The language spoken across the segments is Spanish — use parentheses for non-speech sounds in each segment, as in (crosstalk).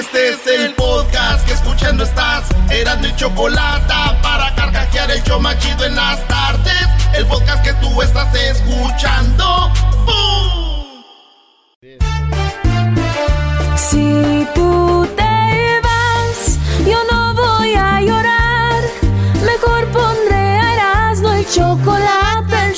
Este es el podcast que escuchando estás. Eran mi chocolate para carcajear el yo machido en las tardes. El podcast que tú estás escuchando. ¡Bum! Si tú te vas, yo no voy a llorar. Mejor pondré a Erasmo el chocolate,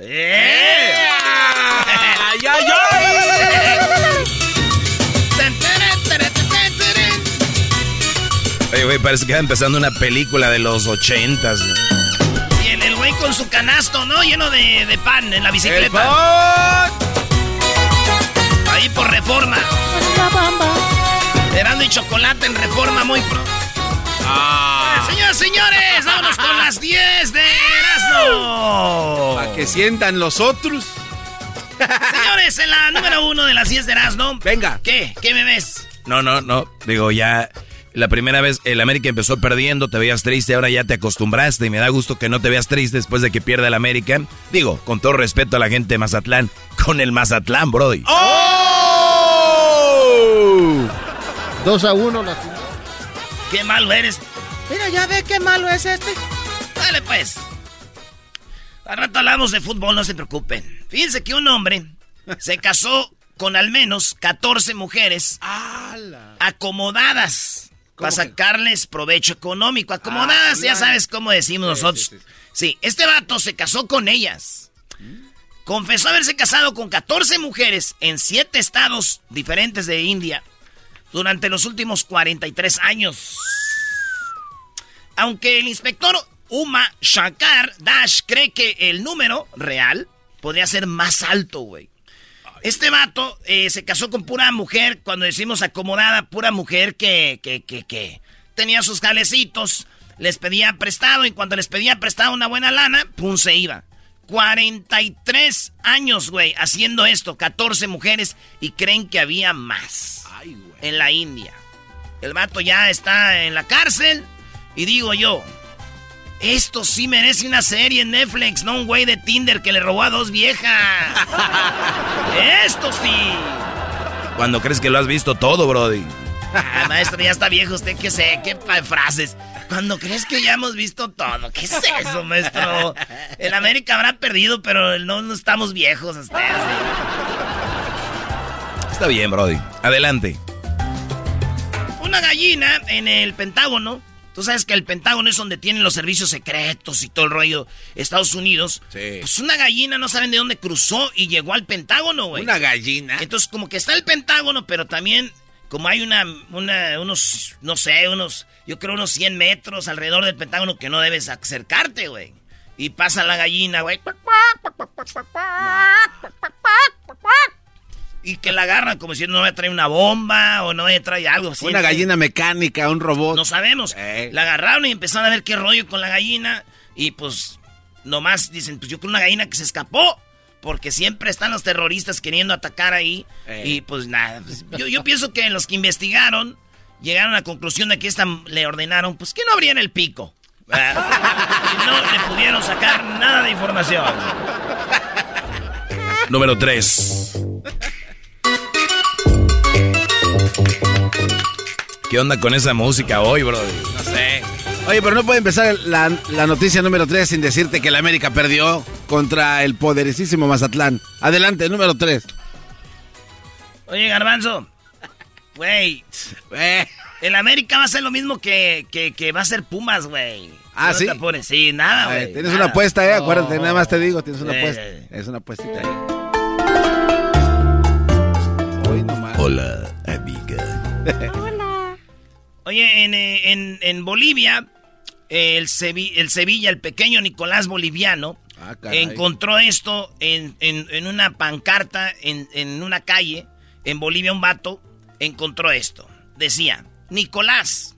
¡Eh! ¡Ay, ay, ay! Oye, güey, parece que está empezando una película de los ochentas, ¿no? Y el, el güey con su canasto, ¿no? Lleno de, de pan en la bicicleta. Ahí por reforma. Erasmo y chocolate en reforma muy pro. Ah. Señoras, señores, vámonos con las 10 de Para que sientan los otros. Señores, en la número uno de las 10 de Erasmo. Venga. ¿Qué? ¿Qué me ves? No, no, no. Digo, ya la primera vez el América empezó perdiendo, te veías triste, ahora ya te acostumbraste y me da gusto que no te veas triste después de que pierda el América. Digo, con todo respeto a la gente de Mazatlán, con el Mazatlán, Brody. ¡Oh! 2 a 1 la Qué malo eres. Mira, ya ve qué malo es este. Dale, pues. Al rato hablamos de fútbol, no se preocupen. Fíjense que un hombre se casó con al menos 14 mujeres acomodadas para sacarles provecho económico. Acomodadas, Ah, ya sabes cómo decimos Sí, nosotros. sí, sí. Sí, este vato se casó con ellas. Confesó haberse casado con 14 mujeres en 7 estados diferentes de India durante los últimos 43 años. Aunque el inspector Uma Shankar Dash cree que el número real podría ser más alto, güey. Este vato eh, se casó con pura mujer, cuando decimos acomodada, pura mujer que, que, que, que tenía sus jalecitos, les pedía prestado y cuando les pedía prestado una buena lana, pum, se iba. 43 años, güey, haciendo esto, 14 mujeres y creen que había más en la India. El vato ya está en la cárcel y digo yo, esto sí merece una serie en Netflix, no un güey de Tinder que le robó a dos viejas. (laughs) Esto sí. Cuando crees que lo has visto todo, Brody. Ah, maestro, ya está viejo usted, qué sé, qué frases. Cuando crees que ya hemos visto todo, ¿qué es eso, maestro? El América habrá perdido, pero no, no estamos viejos ustedes. Está bien, Brody. Adelante. Una gallina en el Pentágono. Tú sabes que el Pentágono es donde tienen los servicios secretos y todo el rollo Estados Unidos. Sí. Pues una gallina no saben de dónde cruzó y llegó al Pentágono, güey. Una gallina. Entonces, como que está el Pentágono, pero también, como hay una, una, unos, no sé, unos, yo creo unos 100 metros alrededor del Pentágono que no debes acercarte, güey. Y pasa la gallina, güey. Y que la agarran como diciendo no me trae una bomba o no me trae algo así. Una gallina mecánica, un robot. No sabemos. Eh. La agarraron y empezaron a ver qué rollo con la gallina. Y pues, nomás dicen, pues yo creo una gallina que se escapó. Porque siempre están los terroristas queriendo atacar ahí. Eh. Y pues nada. pues, yo, yo pienso que los que investigaron llegaron a la conclusión de que esta le ordenaron, pues que no abrían el pico. y (laughs) no le pudieron sacar nada de información. Número 3. ¿Qué onda con esa música hoy, bro? No sé. Oye, pero no puede empezar la, la noticia número 3 sin decirte que la América perdió contra el poderosísimo Mazatlán. Adelante, número 3. Oye, Garbanzo. Güey. El América va a ser lo mismo que, que, que va a ser Pumas, güey. Ah, No ¿sí? te. Sí, nada, güey. tienes nada. una apuesta, eh. Acuérdate, nada más te digo, tienes una Eh, apuesta. eh. Es una apuestita ahí. Hoy nomás. Hola, amiga. (laughs) Oye, en, eh, en, en Bolivia, el, Sevi- el Sevilla, el pequeño Nicolás Boliviano, Ah, encontró esto en, en- una pancarta en, en una calle. En Bolivia, un vato encontró esto. Decía, Nicolás,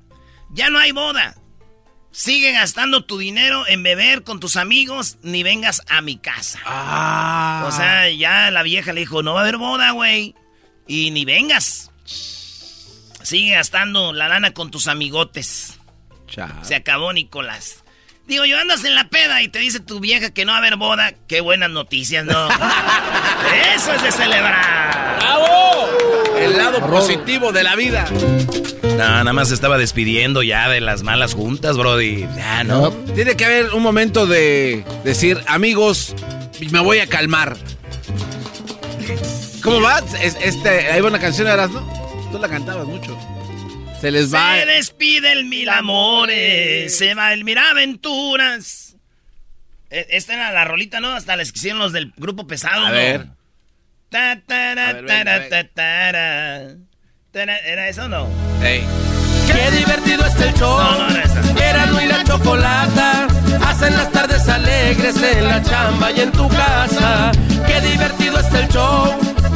ya no hay boda. Sigue gastando tu dinero en beber con tus amigos, ni vengas a mi casa. Ah. O sea, ya la vieja le dijo, no va a haber boda, güey. Y ni vengas. Sigue gastando la lana con tus amigotes. Chao. Se acabó, Nicolás. Digo, yo andas en la peda y te dice tu vieja que no va a haber boda. Qué buenas noticias, ¿no? (laughs) Eso es de celebrar. El lado positivo de la vida. No, nada más se estaba despidiendo ya de las malas juntas, Brody. Ya, ¿no? Tiene que haber un momento de decir, amigos, me voy a calmar. ¿Cómo va? Es- este, ahí va una canción de ¿no? Tú la cantabas mucho. Se les va. Se despide el mil amores, se va el mil aventuras. E- Esta era la rolita, ¿no? Hasta les quisieron los del grupo pesado, A ¿no? ver. Ta, ta, ¿Era eso o no? Ey. Qué divertido está el show. No, no. Erasmo y la chocolata hacen las tardes alegres en la chamba y en tu casa. Qué divertido está el show.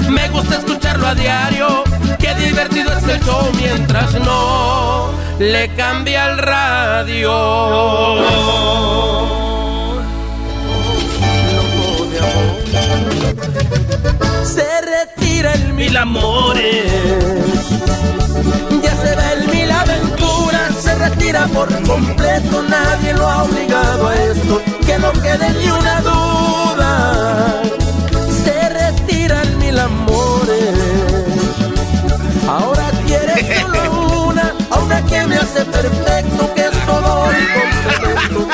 Me gusta escucharlo a diario. Qué divertido está el show mientras no le cambia el radio. Loco de amor. Se retira el mil amores. Ya se va el mil aventuras, se retira por completo, nadie lo ha obligado a esto, que no quede ni una duda. Se retira el mil amores, ahora quiere solo (laughs) una, a una que me hace perfecto, que es todo complemento.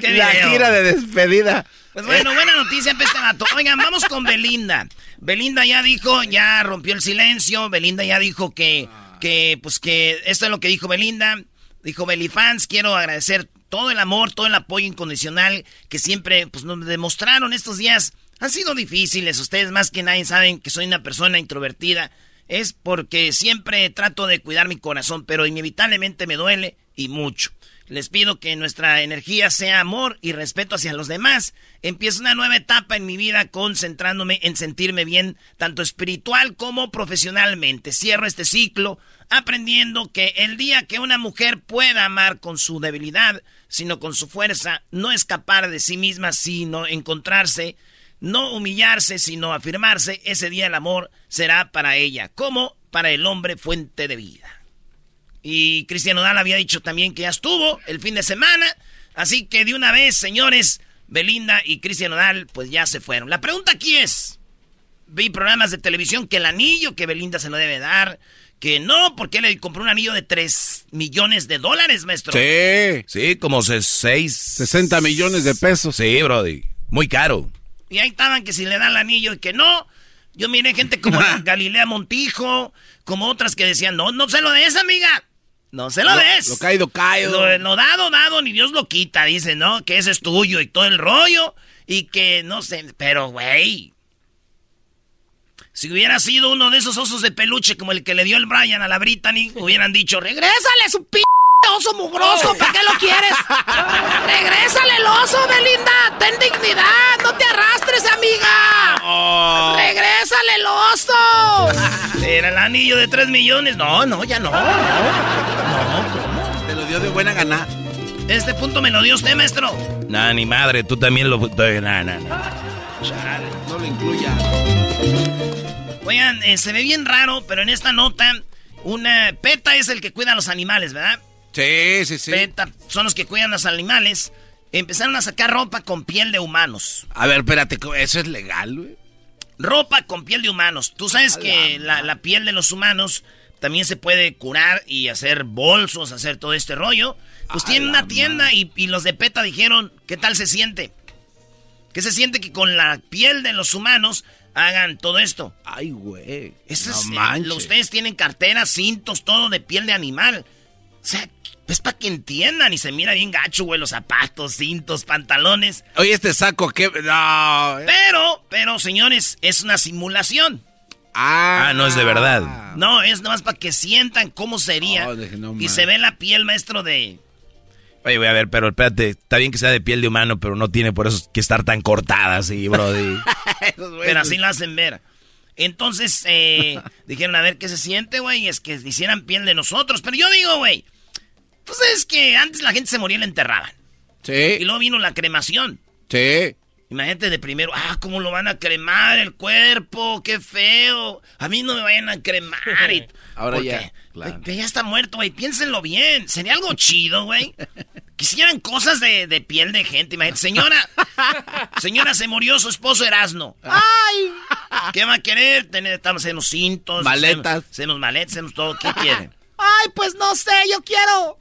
¿Qué La gira de despedida. Pues bueno, buena noticia para este vato. Oigan, vamos con Belinda. Belinda ya dijo, ya rompió el silencio. Belinda ya dijo que, que, pues que, esto es lo que dijo Belinda. Dijo Belifans, quiero agradecer todo el amor, todo el apoyo incondicional que siempre, pues nos demostraron estos días. Han sido difíciles. Ustedes más que nadie saben que soy una persona introvertida. Es porque siempre trato de cuidar mi corazón, pero inevitablemente me duele y mucho. Les pido que nuestra energía sea amor y respeto hacia los demás. Empiezo una nueva etapa en mi vida concentrándome en sentirme bien, tanto espiritual como profesionalmente. Cierro este ciclo aprendiendo que el día que una mujer pueda amar con su debilidad, sino con su fuerza, no escapar de sí misma, sino encontrarse, no humillarse, sino afirmarse, ese día el amor será para ella, como para el hombre fuente de vida. Y Cristian Nodal había dicho también que ya estuvo el fin de semana. Así que de una vez, señores, Belinda y Cristian Nodal, pues ya se fueron. La pregunta aquí es: vi programas de televisión que el anillo que Belinda se lo debe dar, que no, porque le compró un anillo de 3 millones de dólares, maestro. Sí. Sí, como 6. 60 millones de pesos. Sí, Brody. Muy caro. Y ahí estaban que si le dan el anillo y que no. Yo miré gente como (laughs) Galilea Montijo, como otras que decían, no, no se lo des, amiga. No se lo, des. Lo caído, caído. Lo, lo dado, dado, ni Dios lo quita, dice, ¿no? Que ese es tuyo y todo el rollo. Y que no sé, pero güey. Si hubiera sido uno de esos osos de peluche como el que le dio el Brian a la Brittany, hubieran dicho, regrésale su p oso mugroso, ¿para qué lo quieres? (laughs) Regrésale el oso, Belinda, ten dignidad, no te arrastres, amiga. Regrésale el oso. (laughs) Era el anillo de 3 millones. No, no, ya no. no. Te lo dio de buena gana. Este punto me lo dio usted, maestro. Nah, ni madre, tú también lo. Nah, nah, nah. No lo incluya. Oigan, eh, se ve bien raro, pero en esta nota Una PETA es el que cuida a los animales, ¿verdad? Sí, sí, sí. PETA son los que cuidan a los animales. Empezaron a sacar ropa con piel de humanos. A ver, espérate, ¿eso es legal, güey? Ropa con piel de humanos. Tú sabes que la, la, piel de los humanos también se puede curar y hacer bolsos, hacer todo este rollo. Pues tienen una tienda y, y, los de PETA dijeron, ¿qué tal se siente? ¿Qué se siente que con la piel de los humanos hagan todo esto? Ay, güey. No es, eh, ustedes tienen carteras, cintos, todo de piel de animal. O sea, es para que entiendan y se mira bien gacho, güey, los zapatos, cintos, pantalones. Oye, este saco, ¿qué? No. Eh. Pero, pero, señores, es una simulación. Ah, ah no es de verdad. No, es nomás para que sientan cómo sería. Oh, no, y se ve la piel, maestro, de... Oye, voy a ver, pero espérate, está bien que sea de piel de humano, pero no tiene por eso que estar tan cortada así, brody. (laughs) pero así la hacen ver. Entonces, eh, (laughs) dijeron, a ver qué se siente, güey, es que hicieran piel de nosotros. Pero yo digo, güey, pues es que antes la gente se moría y la enterraban. Sí. Y luego vino la cremación. Sí. Imagínate de primero, ah, ¿cómo lo van a cremar el cuerpo? ¡Qué feo! A mí no me vayan a cremar. (laughs) Ahora ya. Claro. ya está muerto, güey. Piénsenlo bien. Sería algo chido, güey. (laughs) Quisieran cosas de, de, piel de gente. Imagínate, señora. señora, se murió su esposo Erasno. ¡Ay! ¿Qué va a querer? Tener, estamos en los cintos. Maletas. Hacemos maletas, hacemos todo. ¿Qué quiere? (laughs) Ay, pues no sé, yo quiero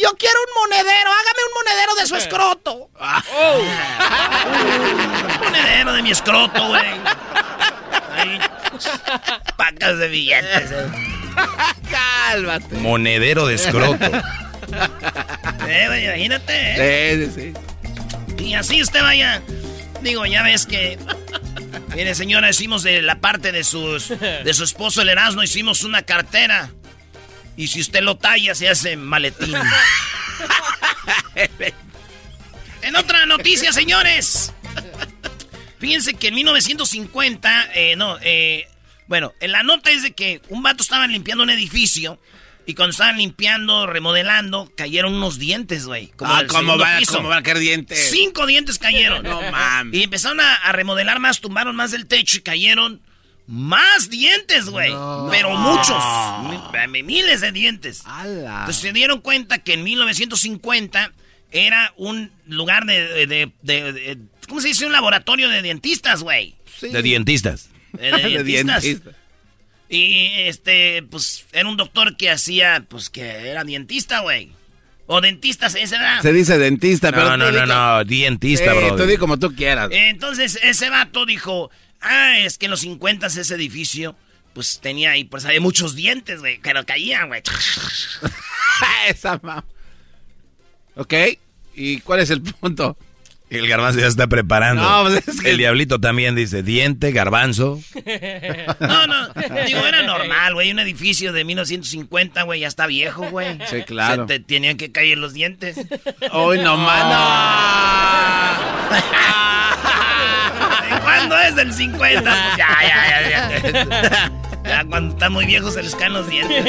yo quiero un monedero, hágame un monedero de su escroto. Oh. un monedero de mi escroto, güey. Pacas de billetes. Eh. Cálmate. Monedero de escroto. eh, güey, imagínate. Eh. Sí, sí, sí. Y así usted vaya. Digo, ya ves que. Mire, señora, hicimos de la parte de, sus, de su esposo el Erasmo, hicimos una cartera y si usted lo talla, se hace maletín. (laughs) en otra noticia, señores. Fíjense que en 1950, eh, no, eh, bueno, en la nota es de que un vato estaba limpiando un edificio y cuando estaban limpiando, remodelando, cayeron unos dientes, güey. Ah, ¿cómo va, ¿cómo va a caer dientes? Cinco dientes cayeron. no mames. Y empezaron a, a, remodelar más, tumbaron más del techo y cayeron más dientes, güey. Pero muchos. Miles de dientes. Entonces se dieron cuenta que en 1950 era un lugar de, ¿Cómo se dice? Un laboratorio de dentistas, güey. De dientistas. De, (laughs) dentistas. Y este, pues, era un doctor que hacía, pues, que era dientista, güey. O dentista, ¿ese era? Se dice dentista, pero. No, no, no, no, dientista, bro. Tú di como tú quieras. Entonces, ese vato dijo: Ah, es que en los 50 ese edificio, pues tenía ahí, pues había muchos dientes, güey, pero caían, güey. (laughs) Esa mamá. Ok, ¿y cuál es el punto? El garbanzo ya está preparando. No, pues es que... El diablito también dice, diente, garbanzo. (laughs) No, no, digo, era normal, güey, un edificio de 1950, güey, ya está viejo, güey. Sí, claro. Se te tenían que caer los dientes. ¡Uy, no, mano! (laughs) ¿Cuándo es del 50? Pues ya, ya, ya, (laughs) ya. cuando está muy viejo se les caen los dientes.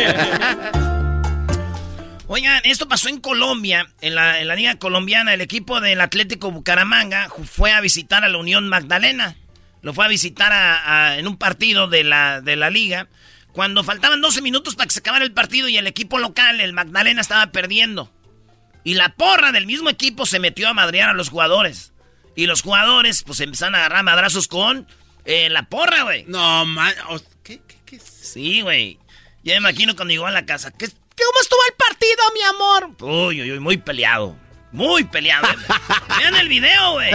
Oigan, esto pasó en Colombia, en la, en la liga colombiana. El equipo del Atlético Bucaramanga fue a visitar a la Unión Magdalena. Lo fue a visitar en un partido de la, de la liga. Cuando faltaban 12 minutos para que se acabara el partido y el equipo local, el Magdalena, estaba perdiendo. Y la porra del mismo equipo se metió a madrear a los jugadores. Y los jugadores, pues empezaron a agarrar madrazos con eh, la porra, güey. No, man. ¿Qué, qué, qué? Sí, güey. Ya me imagino cuando llegó a la casa. ¿Qué, ¿Cómo estuvo el partido, mi amor? Uy, uy, uy, muy peleado. Muy peleado. (laughs) Vean el video, güey.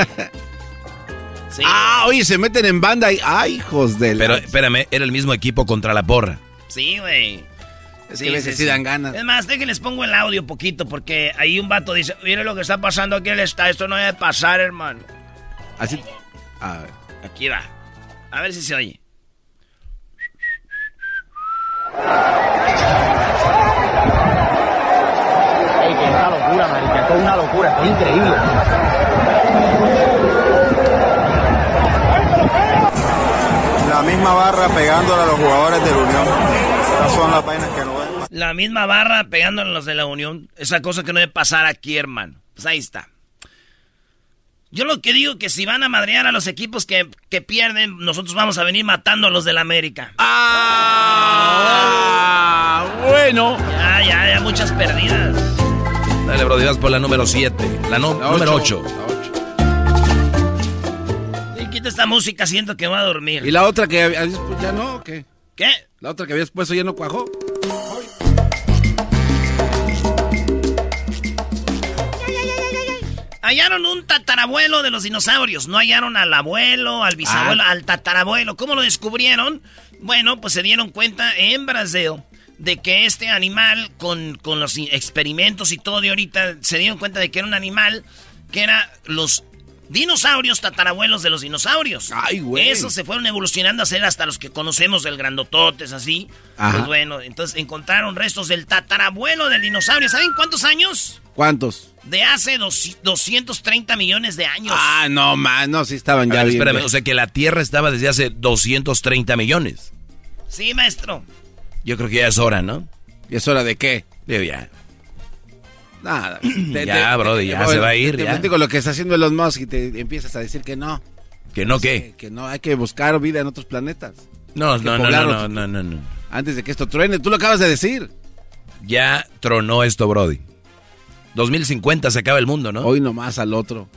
Sí, ah, oye, se meten en banda y. ¡Ay, hijos de Pero espérame, era el mismo equipo contra la porra. Sí, güey. Es que necesitan ganas. Es más, déjenles pongo el audio poquito porque ahí un vato dice, mire lo que está pasando aquí en el estadio, esto no debe pasar, hermano. Así. A ver. Aquí va. A ver si se oye. Ey, que es una locura, marica. Esto es una locura, esto es increíble. La misma barra pegándole a los jugadores de la Unión. Estas son las vainas que no. La misma barra pegándole a los de la Unión. Esa cosa que no debe pasar aquí, hermano. Pues ahí está. Yo lo que digo que si van a madrear a los equipos que, pierden, nosotros vamos a venir matando a los del América. ¡Ah! bueno. Ya, ya, ya, muchas perdidas. Dale, vas por la número 7. La, no- La número ocho. 8. Y quita esta música, siento que voy a dormir. ¿Y la otra que habías puesto ya no o qué? ¿Qué? ¿La otra que habías puesto ya no cuajó? Hallaron un tatarabuelo de los dinosaurios. No hallaron al abuelo, al bisabuelo, Ah. al tatarabuelo. ¿Cómo lo descubrieron? Bueno, pues se dieron cuenta en Brasil de que este animal, con, con los experimentos y todo de ahorita, se dieron cuenta de que era un animal que era los dinosaurios tatarabuelos de los dinosaurios. Ay, güey. Esos se fueron evolucionando a ser hasta los que conocemos, el grandototes, así. Ajá. Pues bueno, entonces encontraron restos del tatarabuelo del dinosaurio. ¿Saben cuántos años? ¿Cuántos? De hace dos- 230 millones de años. Ah, no, más, no, sí estaban ya ver, bien. espérame, o sea que la Tierra estaba desde hace 230 millones. Sí, maestro. Yo creo que ya es hora, ¿no? ¿Y es hora de qué? Digo, ya. Nada. (clears throat) Ya, brody, ya se va a ir, Te ya. platico lo que está haciendo Elon Musk y te empiezas a decir que no. ¿Que no qué? Que, que no, hay que buscar vida en otros planetas. No, no, no, no, no, no, no. Antes de que esto truene, tú lo acabas de decir. Ya tronó esto, Brody. 2050 se acaba el mundo, ¿no? Hoy nomás al otro.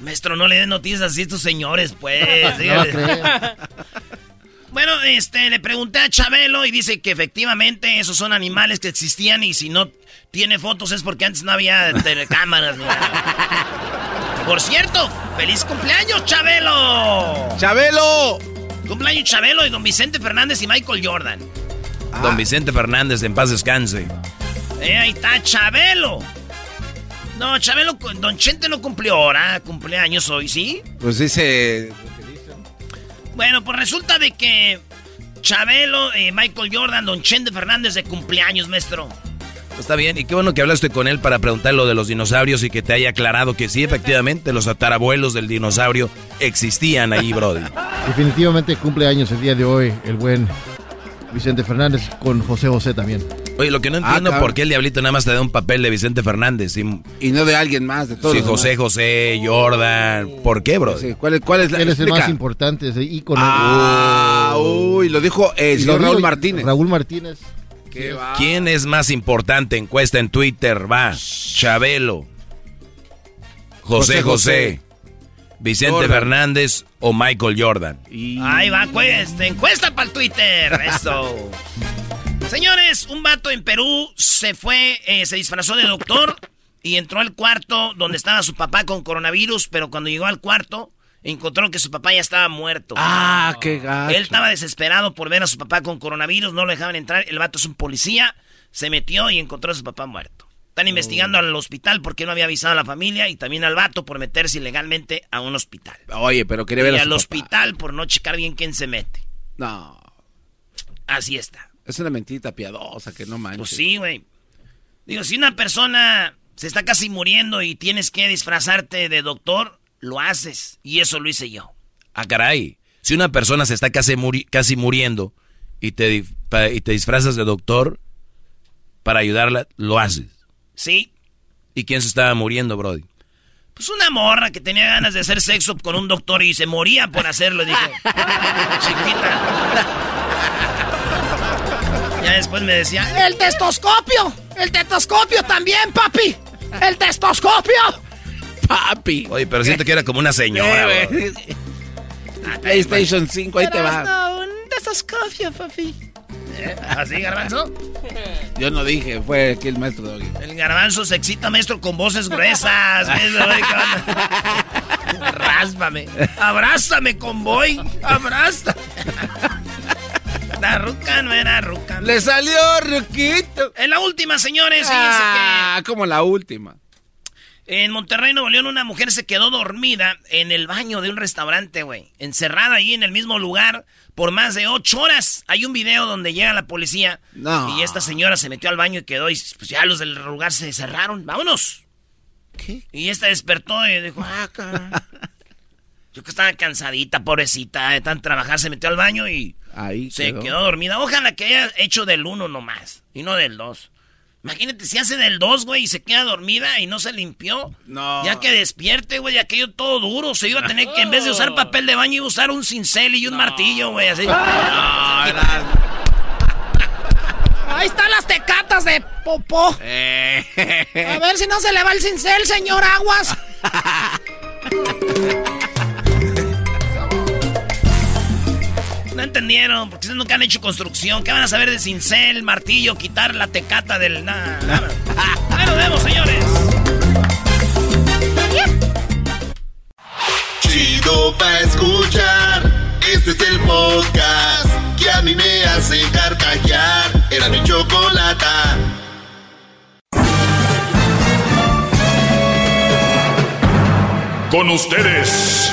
Maestro, no le den noticias así a estos señores, pues. (laughs) No (laughs) bueno, este, le pregunté a Chabelo y dice que efectivamente esos son animales que existían y si no tiene fotos es porque antes no había telecámaras. (laughs) Por cierto, feliz cumpleaños, Chabelo. ¡Chabelo! Cumpleaños Chabelo y don Vicente Fernández y Michael Jordan. Don Vicente Fernández, en paz descanse. Eh, ahí está Chabelo. No, Chabelo, don Chente no cumplió ahora, cumpleaños hoy, ¿sí? Pues dice. Bueno, pues resulta de que Chabelo, eh, Michael Jordan, Don Chente Fernández de cumpleaños, maestro. Está bien, y qué bueno que hablaste con él para preguntar lo de los dinosaurios y que te haya aclarado que sí, efectivamente, los atarabuelos del dinosaurio existían ahí, Brody. (laughs) Definitivamente cumple años el día de hoy el buen Vicente Fernández con José José también. Oye, lo que no entiendo, cabrón. ¿por qué el diablito nada más te da un papel de Vicente Fernández? Y no de alguien más, de todos. sí, José demás. José, Jordan. ¿Por qué, Brody? Sí, ¿Cuál es, cuál es la Él es el más importante, es el ícono. Ah, uy, lo dijo el Y lo señor dijo Raúl Martínez. Raúl Martínez. Qué va. ¿Quién es más importante? Encuesta en Twitter, va. Chabelo. José José José. Vicente Jordan. Fernández o Michael Jordan. Ahí va, pues, encuesta para el Twitter. Eso. (laughs) Señores, un vato en Perú se fue, eh, se disfrazó de doctor y entró al cuarto donde estaba su papá con coronavirus, pero cuando llegó al cuarto encontró que su papá ya estaba muerto. Ah, qué gacho. Él estaba desesperado por ver a su papá con coronavirus, no lo dejaban entrar. El vato es un policía, se metió y encontró a su papá muerto. Están investigando al hospital porque no había avisado a la familia y también al vato por meterse ilegalmente a un hospital. Oye, pero quería ver Y a al su papá. hospital por no checar bien quién se mete. No, Así está. Es una mentita piadosa que no manches. Pues sí, güey. Digo, si una persona se está casi muriendo y tienes que disfrazarte de doctor, lo haces. Y eso lo hice yo. Ah, caray. Si una persona se está casi, muri- casi muriendo y te, y te disfrazas de doctor para ayudarla, lo haces. Sí. ¿Y quién se estaba muriendo, Brody? Pues una morra que tenía ganas de hacer sexo con un doctor y se moría por hacerlo. Dije, (laughs) chiquita. Ya después me decía, ¡El testoscopio! ¡El tetoscopio también, papi! ¡El testoscopio! Papi. Oye, pero siento que era como una señora, Eh. PlayStation 5, ahí te va. No, un testoscopio, papi. ¿así, garbanzo? Yo no dije, fue aquí el maestro Doggy. El garbanzo se excita, maestro, con voces gruesas. Ráspame. Abrázame, convoy. Abrázame. La ruca no era ruca. Le salió Ruquito. En la última, señores, Ah, como la última. en Monterrey, Nuevo León, una mujer se quedó dormida en el baño de un restaurante, güey. Encerrada ahí en el mismo lugar por más de ocho horas. Hay un video donde llega la policía No. y esta señora se metió al baño y quedó y pues ya los del lugar se cerraron. ¡Vámonos! ¿Qué? Y esta despertó y dijo, ah, caray. (laughs) Yo que estaba cansadita, pobrecita, de tan trabajar, se metió al baño y Ahí se quedó. dormida. Ojalá que haya hecho del uno nomás y no del dos. Imagínate si hace del dos, güey, y se queda dormida y no se limpió. No. Ya que despierte, güey, aquello todo duro. Se iba a tener que, en vez de usar papel de baño, iba a usar un cincel y un martillo, güey, así. No, era- Ahí están las tecatas de popó. Eh. A ver si no se le va el cincel, señor Aguas. (laughs) No entendieron, porque ustedes nunca han hecho construcción. ¿Qué van a saber de cincel, martillo, quitar la tecata del... Nada, nada. (laughs) Ahí nos vemos, señores. Chido pa' escuchar. Este es el podcast que a mí me hace carcajear. Era mi chocolata. Con ustedes.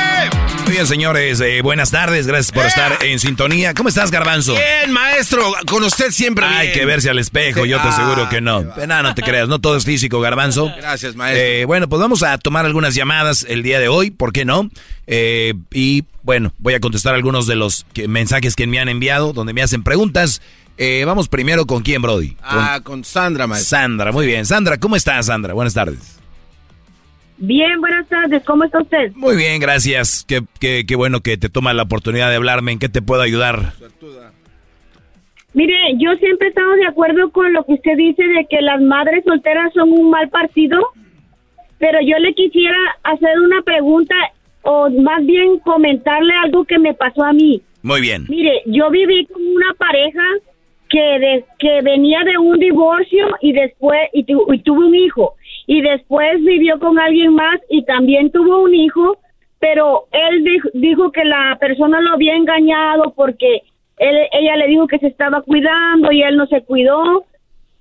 Muy bien, señores, eh, buenas tardes, gracias por estar en sintonía. ¿Cómo estás, Garbanzo? Bien, maestro, con usted siempre Hay bien. que verse al espejo, yo te Ah, aseguro que no. No, no te creas, no todo es físico, Garbanzo. Gracias, maestro. Eh, bueno, pues vamos a tomar algunas llamadas el día de hoy, ¿por qué no? Eh, y bueno, voy a contestar algunos de los que- mensajes que me han enviado, donde me hacen preguntas. Eh, vamos primero con quién, Brody. Ah, con Sandra, maestro. Sandra, muy bien. Sandra, ¿cómo estás, Sandra? Buenas tardes. Bien, buenas tardes. ¿Cómo está usted? Muy bien, gracias. Qué, qué, qué bueno que te tomas la oportunidad de hablarme. ¿En qué te puedo ayudar? Mire, yo siempre he estado de acuerdo con lo que usted dice de que las madres solteras son un mal partido, pero yo le quisiera hacer una pregunta o más bien comentarle algo que me pasó a mí. Muy bien. Mire, yo viví con una pareja que de, que venía de un divorcio y después y, tu- y tuvo un hijo y después vivió con alguien más y también tuvo un hijo, pero él dijo, dijo que la persona lo había engañado porque él, ella le dijo que se estaba cuidando y él no se cuidó,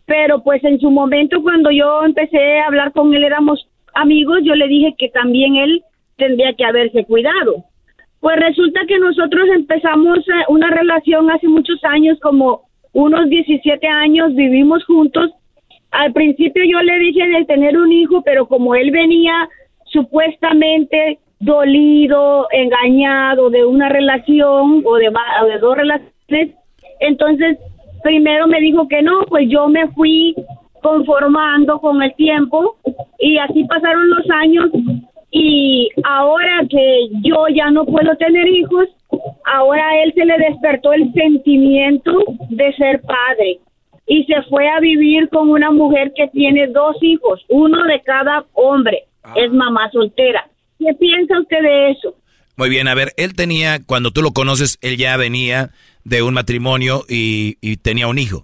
pero pues en su momento cuando yo empecé a hablar con él éramos amigos, yo le dije que también él tendría que haberse cuidado. Pues resulta que nosotros empezamos eh, una relación hace muchos años, como unos 17 años, vivimos juntos. Al principio yo le dije de tener un hijo, pero como él venía supuestamente dolido, engañado de una relación o de, o de dos relaciones, entonces primero me dijo que no, pues yo me fui conformando con el tiempo y así pasaron los años y ahora que yo ya no puedo tener hijos, ahora a él se le despertó el sentimiento de ser padre y se fue a vivir con una mujer que tiene dos hijos, uno de cada hombre, es mamá soltera. ¿Qué piensa usted de eso? Muy bien, a ver, él tenía, cuando tú lo conoces, él ya venía de un matrimonio y, y tenía un hijo.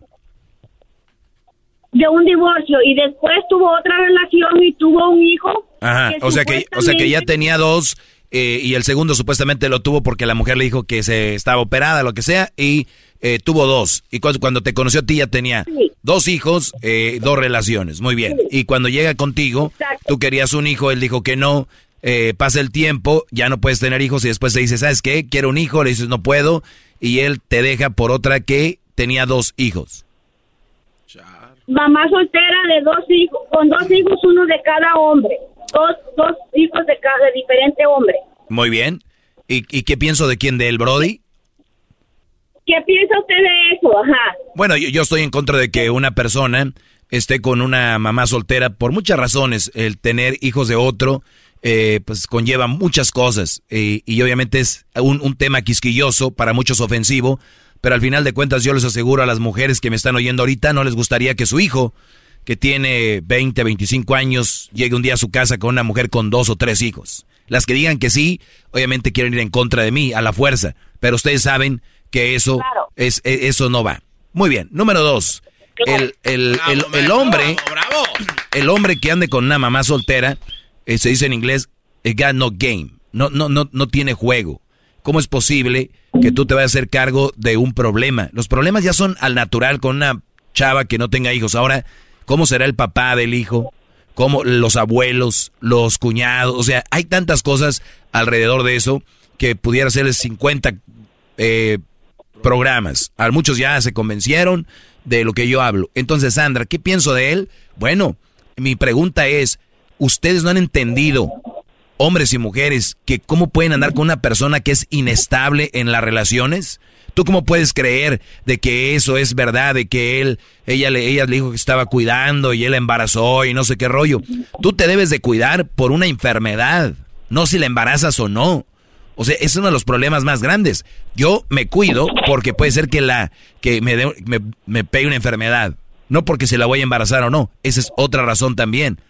De un divorcio y después tuvo otra relación y tuvo un hijo. Ajá, o sea que, o sea que ya tenía dos eh, y el segundo supuestamente lo tuvo porque la mujer le dijo que se estaba operada, lo que sea, y eh, tuvo dos. Y cuando, cuando te conoció a ti ya tenía dos hijos, eh, dos relaciones. Muy bien. Y cuando llega contigo, tú querías un hijo, él dijo que no. eh, pasa el tiempo, ya no puedes tener hijos y después te dice, ¿sabes qué? Quiero un hijo, le dices, no puedo. Y él te deja por otra que tenía dos hijos. Mamá soltera de dos hijos, con dos hijos, uno de cada hombre. Dos, dos hijos de cada de diferente hombre. Muy bien. ¿Y, y qué pienso de quién? ¿De él, Brody? ¿Qué piensa usted de eso? Ajá. Bueno, yo, yo estoy en contra de que una persona esté con una mamá soltera por muchas razones. El tener hijos de otro, eh, pues conlleva muchas cosas. Y obviamente es un, un tema quisquilloso, para muchos ofensivo. Pero al final de cuentas yo les aseguro a las mujeres que me están oyendo ahorita, no les gustaría que su hijo, que tiene 20, 25 años, llegue un día a su casa con una mujer con dos o tres hijos. Las que digan que sí, obviamente quieren ir en contra de mí, a la fuerza. Pero ustedes saben que eso, es, e- eso no va. Muy bien. Número dos. El, el, el, el hombre, el hombre que ande con una mamá soltera, eh, se dice en inglés, it got no game. No, no, no, no tiene juego. ¿Cómo es posible que tú te vayas a hacer cargo de un problema? Los problemas ya son al natural con una chava que no tenga hijos. Ahora, ¿cómo será el papá del hijo? ¿Cómo los abuelos, los cuñados? O sea, hay tantas cosas alrededor de eso que pudiera ser 50 eh, programas. A muchos ya se convencieron de lo que yo hablo. Entonces, Sandra, ¿qué pienso de él? Bueno, mi pregunta es, ustedes no han entendido hombres y mujeres, que cómo pueden andar con una persona que es inestable en las relaciones. ¿Tú cómo puedes creer de que eso es verdad, de que él, ella le, ella le dijo que estaba cuidando y él embarazó y no sé qué rollo? Tú te debes de cuidar por una enfermedad, no si la embarazas o no. O sea, es uno de los problemas más grandes. Yo me cuido porque puede ser que la que me, me, me pegue una enfermedad, no porque se la voy a embarazar o no. Esa es otra razón también.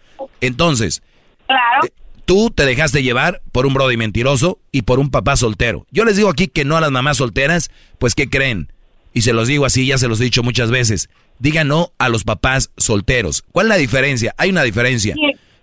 Entonces, Claro. eh, tú te dejaste llevar por un brody mentiroso y por un papá soltero. Yo les digo aquí que no a las mamás solteras, pues ¿qué creen? Y se los digo así, ya se los he dicho muchas veces. Digan no a los papás solteros. ¿Cuál es la diferencia? Hay una diferencia.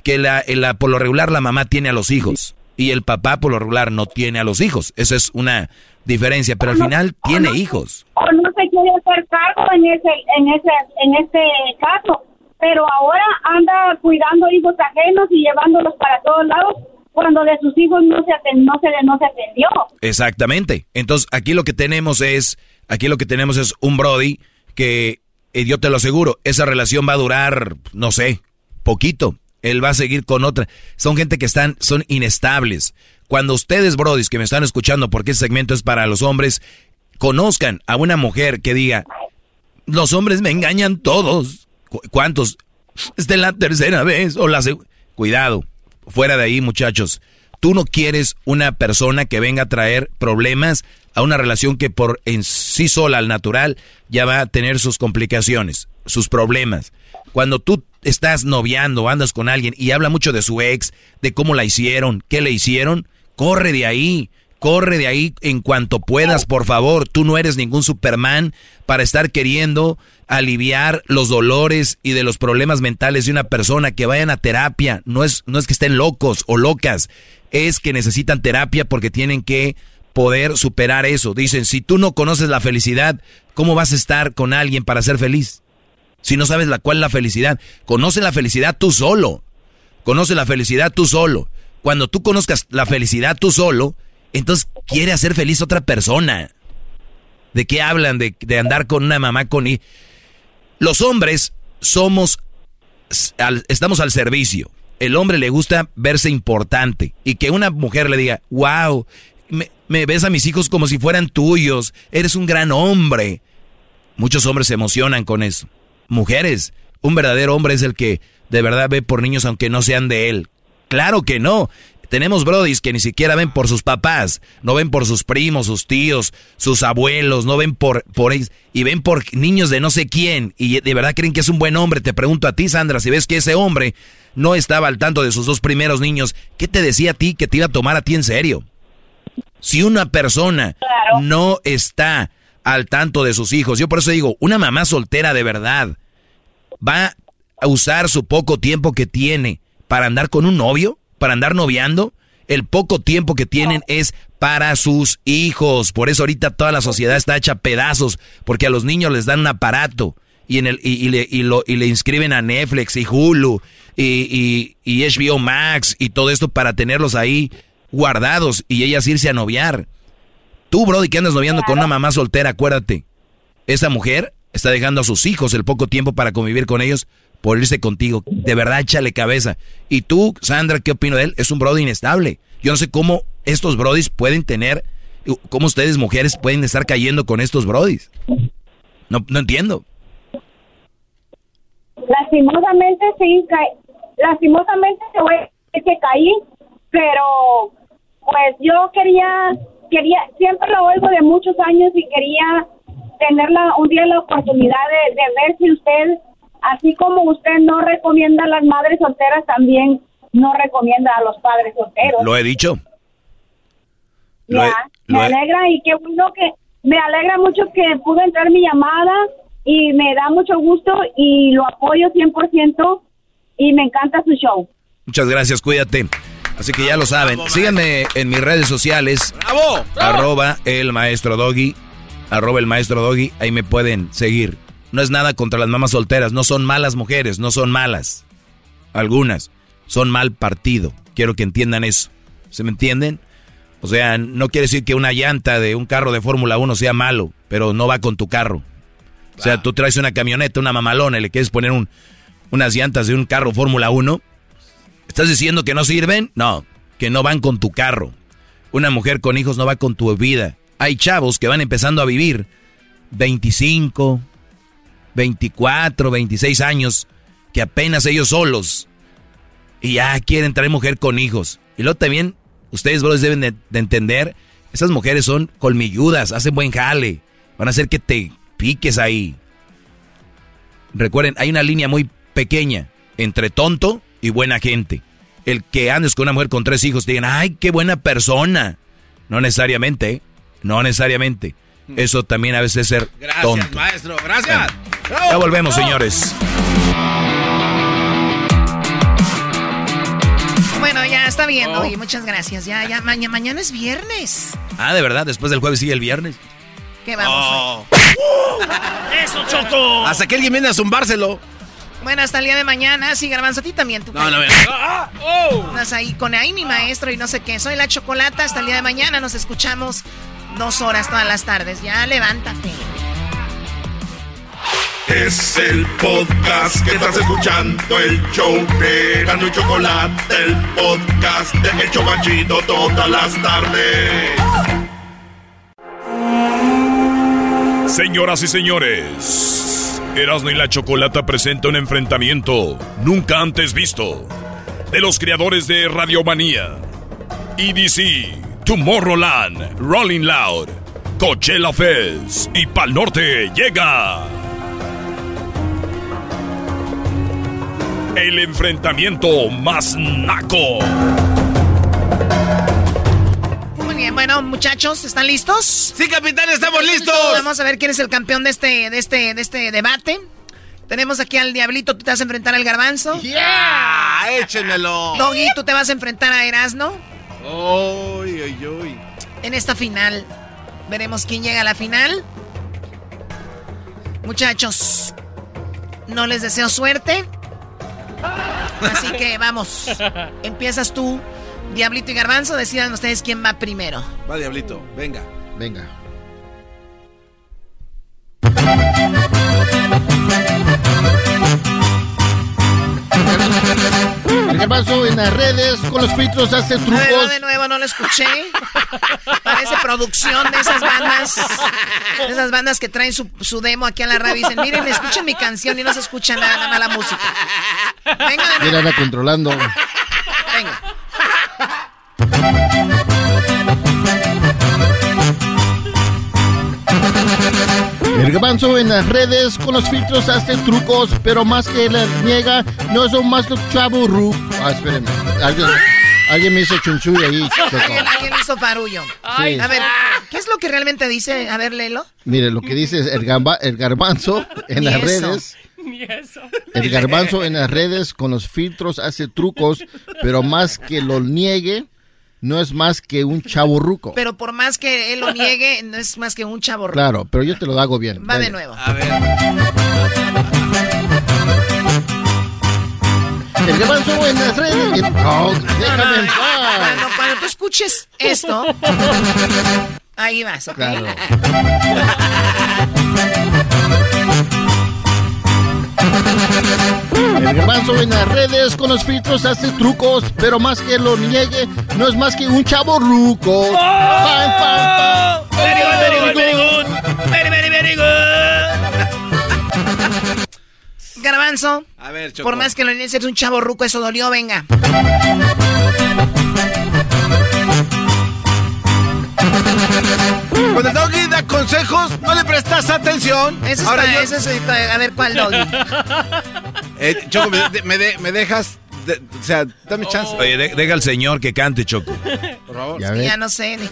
Que la, la- por lo regular la mamá tiene a los hijos y el papá por lo regular no tiene a los hijos. Esa es una diferencia, pero al final tiene hijos. o no se quiere hacer cargo en ese en ese en este caso pero ahora anda cuidando hijos ajenos y llevándolos para todos lados cuando de sus hijos no se aten- no se no se atendió Exactamente. Entonces, aquí lo que tenemos es, aquí lo que tenemos es un Brody que, eh, yo te lo aseguro, esa relación va a durar, no sé, poquito. Él va a seguir con otra. Son gente que están, son inestables. Cuando ustedes, Brodis, que me están escuchando, porque este segmento es para los hombres, conozcan a una mujer que diga, los hombres me engañan todos. ¿Cu- ¿Cuántos? Esta es la tercera vez o la. Cuidado, fuera de ahí, muchachos. Tú no quieres una persona que venga a traer problemas a una relación que por en sí sola, al natural, ya va a tener sus complicaciones, sus problemas. Cuando tú estás noviando, andas con alguien y habla mucho de su ex, de cómo la hicieron, qué le hicieron, corre de ahí. Corre de ahí en cuanto puedas, por favor. Tú no eres ningún Superman para estar queriendo aliviar los dolores y de los problemas mentales de una persona que vayan a terapia. No es, no es que estén locos o locas, es que necesitan terapia porque tienen que poder superar eso. Dicen, si tú no conoces la felicidad, ¿cómo vas a estar con alguien para ser feliz? Si no sabes la cuál es la felicidad, conoce la felicidad tú solo. Conoce la felicidad tú solo. Cuando tú conozcas la felicidad tú solo, entonces quiere hacer feliz otra persona. ¿De qué hablan? De, de andar con una mamá con... hi- Los hombres somos... estamos al servicio. El hombre le gusta verse importante y que una mujer le diga, wow, me, me ves a mis hijos como si fueran tuyos, eres un gran hombre. Muchos hombres se emocionan con eso. Mujeres, un verdadero hombre es el que de verdad ve por niños aunque no sean de él. Claro que no. Tenemos brodis que ni siquiera ven por sus papás, no ven por sus primos, sus tíos, sus abuelos, no ven por, por ellos, y ven por niños de no sé quién, y de verdad creen que es un buen hombre. Te pregunto a ti, Sandra, si ves que ese hombre no estaba al tanto de sus dos primeros niños, ¿qué te decía a ti que te iba a tomar a ti en serio? Si una persona no está al tanto de sus hijos, yo por eso digo, una mamá soltera de verdad va a usar su poco tiempo que tiene para andar con un novio, para andar noviando. El poco tiempo que tienen es para sus hijos. Por eso ahorita toda la sociedad está hecha pedazos, porque a los niños les dan un aparato y, en el, y, y le, y lo, y le inscriben a Netflix y Hulu y HBO Max y todo esto para tenerlos ahí guardados y ellas irse a noviar. Tú, Brody, que andas noviando con una mamá soltera, acuérdate, esa mujer está dejando a sus hijos el poco tiempo para convivir con ellos por irse contigo. De verdad, échale cabeza. Y tú, Sandra, ¿qué opino de él? Es un Brody inestable. Yo no sé cómo estos Brodis pueden tener, cómo ustedes mujeres pueden estar cayendo con estos Brodis. No, no entiendo. lastimosamente sí lastimosamente te voy a decir que caí pero pues yo quería quería siempre lo oigo de muchos años y quería tenerla un día la oportunidad de, de ver si usted así como usted no recomienda a las madres solteras también no recomienda a los padres solteros Lo he dicho. Lo he- Ya, lo me he- alegra y qué bueno que me alegra mucho que pudo entrar mi llamada y me da mucho gusto y lo apoyo 100% y me encanta su show. Muchas gracias, cuídate. Así que ya lo saben. Síganme en mis redes sociales. ¡Bravo! Arroba el maestro Doggy. Arroba el maestro Doggy. Ahí me pueden seguir. No es nada contra las mamás solteras. No son malas mujeres. No son malas. Algunas. Son mal partido. Quiero que entiendan eso. ¿Se me entienden? O sea, no quiere decir que una llanta de un carro de Fórmula 1 sea malo, pero no va con tu carro. O sea, tú traes una camioneta, una mamalona y le quieres poner un, unas llantas de un carro Fórmula 1. ¿Estás diciendo que no sirven? No. que no van con tu carro. Una mujer con hijos no va con tu vida. Hay chavos que van empezando a vivir 25, 24, 26 años, que apenas ellos solos. Y ya quieren traer mujer con hijos. Y luego también, ustedes, deben de, de entender, esas mujeres son colmilludas, hacen buen jale. Van a hacer que te piques ahí. Recuerden, hay una línea muy pequeña entre tonto y buena gente. El que andes con una mujer con tres hijos te digan, ay, qué buena persona. No necesariamente, ¿eh? no necesariamente. Eso también a veces es ser Gracias, tonto. maestro. Gracias. Ya volvemos, señores. Bueno, ya está bien, Doggy. Muchas gracias. Ya, ya, mañana, mañana es viernes. Ah, de verdad, después del jueves sigue el viernes. ¿Qué vamos? ¡Eso, Choco! Hasta que alguien viene a zumbárselo. Bueno, hasta el día de mañana. Sí, Garbanzo, a ti también. Tú No, no, cállate. Estás ahí con ahí mi maestro y no sé qué. Soy la chocolata. Hasta el día de mañana nos escuchamos dos horas todas las tardes. Ya levántate. Es el podcast que estás escuchando, el show de Gano y Chocolate, el podcast de El Chocachito todas las tardes. Señoras y señores, Erasmo y la Chocolata presenta un enfrentamiento nunca antes visto de los creadores de Radiomanía, EDC, Tomorrowland, Rolling Loud, Coachella Fest y Pal Norte llega. El enfrentamiento más naco. Bueno, muchachos, ¿están listos? Sí, capitán, estamos listos. Vamos a ver quién es el campeón de este, de este, de este debate. Tenemos aquí al Diablito, tú te vas a enfrentar al Garbanzo. ¡Yeah! ¡Échenmelo! Doggy, tú te vas a enfrentar a Erasno. ¡Uy, uy, uy! En esta final. Veremos quién llega a la final. Muchachos, no les deseo suerte. Así que vamos. (laughs) Empiezas tú, Diablito y Garbanzo. Decidan ustedes quién va primero. Va, Diablito, venga. Venga. El garbanzo en las redes con los filtros hace trucos. de nuevo, no lo escuché. Parece producción de esas bandas. De esas bandas que traen su, su demo aquí a la radio y dicen, miren, escuchen mi canción y no se escucha nada, nada más la música. Venga, de Mira, nuevo. anda controlando. Venga. El garbanzo en las redes con los filtros hace trucos, pero más que la niega, no son más los chavos ru. Ah, espérenme. Alguien, alguien me hizo chunchuy ahí. (laughs) ¿Alguien, alguien hizo farullo. Sí. A ver, ¿qué es lo que realmente dice? A ver, léelo. Mire, lo que dice es el, gamba- el garbanzo en Ni las eso. redes. El garbanzo en las redes con los filtros hace trucos, pero más que lo niegue, no es más que un chavo ruco. Pero por más que él lo niegue, no es más que un chavo. Claro, pero yo te lo hago bien. Va de nuevo. El garbanzo en las redes. No, déjame en paz. Cuando, cuando tú escuches esto, ahí vas, ¿ok? Claro. El garbanzo en las redes con los filtros hace trucos, pero más que lo niegue, no es más que un chavo ruco. Pam, pam, pam. Very good, very good, very good. Very, very, very good. Garbanzo, A ver, por más que lo niegues, eres un chavo ruco, eso dolió, venga. Cuando el doggy da consejos, no le prestas atención. Eso Ahora está, yo- eso es, a ver cuál doggy. Eh, Choco, me, de- me de- me dejas. de- o sea, dame chance. Oye, de- deja al señor que cante, Choco. Por favor. Ya. Ya no sé. ni-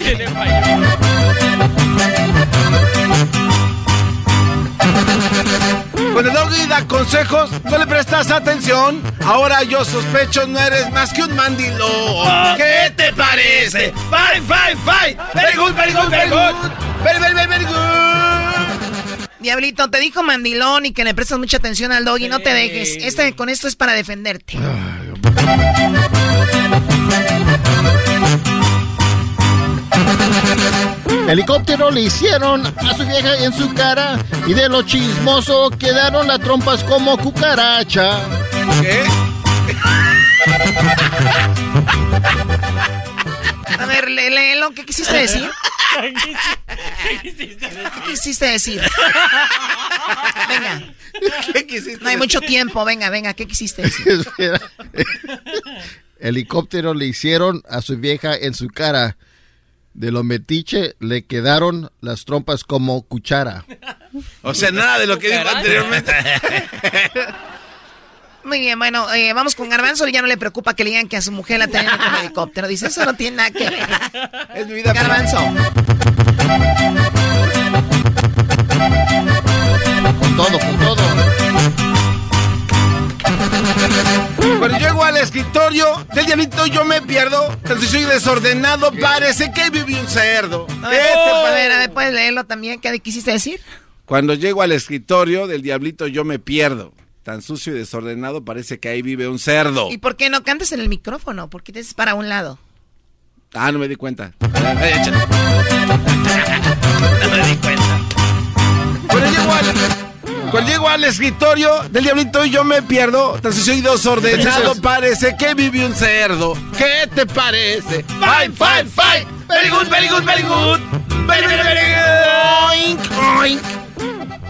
Cuando el doggy da consejos, no le prestas atención. Ahora yo sospecho no eres más que un mandilón. ¿Qué te parece? Fine, fine, fine. Very good, very good, very good. Very, very, very, very good. Diablito, te dijo mandilón y que le prestas mucha atención al doggy, no te dejes. Este, con esto es para defenderte. Helicóptero le hicieron a su vieja en su cara y de lo chismoso quedaron las trompas como cucaracha. ¿Qué? A ver, léelo, ¿qué quisiste decir? ¿Qué quisiste decir? Venga. ¿Qué quisiste No hay mucho tiempo, venga, venga, ¿qué quisiste (laughs) decir? Espera. (laughs) Helicóptero le hicieron a su vieja en su cara. De lo metiche le quedaron las trompas como cuchara. O sea, nada de lo que dijo anteriormente. (laughs) Muy bien, bueno, eh, vamos con Garbanzo. Ya no le preocupa que le digan que a su mujer la tienen en helicóptero. Dice, eso no tiene nada que ver. Es mi vida. Garbanzo. Con todo, con todo. Cuando llego al escritorio del diablito yo me pierdo. Soy desordenado, parece que viví un cerdo. A ver, a ver, a ver, puedes leerlo también. ¿Qué quisiste decir? Cuando llego al escritorio del diablito yo me pierdo. Tan sucio y desordenado parece que ahí vive un cerdo. ¿Y por qué no cantas en el micrófono? ¿Por qué te haces para un lado? Ah, no me di cuenta. Ay. (laughs) No me di cuenta. Cuando llego al, cuando llego al escritorio del diablito yo me pierdo. Tan y desordenado parece que vive un cerdo. ¿Qué te parece? Fine, fine, fine. Very good, very good, very good. Very, very, very good. Oink, oink.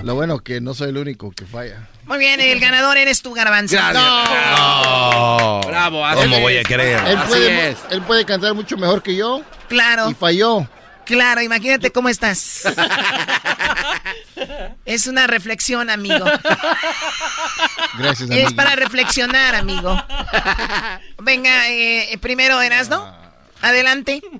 Lo bueno que no soy el único que falla. Muy bien, el ganador eres tú, Garbanzo. No. Bravo, así ¿Cómo es. voy a creer? Él Así puede, es. él puede cantar mucho mejor que yo Claro, y falló. Claro, imagínate cómo estás. (laughs) Es una reflexión, amigo. Gracias, amigo. Es para reflexionar, amigo. Venga, eh, primero Erasno. Adelante. (laughs)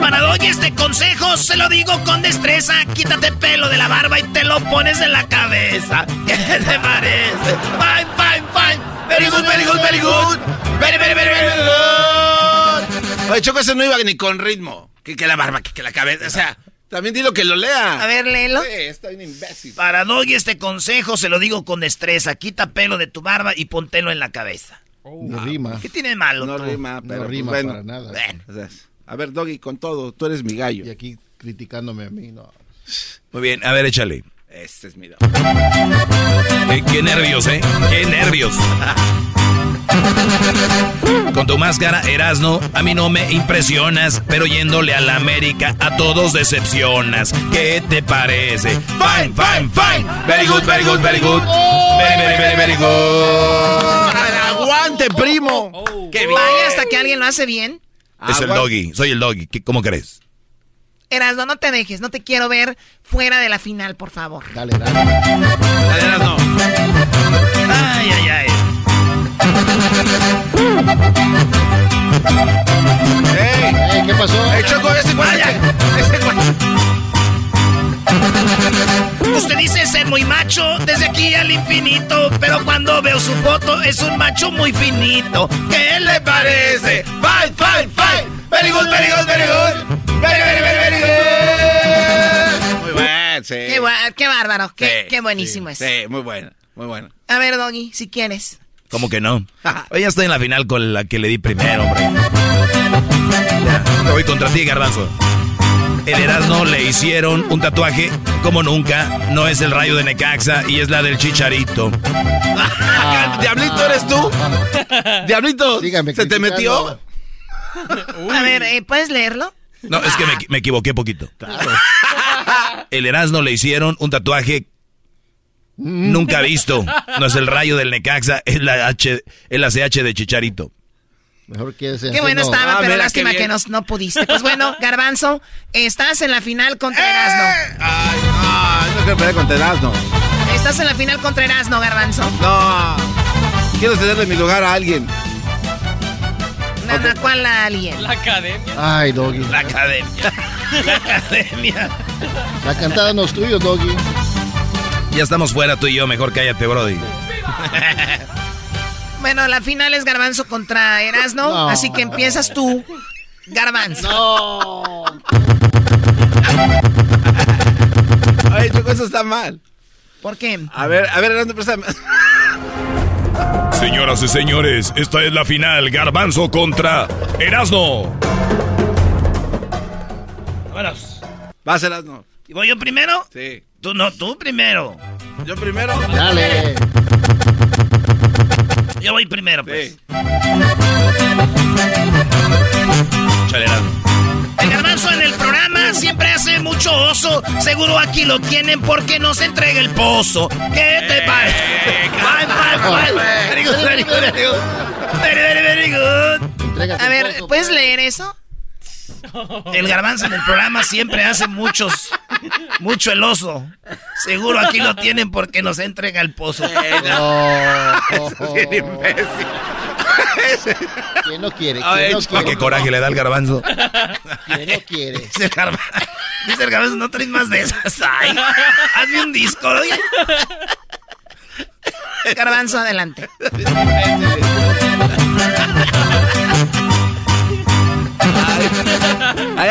Para Doggy este consejo se lo digo con destreza. Quítate pelo de la barba y te lo pones en la cabeza. (laughs) ¿Qué te parece? Fine, fine, fine. Very good, very good, very good. Very, very, very, very good. Oye, Choco, eso no iba ni con ritmo. Que, que la barba, que, que la cabeza. O sea, también dilo que lo lea. A ver, léelo. Sí, está bien imbécil. Para Doggy este consejo se lo digo con destreza. Quita pelo de tu barba y póntelo en la cabeza. No rima. ¿Qué tiene de malo? No tú? rima, pero No pues, rima bueno. para nada. Bueno. O sea, a ver, Doggy, con todo, tú eres mi gallo. Y aquí criticándome a mí, no. Muy bien, a ver, échale. Este es mi Doggy. Qué, qué nervios, ¿eh? Qué nervios. Con tu máscara, Erasno, a mí no me impresionas, pero yéndole a la América a todos decepcionas. ¿Qué te parece? Fine, fine, fine. Very good, very good, very good. Very, very, very, very good. ¡Aguante, primo! ¡Qué bien! Vaya hasta que alguien lo hace bien. Es el Aguante. doggy, soy el doggy. ¿Qué- ¿Cómo crees? Erasno, no te dejes. No te quiero ver fuera de la final, por favor. Dale, dale. Dale, Erasno. Ay, ay, ay. ¡Ey! Eh, ¿Qué pasó? ¡Ey, Choco, ese guay! ¡Ese guay! Usted dice ser muy macho desde aquí al infinito, pero cuando veo su foto es un macho muy finito. ¿Qué le parece? Fine, fine, fine. Very good, very good, very good. Very, very, very, very good. Muy bueno, sí. Qué, qué bárbaro. Qué, Sí, qué buenísimo es. Sí, muy bueno, muy bueno. A ver, Doggy, si quieres. ¿Cómo que no? Hoy ya estoy en la final con la que le di primero, hombre. Voy contra ti, Garbanzo. El Erasmo le hicieron un tatuaje como nunca. No es el rayo de Necaxa y es la del Chicharito. (laughs) ¿Diablito eres tú? ¿Diablito? Sígame ¿Se te metió? A ver, eh, ¿puedes leerlo? No, es que me, me equivoqué poquito. El Erasmo le hicieron un tatuaje nunca visto. No es el rayo del Necaxa, es la H, es la CH de Chicharito. Mejor que Qué bueno estaba, Ah, pero mira, lástima que nos, no pudiste. Pues bueno, (laughs) Garbanzo, estás en la final contra Erasno. Ay, no, no quiero pelear con Erasno. Estás en la final contra Erasno, Garbanzo. No. Quiero cederle mi lugar a alguien. Nada, ¿cuál la alien? La academia. Ay, Doggy. La academia. (laughs) La academia. La cantada no es tuyo, Doggy. Ya estamos fuera tú y yo, mejor cállate, Brody. (laughs) Bueno, la final es Garbanzo contra Erasno, No. así que empiezas tú, Garbanzo. No. Ay, Choco, eso está mal. ¿Por qué? A ver, a ver, Erasno, préstame. Señoras y señores, esta es la final. Garbanzo contra Erasno. Vámonos. Vas, Erasno. ¿Y voy yo primero? Sí. Tú no, tú primero. Yo primero. Dale. (laughs) Yo voy primero, pues. Erasmo. El garbanzo en el programa siempre hace mucho oso. Seguro aquí lo tienen porque no se entrega el pozo. ¿Qué te parece? Very, very, very good. A ver, ¿puedes leer eso? El garbanzo en el programa siempre hace muchos, mucho el oso. Seguro aquí lo tienen porque nos entrega el pozo. (laughs) Bien imbécil. ¿Quién no quiere? ¿Quién no quiere? qué coraje le da el garbanzo. ¿Quién no quiere? Dice el garbanzo, dice el garbanzo, no traes más de esas. Ay, hazme un disco. oye. (laughs) Garbanzo, adelante.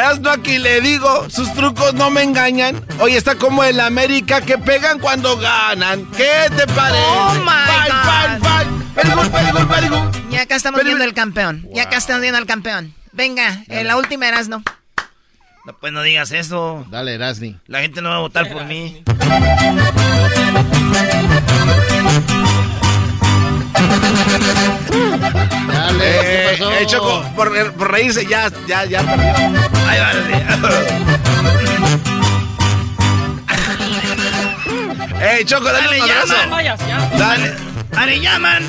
Aquí le digo, sus trucos no me engañan. Hoy está como el América que pegan cuando ganan. ¿Qué te parece? Oh, my Fine, God. Ya acá estamos viendo el campeón. Ya acá estamos viendo al campeón. Venga, eh, la última eras no. No, pues no digas eso. Dale, Erasni. La gente no va a votar por mí. Dale, ¿qué Eh, pasó? eh, Choco, por, por reírse ya, ya, ya perdió. Ahí va, Eh, Choco, dale, Dale, un madrazo. llaman. Dale. Dale, llaman.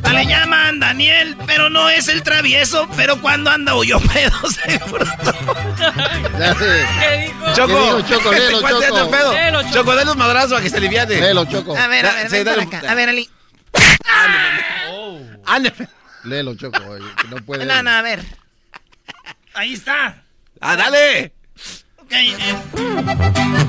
Dale, llaman, Daniel, pero no es el travieso, pero cuando anda huyó pedo, (laughs) seguro. Dale. Choco, ¿Qué dijo, Choco? este Léelo, cuate anda Choco. pedo. Léelo, Choco. Choco, dale un madrazo a que se aliviane. Léelo, Choco. A ver, a ver, Sí, ven acá. A ver, Ali. Ande. Léelo, Choco. oye, que no puede. No, no, a ver. Ahí está. Ah, dale. Ok, eh.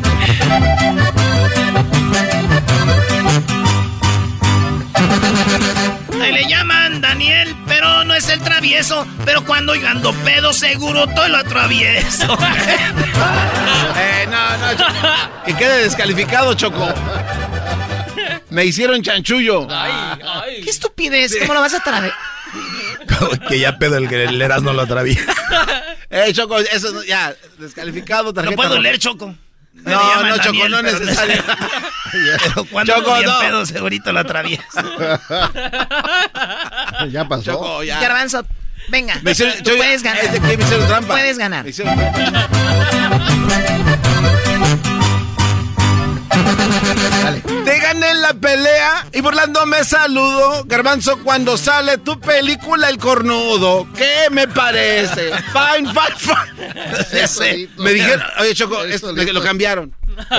Ahí le llaman Daniel, pero no es el travieso. Pero cuando yo ando pedo, seguro todo lo atravieso. (laughs) Eh, no, no, Choco. Que quede descalificado, Choco. Me hicieron chanchullo. Qué estupidez. ¿Cómo lo vas a traer? (laughs) que ya pedo el, el Erasmo lo atraviesa. Eh, Choco, eso ya, descalificado, tarjeta. No puedo roja. leer, Choco. Me No, no, Choco, Daniel, no es pero necesario. (laughs) Pero cuando Choco, no. pedo, segurito lo atravieso. (laughs) Ya pasó. Choco, ya. Garbanzo, venga. Me hicieron, Tú yo- puedes ganar. es de que me hicieron trampa. Puedes ganar. Me hicieron trampa. Dale. Te gané en la pelea y burlando me saludo. Garbanzo, cuando sale tu película El Cornudo. ¿Qué me parece? (laughs) Fine, fine, fine. (laughs) Me dijeron, oye, Choco, Él es- solito. me- lo cambiaron.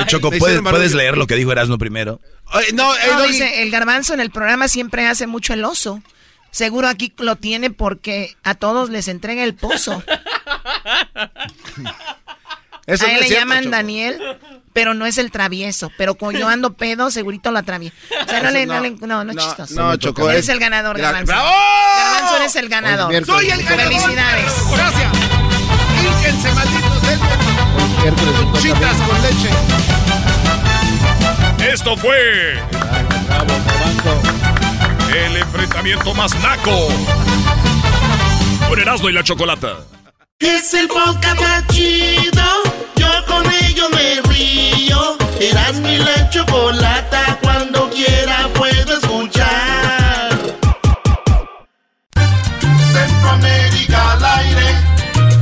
Choco, ¿puedes, puedes leer lo que dijo Erasmo primero? Oye, no, eh, No, no, dice, el garbanzo en el programa siempre hace mucho el oso. Seguro aquí lo tiene porque a todos les entrega el pozo. (laughs) eso a él le cierto, llaman Choco. Daniel, pero no es el travieso. Pero cuando yo ando pedo, segurito lo atravieso. O sea, no, le, no. no, le- no, no es chistoso. no, Choco, Eres es- el ganador, Gra- Garbanzo. ¡Bravo! Garbanzo, eres el ganador. Soy el ganador. Felicidades. Gracias. Fíjense, malditos Conchitas con leche. Esto fue Bravo, Garbanzo. el enfrentamiento más naco. Con Erasmo y la Chocolata. Es el podcast chido. Yo con ello me río. Eras mi la chocolata. Cuando quiera puedo escuchar. Centroamérica al aire.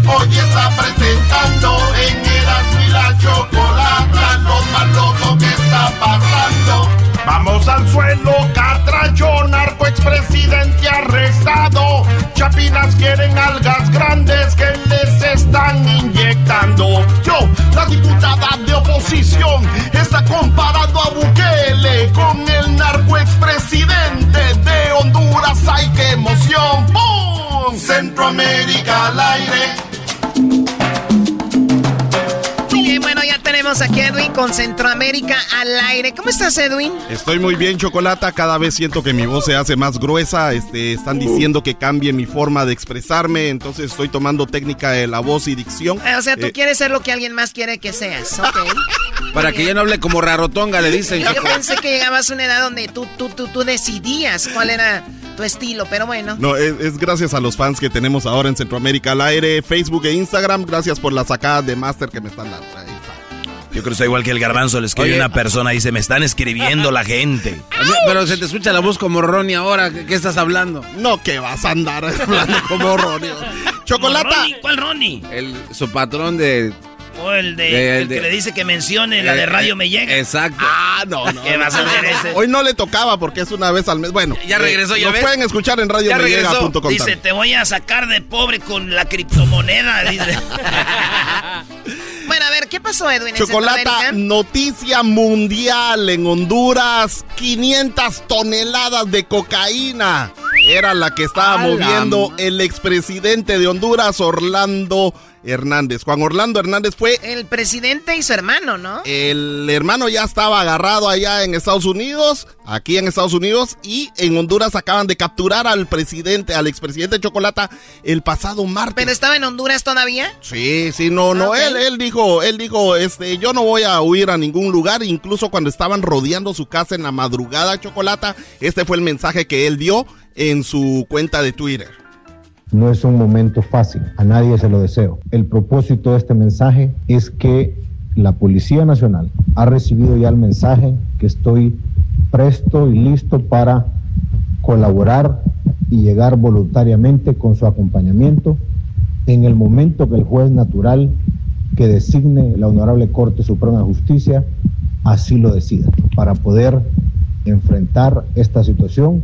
Hoy está presentando en Eras mi la chocolata. Lo más loco que está pasando. Vamos al suelo, catracho, narco expresidente arrestado. Chapinas quieren algas grandes que les están inyectando. Yo, la diputada de oposición, está comparando a Bukele con el narco expresidente de Honduras. ¡Ay, qué emoción! ¡Bum! Centroamérica al aire. Tenemos aquí a Edwin con Centroamérica al aire. ¿Cómo estás, Edwin? Estoy muy bien, Chocolata. Cada vez siento que mi voz se hace más gruesa. Este, están diciendo que cambie mi forma de expresarme. Entonces estoy tomando técnica de la voz y dicción. O sea, tú Eh, quieres ser lo que alguien más quiere que seas, ¿ok? (laughs) Para que ya no hable como rarotonga, le dicen. Yo pensé que llegabas a una edad donde tú, tú, tú, tú decidías cuál era tu estilo, pero bueno. No, es, es gracias a los fans que tenemos ahora en Centroamérica al aire, Facebook e Instagram. Gracias por la sacada de Master que me están dando. Ahí. Yo creo que está igual que el garbanzo, le escribe una persona y dice, me están escribiendo la gente. Pero se te escucha la voz como Ronnie ahora, ¿qué, estás hablando? No, que vas a andar (laughs) hablando como Ronnie. Chocolata. ¿Cuál Ronnie? El, su patrón de o el de, el que le dice que mencione la de eh, radio me llega. Exacto. Ah, no, no. ¿Qué vas a hacer ese? Hoy no le tocaba porque es una vez al mes. Bueno, ya regresó, ya Lo pueden escuchar en radiomellega.com. Dice, te voy a sacar de pobre con la criptomoneda. Dice. (laughs) (laughs) bueno, a ver, ¿qué pasó, Edwin? Chocolata, noticia mundial en Honduras: 500 toneladas de cocaína. Era la que estaba moviendo el expresidente de Honduras, Orlando Hernández. Juan Orlando Hernández fue... El presidente y su hermano, ¿no? El hermano ya estaba agarrado allá en Estados Unidos, aquí en Estados Unidos, y en Honduras acaban de capturar al presidente, al expresidente Chocolata, el pasado martes. ¿Pero estaba en Honduras todavía? Sí, sí, no, no, él, él dijo, él dijo, este, yo no voy a huir a ningún lugar, incluso cuando estaban rodeando su casa en la madrugada, Chocolata, este fue el mensaje que él dio en su cuenta de Twitter. No es un momento fácil, a nadie se lo deseo. El propósito de este mensaje es que la Policía Nacional ha recibido ya el mensaje que estoy presto y listo para colaborar y llegar voluntariamente con su acompañamiento en el momento que el juez natural que designe la Honorable Corte Suprema de Justicia así lo decida, para poder enfrentar esta situación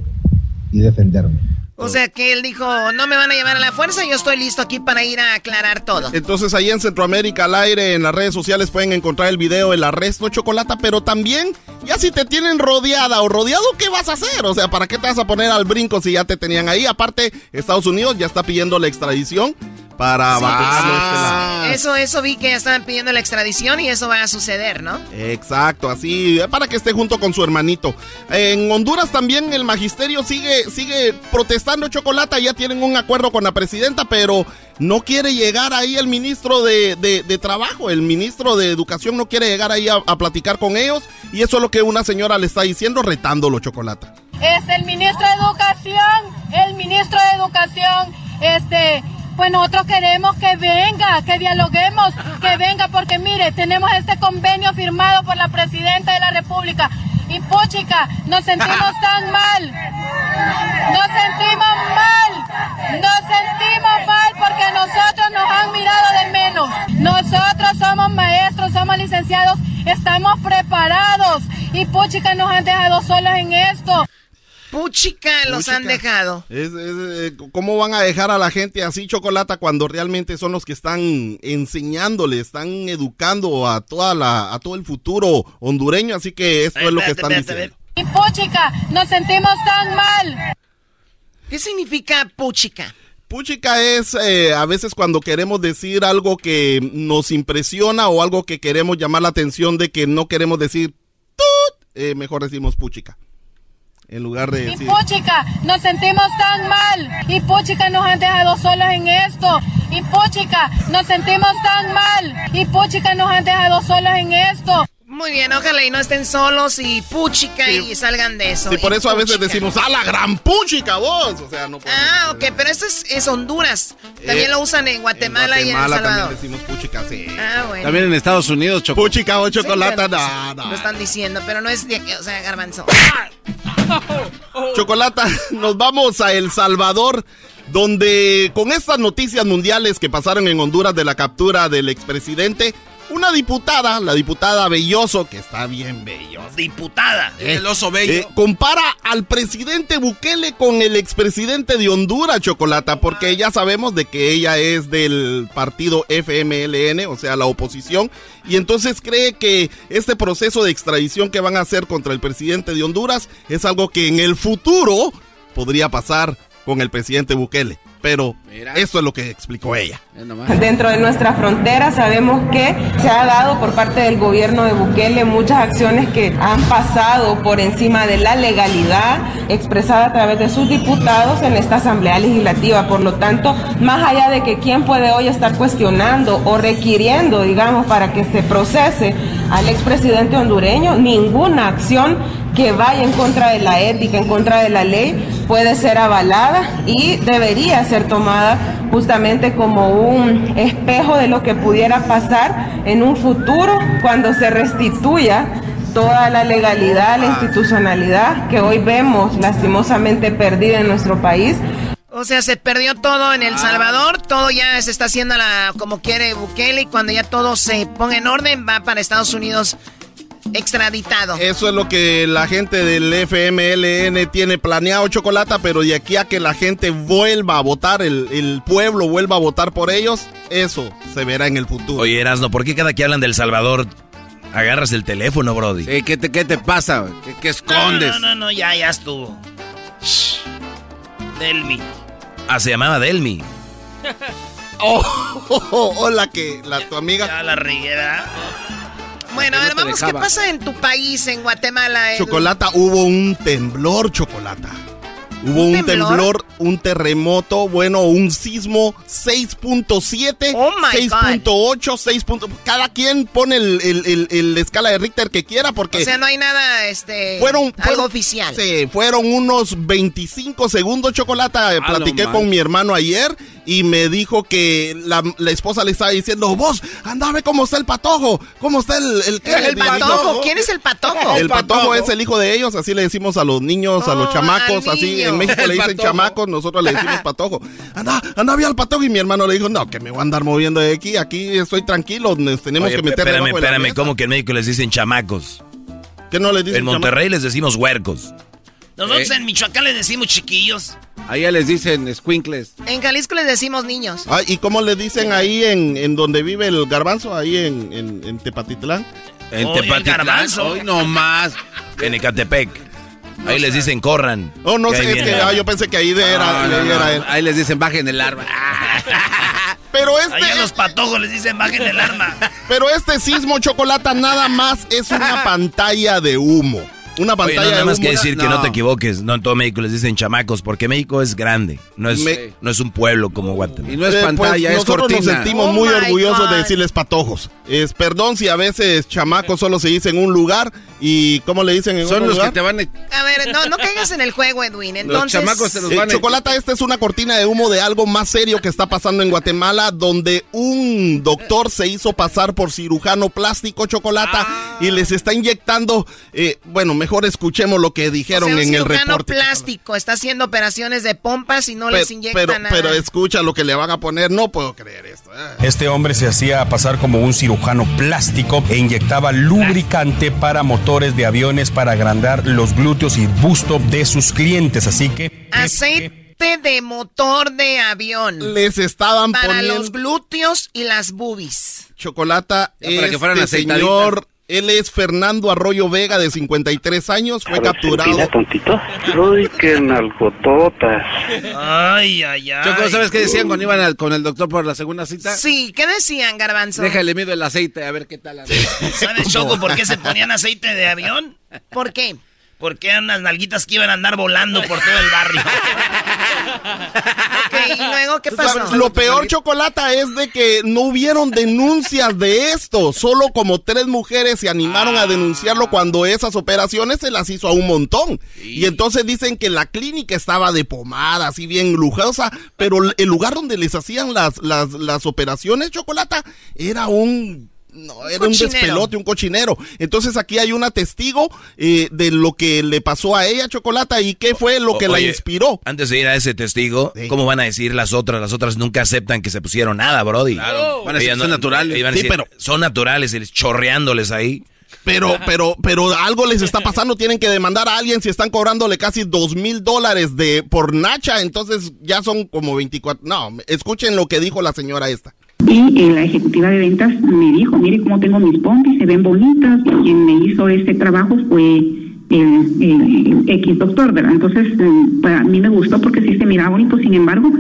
y defenderme. O sea que él dijo, no me van a llevar a la fuerza, yo estoy listo aquí para ir a aclarar todo. Entonces ahí en Centroamérica al aire, en las redes sociales pueden encontrar el video El arresto Chocolata, pero también ya si te tienen rodeada o rodeado, ¿qué vas a hacer? O sea, ¿para qué te vas a poner al brinco si ya te tenían ahí? Aparte, Estados Unidos ya está pidiendo la extradición para sí, Eso, eso vi que estaban pidiendo la extradición y eso va a suceder, ¿no? Exacto, así, para que esté junto con su hermanito. En Honduras también el magisterio sigue, sigue protestando chocolate, ya tienen un acuerdo con la presidenta, pero no quiere llegar ahí el ministro de, Trabajo, el ministro de Educación no quiere llegar ahí a, a, platicar con ellos y eso es lo que una señora le está diciendo retándolo, chocolate. Es el ministro de Educación, el ministro de Educación, este pues nosotros queremos que venga, que dialoguemos, que venga, porque mire, tenemos este convenio firmado por la Presidenta de la República. Y puchica, nos sentimos tan mal, nos sentimos mal, nos sentimos mal porque nosotros nos han mirado de menos. Nosotros somos maestros, somos licenciados, estamos preparados y puchica nos han dejado solos en esto. Puchica los han dejado. Eh, ¿Cómo van a dejar a la gente así chocolata cuando realmente son los que están enseñándole, están educando a toda la, a todo el futuro hondureño? Así que esto es lo que están diciendo. Y puchica, nos sentimos tan mal. ¿Qué significa puchica? Puchica es eh, a veces cuando queremos decir algo que nos impresiona o algo que queremos llamar la atención de que no queremos decir tut, eh, mejor decimos puchica en lugar de decir... Y puchica, nos sentimos tan mal. Y puchica, nos han dejado solos en esto. Y puchica, nos sentimos tan mal. Y puchica, nos han dejado solos en esto. Muy bien, ojalá y no estén solos y puchica y salgan de eso. Y por eso a veces decimos, ¡a la gran puchica vos! O sea, no Ah, ok, pero esto es, Honduras. También lo usan en Guatemala, y en El Salvador. también decimos puchica, sí. Ah, bueno. También en Estados Unidos, chocolate. Puchica o chocolate, no, no. Lo están diciendo, pero no es de aquí, o sea, garbanzo. Chocolata, (laughs) nos vamos a El Salvador, donde con estas noticias mundiales que pasaron en Honduras de la captura del expresidente, una diputada, la diputada Belloso, que está bien bello. Diputada, eh, el oso bello. Eh, compara al presidente Bukele con el expresidente de Honduras, Chocolata, porque ya sabemos de que ella es del partido FMLN, o sea, la oposición, y entonces cree que este proceso de extradición que van a hacer contra el presidente de Honduras es algo que en el futuro podría pasar con el presidente Bukele pero eso es lo que explicó ella. Dentro de nuestra frontera sabemos que se ha dado por parte del gobierno de Bukele muchas acciones que han pasado por encima de la legalidad expresada a través de sus diputados en esta Asamblea Legislativa. Por lo tanto, más allá de que quién puede hoy estar cuestionando o requiriendo, digamos, para que se procese al expresidente hondureño, ninguna acción que vaya en contra de la ética, en contra de la ley, puede ser avalada y debería ser tomada justamente como un espejo de lo que pudiera pasar en un futuro cuando se restituya toda la legalidad, la institucionalidad que hoy vemos lastimosamente perdida en nuestro país. O sea, se perdió todo en El Salvador, todo ya se está haciendo la, como quiere Bukele y cuando ya todo se ponga en orden va para Estados Unidos extraditado. Eso es lo que la gente del FMLN tiene planeado, Chocolata, pero de aquí a que la gente vuelva a votar, el, el pueblo vuelva a votar por ellos, eso se verá en el futuro. Oye, Erasno, ¿por qué cada que hablan del Salvador agarras el teléfono, Brody? ¿qué, te, ¿Qué te pasa? ¿Qué, qué escondes? No, no, no, ya, ya estuvo. Shh. Delmi. Ah, se llamaba Delmi. oh, (laughs) oh, oh, hola, que la, tu amiga... Ya la reguera. Bueno, a ver, vamos, ¿qué pasa en tu país, en Guatemala? Chocolata, hubo un temblor, Chocolata. Hubo un, temblor? temblor, un terremoto, bueno, un sismo 6.7, oh 6.8, 6. Cada quien pone el, el, el, el, escala de Richter que quiera porque... O sea, no hay nada, este... Fueron, algo oficial. Sí, fueron unos 25 segundos, Chocolata. Platiqué con mi hermano ayer y me dijo que la, la, esposa le estaba diciendo, vos, andame cómo está el patojo, cómo está el... ¿El, ¿El, el patojo? ¿Quién es el patojo? El patojo es el hijo de ellos, así le decimos a los niños, a los Oh, chamacos, así. En (laughs) México le dicen patojo. chamacos, nosotros le decimos (laughs) patojo. Anda, anda, vi al patojo y mi hermano le dijo, no, que me voy a andar moviendo de aquí, aquí estoy tranquilo, nos tenemos Oye, que meter espérame, de la espérame, mesa". ¿cómo que en México les dicen chamacos? ¿Qué no les dicen En Monterrey les decimos huercos. Nosotros Eh. en Michoacán les decimos chiquillos. Allá les dicen squinkles. En Jalisco les decimos niños. Ah, ¿Y cómo le dicen ahí en, en donde vive el garbanzo, ahí en, en, en Tepatitlán? En Tepatitlán. garbanzo. Hoy no más. (laughs) En Ecatepec. Ahí les dicen corran. Oh, no sé, es que ah, yo pensé que ahí de era, No, no, era no. él. Ahí les dicen bajen el arma. (laughs) Pero este, Ahí a los patojos les dicen bajen el arma. (laughs) pero este sismo chocolate nada más es una (laughs) pantalla de humo. Una Oye, pantalla no, nada de más humo. que decir que no te equivoques. No en todo México les dicen chamacos, porque México es grande. No es, Me- no es un pueblo como Guatemala. Y no es Eh, pantalla, pues, es nosotros cortina. nos sentimos Oh muy orgullosos de decirles patojos. Es, perdón si a veces chamacos solo se dice en un lugar y ¿cómo le dicen en Son otro los lugar? que te van a... A ver, no, no caigas en el juego, Edwin. Entonces, chamacos se los Eh, van a... Chocolata, esta es una cortina de humo de algo más serio que está pasando en Guatemala, donde un doctor se hizo pasar por cirujano plástico, Chocolata, y les está inyectando, eh, bueno, mejor escuchemos lo que o dijeron sea, un en el cirujano reporte. plástico está haciendo operaciones de pompas y no Pe- les inyecta pero, nada. pero escucha lo que le van a poner, no puedo creer esto. eh. Este hombre se hacía pasar como un cirujano plástico e inyectaba lubricante para motores de aviones para agrandar los glúteos y busto de sus clientes. Así que Aceite de motor de avión. Les estaban Para poniendo los glúteos y las boobies. chocolata. Ya, para que fueran este aceitaditas. señor, él es Fernando Arroyo Vega, de 53 años, fue capturado. tontito. Uy, qué nalgototas. Ay, ay, ay. Choco, ¿sabes qué decían cuando iban al- con el doctor por la segunda cita? Sí, ¿qué decían, Garbanzo? Déjale mido el aceite a ver qué tal. ¿Sabes, Choco, por qué se ponían aceite de avión? ¿Por qué? Porque eran unas nalguitas que iban a andar volando por todo el barrio. (laughs) Ok, y luego, ¿qué pasó? Lo peor, Chocolata, es de que no hubieron denuncias de esto. Solo como tres mujeres se animaron a denunciarlo cuando esas operaciones se las hizo a un montón. Y entonces dicen que la clínica estaba de pomada, así bien lujosa, pero el lugar donde les hacían las, las, las operaciones, Chocolata, era un... No, era un despelote, un cochinero. Entonces aquí hay una testigo eh, de lo que le pasó a ella, Chocolata, y qué fue lo que la inspiró. Antes de ir a ese testigo, ¿cómo van a decir las otras? Las otras nunca aceptan que se pusieron nada, Brody. Claro. Van a decir, Ellas son naturales. van a Sí, decir, pero- son naturales, y chorreándoles ahí. Pero, pero, pero algo les está pasando. Tienen que demandar a alguien si están cobrándole casi dos mil dólares de por Nacha. Entonces ya son como 24. No, escuchen lo que dijo la señora esta. Y eh, la ejecutiva de ventas me dijo, mire cómo tengo mis pompis, se ven bonitas. Y quien me hizo este trabajo fue el, el X doctor, ¿verdad? Entonces, eh, para mí me gustó porque sí se miraba bonito. Sin embargo,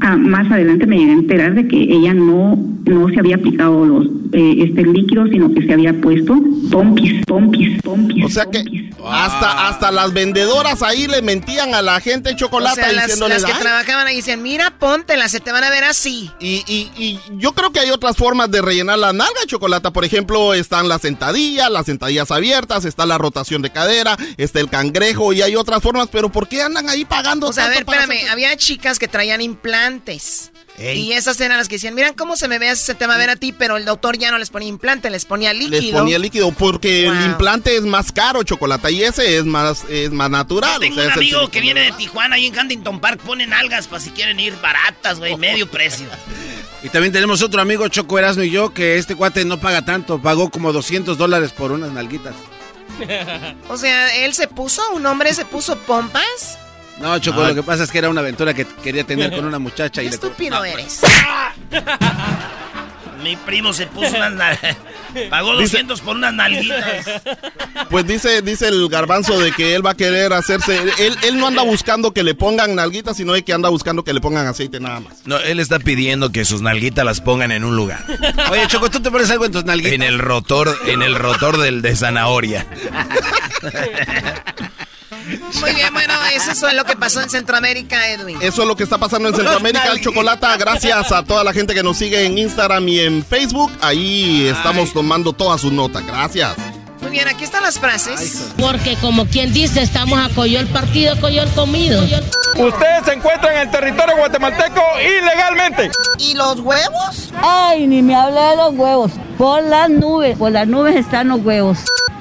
ah, más adelante me llegué a enterar de que ella no, no se había aplicado los eh, este líquido, sino que se había puesto pompis, pompis, pompis. O sea que Hasta, hasta las vendedoras ahí le mentían a la gente chocolate O sea, las, las que "Ay". trabajaban ahí decían, mira, póntela, se te van a ver así. Y, y- y yo creo que hay otras formas de rellenar la nalga chocolate. Por ejemplo, están las sentadillas, las sentadillas abiertas, está la rotación de cadera, está el cangrejo y hay otras formas. Pero ¿por qué andan ahí pagando O sea, a ver, para espérame, hacer- había chicas que traían implantes. Ey. Y esas eran las que decían, miran cómo se me ve, se te va a ver a ti, pero el doctor ya no les ponía implante, les ponía líquido. Les ponía líquido porque el implante es más caro, chocolate, y ese es más, es más natural. Tengo o sea, un amigo que viene de Tijuana y en Huntington Park ponen algas para si quieren ir baratas, güey, medio precio. (laughs) Y también tenemos otro amigo, Choco Erasmo y yo, que este cuate no paga tanto, pagó como 200 dólares por unas nalguitas. (laughs) O sea, él se puso, un hombre se puso pompas. No, Choco, Ah. lo que pasa es que era una aventura que quería tener con una muchacha y Qué le... estúpido eres. (laughs) Mi primo se puso unas nal- (laughs) Pagó 200 por unas nalguitas. (laughs) Pues dice, dice el garbanzo de que él va a querer hacerse. Él, él no anda buscando que le pongan nalguitas, sino de que anda buscando que le pongan aceite nada más. No, él está pidiendo que sus nalguitas las pongan en un lugar. Oye, Choco, ¿tú te pones algo en tus nalguitas? En el rotor, en el rotor del de zanahoria. Muy bien, bueno, eso es lo que pasó en Centroamérica, Edwin. Eso es lo que está pasando en Centroamérica, el chocolate. Gracias a toda la gente que nos sigue en Instagram y en Facebook. Ahí estamos tomando todas sus notas. Gracias. Muy bien, aquí están las frases. Porque como quien dice, estamos a coyol partido, coyol comido. Ustedes se encuentran en el territorio guatemalteco ilegalmente. ¿Y los huevos? Ay, ni me hable de los huevos. Por las nubes, por las nubes están los huevos.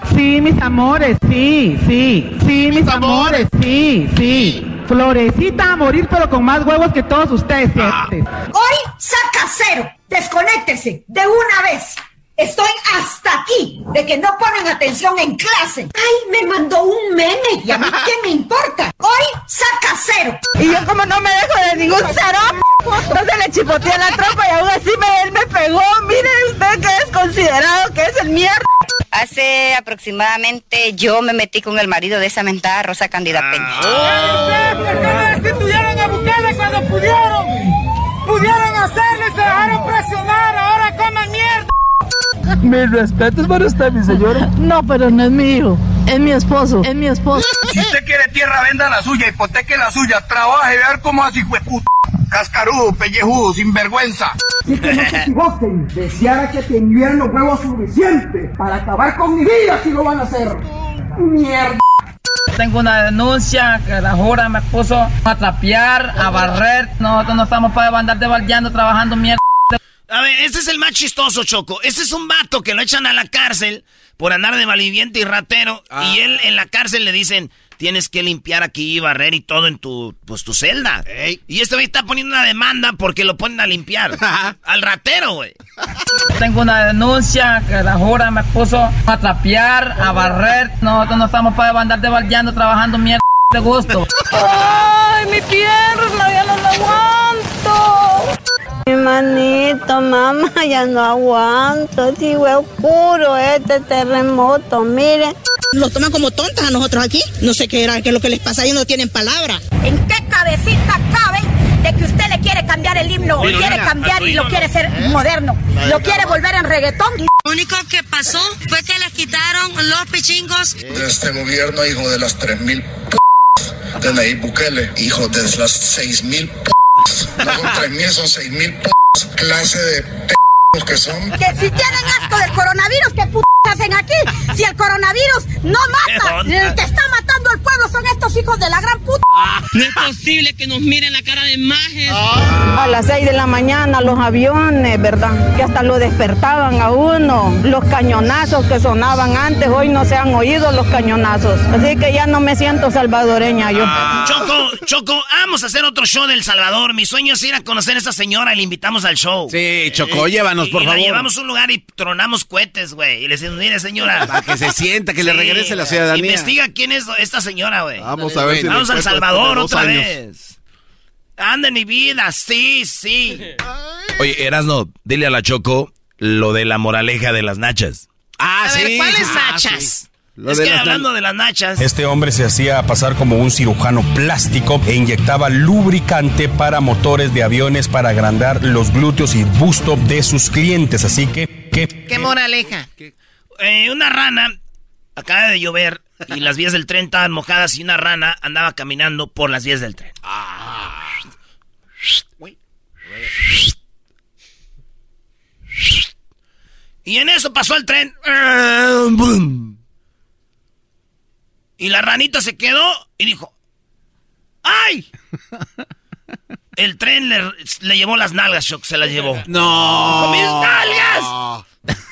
Sí, mis amores, sí, sí, sí, mis amores, sí, sí. Florecita a morir, pero con más huevos que todos ustedes. fíjate. Hoy saca cero. Desconéctese de una vez. Estoy hasta aquí de que no ponen atención en clase. Ay, me mandó un meme y a mí (laughs) qué me importa. Hoy saca cero. Y yo como no me dejo de ningún cero, no se le chipotea la tropa y aún así me, él me pegó. Mire usted que es considerado que es el mierda. Hace aproximadamente yo me metí con el marido de esa mentada Rosa Candida Peña. ¿Por qué no destituyeron a Bukele cuando pudieron? Pudieron hacerlo y se dejaron presionar. Mis respetos para usted, mi señora. (laughs) No, pero no es mi hijo. Es mi esposo. Es mi esposo. Si usted quiere tierra, venda la suya, hipoteque la suya, trabaje, ver cómo así fue puta. Cascarudo, pellejudo, sinvergüenza. (laughs) Así que no se equivoquen. Deseara que tuvieran los huevos suficientes para acabar con mi vida si lo van a hacer. Mierda. Tengo una denuncia que la jura me puso a trapear, a barrer. Nosotros no estamos para andar debaldeando, trabajando mierda. A ver, este es el más chistoso, Choco. Este es un vato que lo echan a la cárcel por andar de malviviente y ratero. Y él en la cárcel le dicen, tienes que limpiar aquí, barrer y todo en tu, pues, tu celda. Y este güey está poniendo una demanda porque lo ponen a limpiar. (laughs) Al ratero, güey. (laughs) Tengo una denuncia que la jura me puso a trapear, a barrer. Nosotros no estamos para andar debaldeando, trabajando mierda de gusto. (laughs) ¡Ay, mi pierna! ¡Ya no la aguanto! Mi manito, mamá, (laughs) ya no aguanto. Sí, fue oscuro este terremoto, miren. Nos toman como tontas a nosotros aquí. No sé qué era, qué es lo que les pasa, ellos no tienen palabra. ¿En qué cabecita cabe de que usted le quiere cambiar el himno? Pero quiere mira, cambiar y lo quiere ser ¿Eh? moderno. Lo quiere volver en reggaetón. Lo único que pasó fue que les quitaron los pichingos. de este gobierno, hijo de las 3.000 p de Nayib Bukele, hijo de las 6.000 p no son 3.000, son 6.000 p clase de p que son. Que si tienen asco del coronavirus, ¿qué p hacen aquí? Si el coronavirus no mata, el que está matando al pueblo son estos hijos de la gran puta. No es posible que nos miren la cara de majes. A las 6 de la mañana los aviones, ¿verdad? Que hasta lo despertaban a uno. Los cañonazos que sonaban antes, hoy no se han oído los cañonazos. Así que ya no me siento salvadoreña yo. Choco, Choco, vamos a hacer otro show del Salvador. Mi sueño es ir a conocer a esta señora y le invitamos al show. Sí, Choco, llévanos, Por y la favor. llevamos a un lugar y tronamos cohetes, güey. Y le decimos, mire, señora. Para que se sienta, que le regrese la ciudadanía. Investiga quién es esta señora, güey. Vamos a ver si Vamos a El encuentro Salvador otra años. vez. Anda en mi vida, sí, sí. Oye, Erasno, dile a la Choco lo de la moraleja de las nachas. Ah, A ver, ¿cuáles Ah, nachas? Lo Es de que las hablando de las nachas. Este hombre se hacía pasar como un cirujano plástico e inyectaba lubricante para motores de aviones para agrandar los glúteos y busto de sus clientes. Así que, ¿qué? ¿Qué moraleja? Eh, una rana acaba de llover Y las vías del tren estaban mojadas y una rana andaba caminando por las vías del tren. Ah. Y en eso pasó el tren. Y la ranita se quedó y dijo, ¡ay! (laughs) El tren le, llevó las nalgas, Shock, se las llevó. ¡No! ¡Mis nalgas!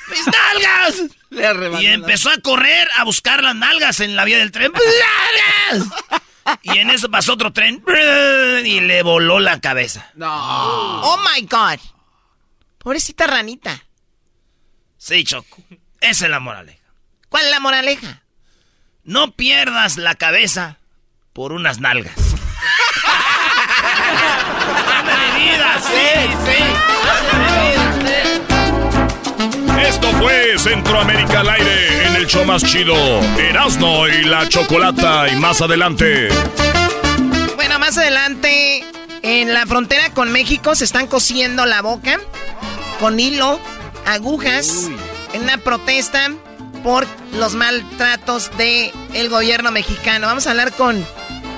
¡Mis nalgas! (laughs) y empezó a correr a buscar las nalgas en la vía del tren. ¡Nalgas! (laughs) Y en eso pasó otro tren y le voló la cabeza. No. Oh my God. Pobrecita ranita. Sí, Choco. Esa es la moraleja. ¿Cuál es la moraleja? No pierdas la cabeza por unas nalgas. vida! ¡Sí, sí! Esto fue Centroamérica al aire en el show más chido. Erasno y la chocolata. Y más adelante. Bueno, más adelante, en la frontera con México se están cosiendo la boca con hilo, agujas, en una protesta por los maltratos del el gobierno mexicano. Vamos a hablar con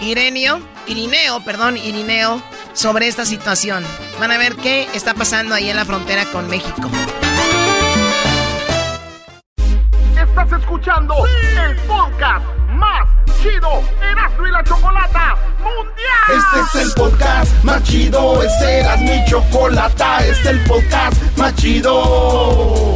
Ireneo, Irineo, perdón, Irineo, sobre esta situación. Van a ver qué está pasando ahí en la frontera con México. Estás escuchando el podcast más chido Erasmo y la Chocolata Mundial. Este es el podcast más chido, este es mi Chocolata, este es el podcast más chido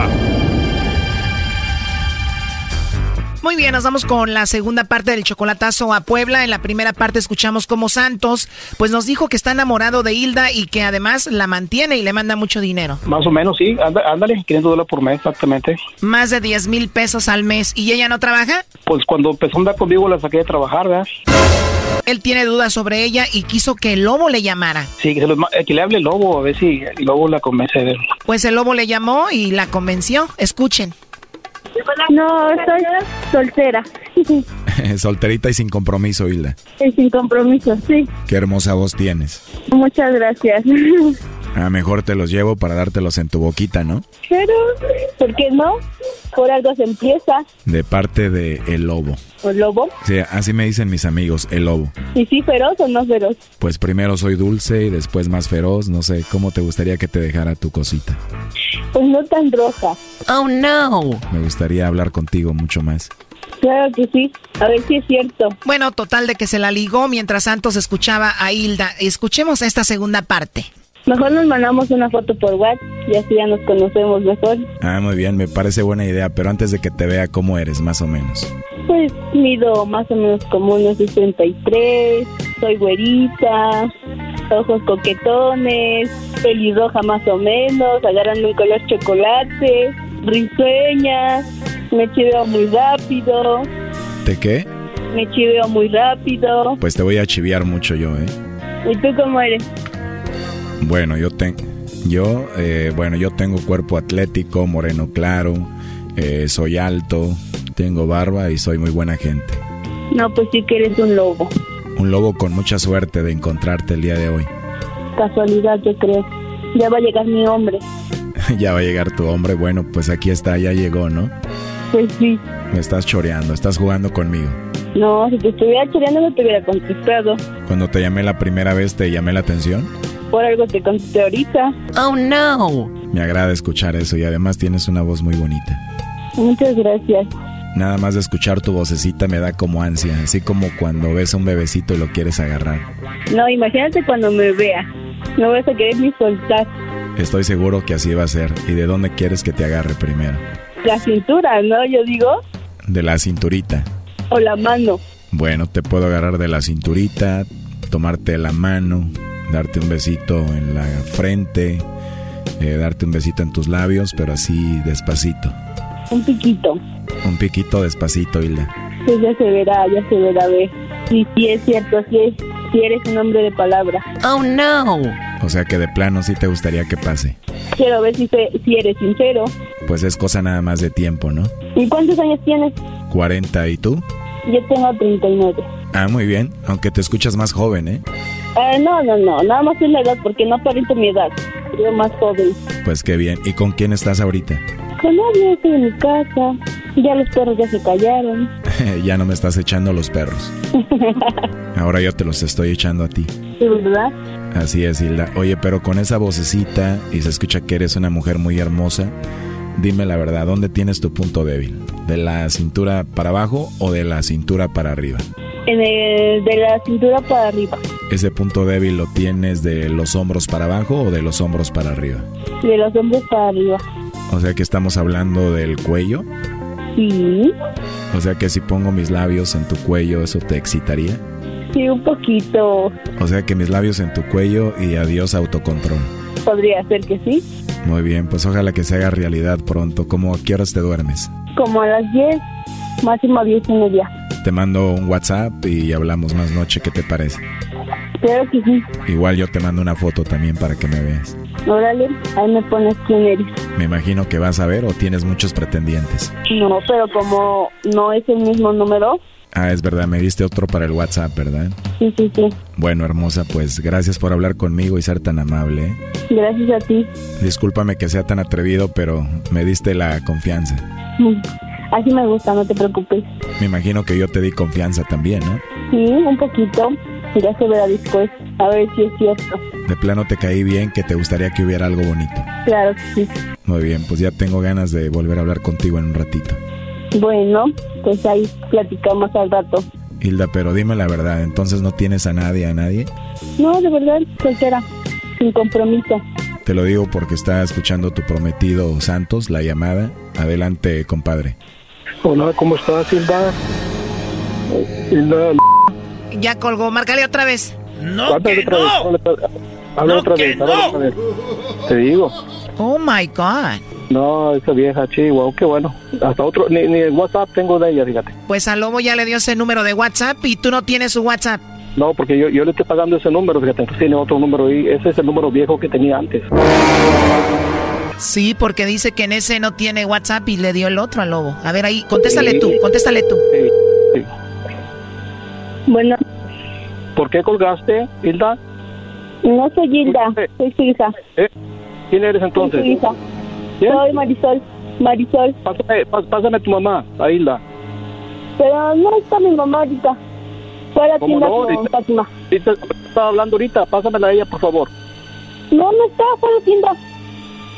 Muy bien, nos vamos con la segunda parte del chocolatazo a Puebla. En la primera parte escuchamos cómo Santos, pues nos dijo que está enamorado de Hilda y que además la mantiene y le manda mucho dinero. Más o menos, sí. Ándale, 500 dólares por mes, exactamente. Más de 10 mil pesos al mes. ¿Y ella no trabaja? Pues cuando empezó a andar conmigo la saqué de trabajar, ¿verdad? Él tiene dudas sobre ella y quiso que el lobo le llamara. Sí, que, eh, que le hable el lobo, a ver si el lobo la convence de él. Pues el lobo le llamó y la convenció. Escuchen. No, soy soltera. (laughs) (laughs) Solterita y sin compromiso, Hilda. Y sin compromiso, sí. Qué hermosa voz tienes. Muchas gracias. (laughs) A mejor te los llevo para dártelos en tu boquita, ¿no? Pero, ¿por qué no? Por algo se empieza. De parte de El Lobo. ¿El lobo? Sí, así me dicen mis amigos, El Lobo. ¿Y sí feroz o no feroz? Pues primero soy dulce y después más feroz. No sé, ¿cómo te gustaría que te dejara tu cosita? Pues no tan roja. Oh, no. Me gustaría hablar contigo mucho más. Claro que sí. A ver si es cierto. Bueno, total de que se la ligó mientras Santos escuchaba a Hilda. Escuchemos esta segunda parte. Mejor nos mandamos una foto por WhatsApp y así ya nos conocemos mejor. Ah, muy bien, me parece buena idea, pero antes de que te vea, ¿cómo eres, más o menos? Pues mido más o menos como unos 63, soy güerita, ojos coquetones, pelirroja más o menos, agarrando un color chocolate, risueña, me chiveo muy rápido, ¿De qué? me chiveo muy rápido. Pues te voy a chiviar mucho yo, ¿eh? ¿Y tú cómo eres? Bueno, yo tengo... Yo, eh, bueno, yo tengo cuerpo atlético, moreno claro, eh, soy alto, tengo barba y soy muy buena gente. No, pues sí que eres un lobo. Un lobo con mucha suerte de encontrarte el día de hoy. Casualidad, yo creo. Ya va a llegar mi hombre. (laughs) ya va a llegar tu hombre, bueno, pues aquí está, ya llegó, ¿no? Pues sí. Me estás choreando, estás jugando conmigo. No, si te estuviera choreando no te hubiera contestado. Cuando te llamé la primera vez, ¿te llamé la atención? Por algo te contesté ahorita. Oh, no. Me agrada escuchar eso y además tienes una voz muy bonita. Muchas gracias. Nada más de escuchar tu vocecita me da como ansia, así como cuando ves a un bebecito y lo quieres agarrar. No, imagínate cuando me vea. No vas a querer ni soltar. Estoy seguro que así va a ser. ¿Y de dónde quieres que te agarre primero? La cintura, ¿no? Yo digo. De la cinturita. O la mano. Bueno, te puedo agarrar de la cinturita, tomarte la mano, darte un besito en la frente, eh, darte un besito en tus labios, pero así despacito. Un piquito. Un piquito despacito, Hilda. Pues ya se verá, ya se verá, ver. Y si es cierto, si, es, si eres un hombre de palabra. Oh, no. O sea que de plano sí te gustaría que pase. Quiero ver si, se- si eres sincero. Pues es cosa nada más de tiempo, ¿no? ¿Y cuántos años tienes? 40 y tú? Yo tengo 39. Ah, muy bien, aunque te escuchas más joven, ¿eh? Eh, no, no, no, nada más es la edad, porque no aparento mi edad. Yo más joven. Pues qué bien. ¿Y con quién estás ahorita? Con nadie, estoy en mi casa. Ya los perros ya se callaron. (laughs) ya no me estás echando los perros. (laughs) Ahora yo te los estoy echando a ti. ¿Sí, verdad? Así es, Hilda. Oye, pero con esa vocecita y se escucha que eres una mujer muy hermosa, dime la verdad, ¿dónde tienes tu punto débil? ¿De la cintura para abajo o de la cintura para arriba? En el, de la cintura para arriba. ¿Ese punto débil lo tienes de los hombros para abajo o de los hombros para arriba? De los hombros para arriba. O sea que estamos hablando del cuello. Sí, O sea que si pongo mis labios en tu cuello, ¿eso te excitaría? sí, un poquito. O sea que mis labios en tu cuello y adiós autocontrol. Podría ser que sí. Muy bien, pues ojalá que se haga realidad pronto. ¿Cómo a qué horas te duermes? Como a las 10, máximo 10 y media. Te mando un WhatsApp y hablamos más noche, ¿qué te parece? Creo que sí. Igual yo te mando una foto también para que me veas. Órale, ahí me pones quién eres. Me imagino que vas a ver o tienes muchos pretendientes. No, pero como no es el mismo número, Ah, es verdad, me diste otro para el WhatsApp, ¿verdad? sí, sí, sí. Bueno, hermosa, pues gracias por hablar conmigo y ser tan amable. ¿eh? Gracias a ti. Discúlpame que sea tan atrevido, pero me diste la confianza. Así me gusta, no te preocupes. Me imagino que yo te di confianza también, ¿no? Sí, un poquito. Ya se verá después. A ver si es cierto. De plano te caí bien, que te gustaría que hubiera algo bonito. Claro que sí. Muy bien, pues ya tengo ganas de volver a hablar contigo en un ratito. Bueno, pues ahí platicamos al rato. Hilda, pero dime la verdad, entonces no tienes a nadie, a nadie? No, de verdad, soltera. Sin compromiso. Te lo digo porque está escuchando tu prometido Santos, la llamada. Adelante, compadre. Hola, ¿cómo estás, Hilda? Hilda, Ya colgó, márcale otra vez. No, que otra vez, no. háblale otra- háblale No, otra que vez, no. otra vez. Te digo. Oh my God. No, esa vieja chihuahua, qué bueno. Hasta otro, ni, ni el WhatsApp tengo de ella, fíjate. Pues a Lobo ya le dio ese número de WhatsApp y tú no tienes su WhatsApp. No, porque yo, yo le estoy pagando ese número, fíjate, entonces tiene otro número ahí. Ese es el número viejo que tenía antes. Sí, porque dice que en ese no tiene WhatsApp y le dio el otro a Lobo. A ver ahí, contéstale tú, contéstale tú. Sí, sí. Bueno, ¿Por qué colgaste, Hilda? no soy Hilda, soy su hija. ¿Eh? ¿Quién eres Soy entonces? ¿Quién? Soy Marisol. Marisol. Pásame, pásame a tu mamá, a Hilda. Pero no está mi mamá ahorita. Fue la ¿Cómo tienda no? con Fátima. Estaba hablando ahorita, pásamela a ella, por favor. No, no está, fue la tienda.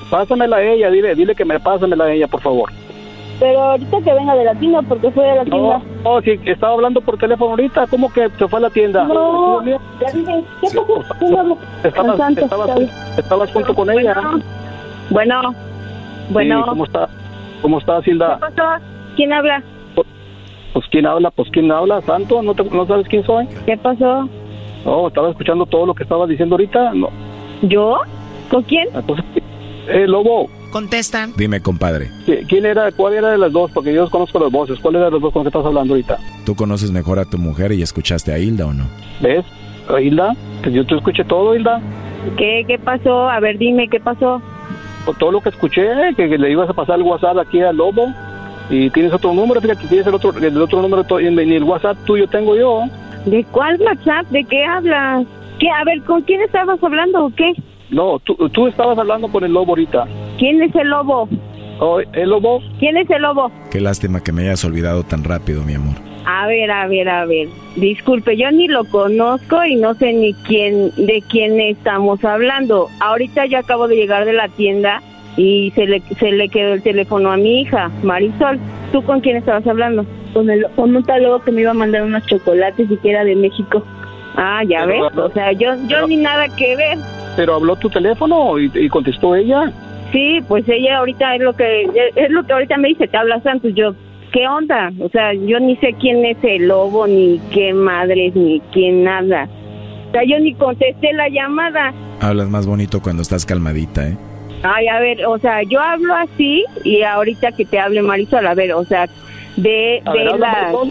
Pásamela a ella, dile, dile que me pásamela a ella, por favor. Pero ahorita que venga de la tienda, porque fue de la tienda. No, no, sí, estaba hablando por teléfono ahorita, ¿cómo que se fue a la tienda? No, ¿qué pasó? ¿Quién habla? Estabas, estabas, estabas junto con ella. Bueno, bueno. Sí, ¿Cómo está? ¿Cómo está, Hilda? ¿Qué pasó? ¿Quién habla? Pues ¿quién habla? Pues ¿quién habla? ¿Santo? ¿No, te- no sabes quién soy? ¿Qué pasó? No, estaba escuchando todo lo que estabas diciendo ahorita. No. ¿Yo? ¿Con quién? Entonces, eh, Lobo, Contesta. Dime, compadre, ¿qui- ¿quién era, cuál era de las dos? Porque yo conozco las voces. ¿Cuál era de las dos con las que estás hablando ahorita? ¿tú conoces mejor a tu mujer y escuchaste a Hilda o no? ¿Ves? ¿A Hilda? Pues yo te escuché todo, Hilda. ¿Qué, ¿Qué pasó? A ver, dime, ¿qué pasó? Por todo lo que escuché, que, que le ibas a pasar el WhatsApp aquí al Lobo. Y tienes otro número, fíjate, tienes el otro, el otro número, ni el WhatsApp tuyo tengo yo. ¿De cuál WhatsApp? ¿De qué hablas? ¿Qué? A ver, ¿con quién estabas hablando o qué? No, tú, tú estabas hablando con el Lobo ahorita. ¿Quién es el lobo? Oh, ¿El Lobo? ¿Quién es el lobo? Qué lástima que me hayas olvidado tan rápido, mi amor. A ver, a ver, a ver. Disculpe, yo ni lo conozco y no sé ni quién de quién estamos hablando. Ahorita yo acabo de llegar de la tienda y se le se le quedó el teléfono a mi hija, Marisol. ¿Tú con quién estabas hablando? Con el con un tal lobo que me iba a mandar unos chocolates y que era de México. Ah, ya Pero- ves. O sea, yo yo ni nada que ver. Pero habló tu teléfono y, y contestó ella. Sí, pues ella ahorita es lo que es lo que ahorita me dice, te habla Santos, yo ¿qué onda? O sea, yo ni sé quién es el lobo ni qué madres ni quién nada. O sea, yo ni contesté la llamada. Hablas más bonito cuando estás calmadita, ¿eh? Ay, a ver, o sea, yo hablo así y ahorita que te hable Marisol, a ver, o sea, de A ver, de la Marisol.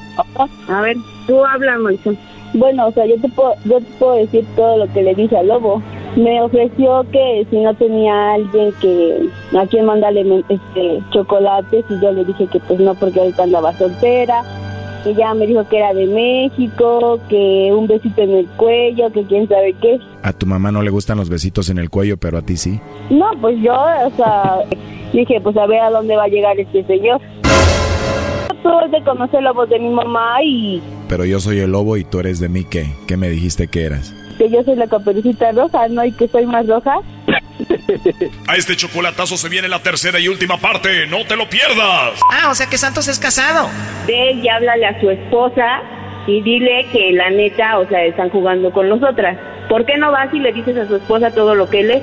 A ver, tú habla Marisol. Bueno, o sea, yo te puedo, yo te puedo decir todo lo que le dije al lobo. Me ofreció que si no tenía alguien que a quien mandarle este chocolates y yo le dije que pues no porque ahorita andaba soltera. Ella me dijo que era de México, que un besito en el cuello, que quién sabe qué. A tu mamá no le gustan los besitos en el cuello, pero a ti sí. No, pues yo, o sea, dije pues a ver a dónde va a llegar este señor. Tuve de conocer la voz de mi mamá y Pero yo soy el lobo y tú eres de mí, ¿qué? ¿Qué me dijiste que eras? Que yo soy la caperucita roja, ¿no? Y que soy más roja. (laughs) A este chocolatazo se viene la tercera y última parte. ¡No te lo pierdas! Ah, o sea que Santos es casado. Ve y háblale a su esposa y dile que la neta, o sea, están jugando con nosotras. ¿Por qué no vas y le dices a su esposa todo lo que él es?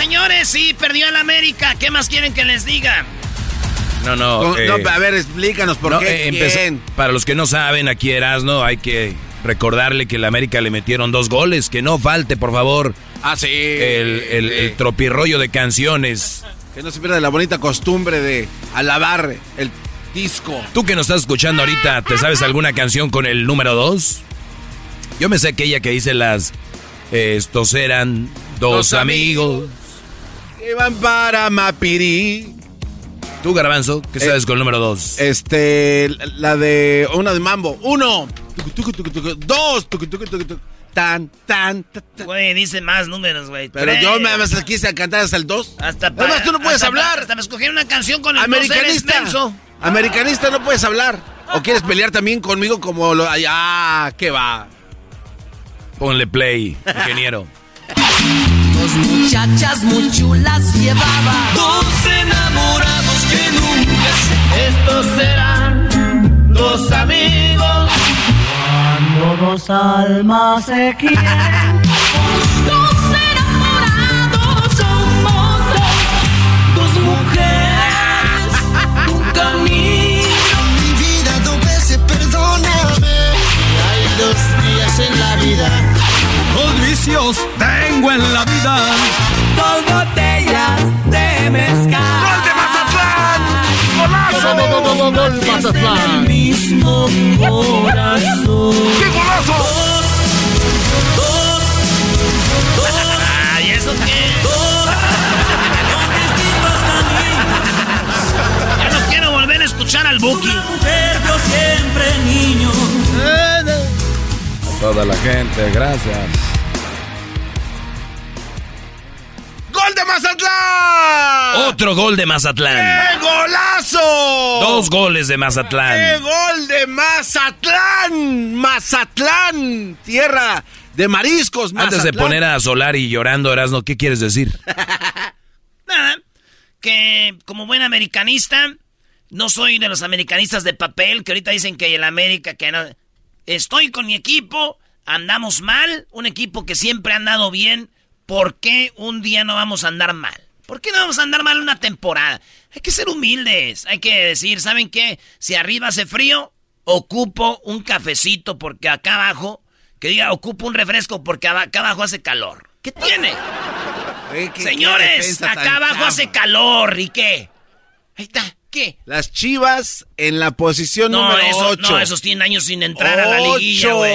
Señores, sí, perdió el América. ¿Qué más quieren que les diga? No, no. No, eh, no, a ver, explícanos por no, qué. eh, ¿Quién? para los que no saben, aquí Erasno, hay que recordarle que el América le metieron dos goles. Que no falte, por favor. Ah, sí. El, el, sí. el tropirrollo de canciones. Que no se pierda la bonita costumbre de alabar el disco. Tú que nos estás escuchando ahorita, ¿te sabes alguna canción con el número dos? Yo me sé aquella que dice las... eh, estos eran dos, Dos amigos. Iban para Mapirí. Tú, Garbanzo, ¿qué Eh, sabes con el número dos? Este, la de una de mambo. Uno. Tucu, tucu, tucu, tucu. Dos. Tucu, tucu, tucu, tucu. Tan, tan, tan, tan. Güey, dice más números, güey. Pero Tres. yo me me quise cantar hasta el dos. Hasta Además, tú no puedes hasta hablar. pa- Hasta me escogieron una canción con el dos, eres Americanista. menso. Americanista no puedes hablar. ¿O quieres pelear también conmigo como lo... ay, Ah, ¿qué va? Ponle play, ingeniero. (laughs) Dos muchachas muy chulas llevaba. Dos enamorados que nunca se... Estos serán dos amigos. Cuando dos almas se quieren. Tengo en la vida. Dos botellas de mezcal. ¡Gol de Mazatlán! ¡Golazo! ¡Gol, gol, gol, gol, Mazatlán! el mismo corazón. ¡Qué golazo! Dos, dos, Ay, ¿eso qué? Ya no quiero volver a escuchar al Buki. siempre niño. A toda la gente, gracias. De Mazatlán! Otro gol de Mazatlán. ¡Qué golazo! Dos goles de ¡Qué Mazatlán. gol de Mazatlán! Mazatlán, tierra de mariscos. Antes de poner a Solari llorando, Erasno, ¿qué quieres decir? (laughs) Nada, que como buen americanista, no soy de los americanistas de papel, que ahorita dicen que el América, que no... Estoy con mi equipo, andamos mal, un equipo que siempre ha andado bien, ¿por qué un día no vamos a andar mal? ¿Por qué no vamos a andar mal una temporada? Hay que ser humildes, hay que decir, ¿saben qué? Si arriba hace frío, ocupo un cafecito porque acá abajo, que diga, ocupo un refresco porque acá abajo hace calor. ¿Qué tiene? (laughs) Qué- Señores, acá abajo hace calor, ¿y qué? Ahí está, ¿qué? Las chivas en la posición No, número eso- 8. no, esos tienen años sin entrar a la liguilla, güey.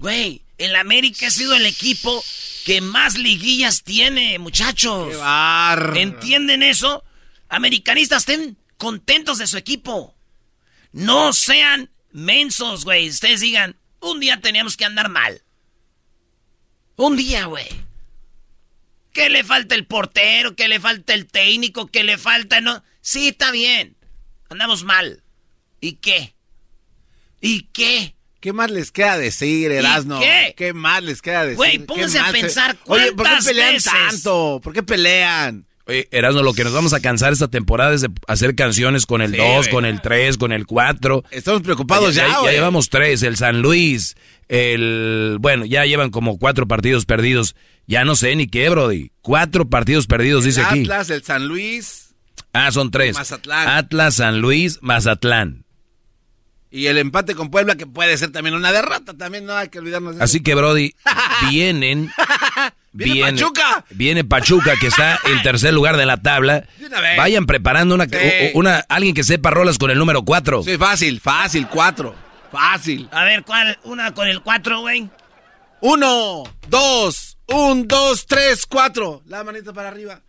Güey, el América ha sido el equipo que más liguillas tiene, muchachos. ¡Qué bar! ¿Entienden eso? Americanistas, estén contentos de su equipo. No sean mensos, güey. Ustedes digan, un día teníamos que andar mal. Un día, güey. ¿Qué le falta el portero? ¿Qué le falta el técnico? ¿Qué le falta? No. Sí, está bien. Andamos mal. ¿Y qué? ¿Y qué? ¿Qué más les queda decir, Erasno? qué? más les queda decir? Güey, ¿Qué pónganse a más se- pensar Oye, ¿por qué cuántas pelean veces? tanto? ¿Por qué pelean? Oye, Erasno, lo que nos vamos a cansar esta temporada es de hacer canciones con el Sí, 2, güey. con el 3, con el 4. Estamos preocupados ya, ya, güey. llevamos tres, el San Luis, el... Bueno, ya llevan como cuatro partidos perdidos. Ya no sé ni qué, Brody. Cuatro partidos perdidos, dice el aquí. Atlas, el San Luis Ah, son tres. Mazatlán. Atlas, San Luis, Mazatlán. Y el empate con Puebla, que puede ser también una derrota. También no hay que olvidarnos de eso. Así que, Brody, (laughs) vienen... ¡Viene Pachuca! Viene Pachuca, que está en tercer lugar de la tabla. De una vez. Vayan preparando una, Sí. una alguien que sepa rolas con el número 4. Sí, fácil, fácil, cuatro. Fácil. A ver, ¿cuál? Una con el 4, güey. Uno, dos, un, dos, tres, cuatro. La manita para arriba.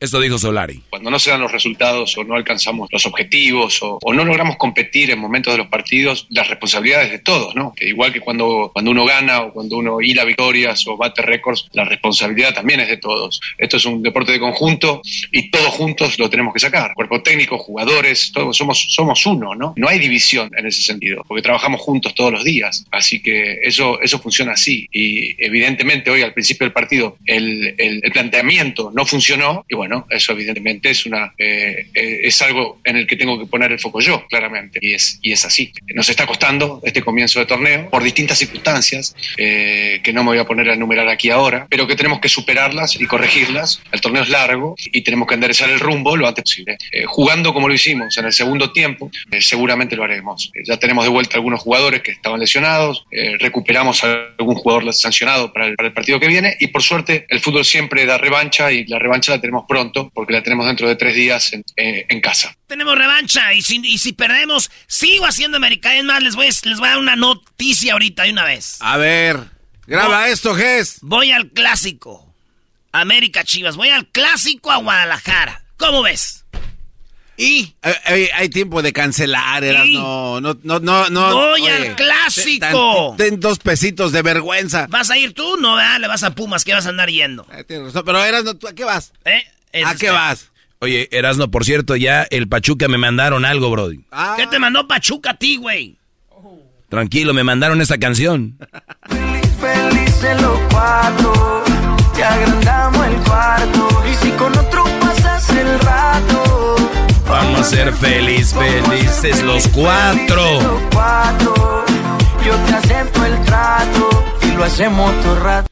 Esto dijo Solari. Cuando no se dan los resultados o no alcanzamos los objetivos o, no logramos competir en momentos de los partidos, las responsabilidades de todos, ¿no? Igual que cuando, cuando uno gana o cuando uno hila victorias o bate récords, la responsabilidad también es de todos. Esto es un deporte de conjunto y todos juntos lo tenemos que sacar. Cuerpo técnico, jugadores, todos somos, somos uno, ¿no? No hay división en ese sentido, porque trabajamos juntos todos los días. Así que eso, eso funciona así. Y evidentemente hoy al principio del partido el, el- planteamiento no funcionó y bueno, eso evidentemente es una eh, eh, es algo en el que tengo que poner el foco yo, claramente. Y es, y es así. Nos está costando este comienzo de torneo por distintas circunstancias eh, que no me voy a poner a enumerar aquí ahora, pero que tenemos que superarlas y corregirlas. El torneo es largo y tenemos que enderezar el rumbo lo antes posible. Eh, jugando como lo hicimos en el segundo tiempo, eh, seguramente lo haremos. Eh, ya tenemos de vuelta algunos jugadores que estaban lesionados, recuperamos a algún jugador sancionado para el, para el partido que viene y por suerte el fútbol siempre da revancha y la revancha la tenemos pronto porque la tenemos dentro de tres días en, eh, en casa. Tenemos revancha y si, y si perdemos, sigo haciendo América. Es más, les voy, a- les voy a dar una noticia ahorita de una vez. A ver, graba esto, Ges. Voy al clásico. América Chivas. Voy al clásico a Guadalajara. ¿Cómo ves? Y hay, hay tiempo de cancelar, Eras, Y- no, no, no, no, no. Voy al clásico. Ten, ten dos pesitos de vergüenza. ¿Vas a ir tú? No, ¿verdad? Le vas a Pumas. ¿Qué vas a andar yendo? Eh, tienes razón, pero Eras, no, ¿tú ¿a qué vas? ¿Eh? ¿A qué usted. vas? Oye, Erasno, por cierto, ya el Pachuca me mandaron algo, Brody. Ah. ¿Qué te mandó Pachuca a ti, güey? Tranquilo, me mandaron esta canción. felices los cuatro. Te agrandamos el cuarto. Y si con otro pasas el rato. Vamos a ser feliz, felices los cuatro. Los cuatro. Yo te acepto el trato. Y lo hacemos todo rato.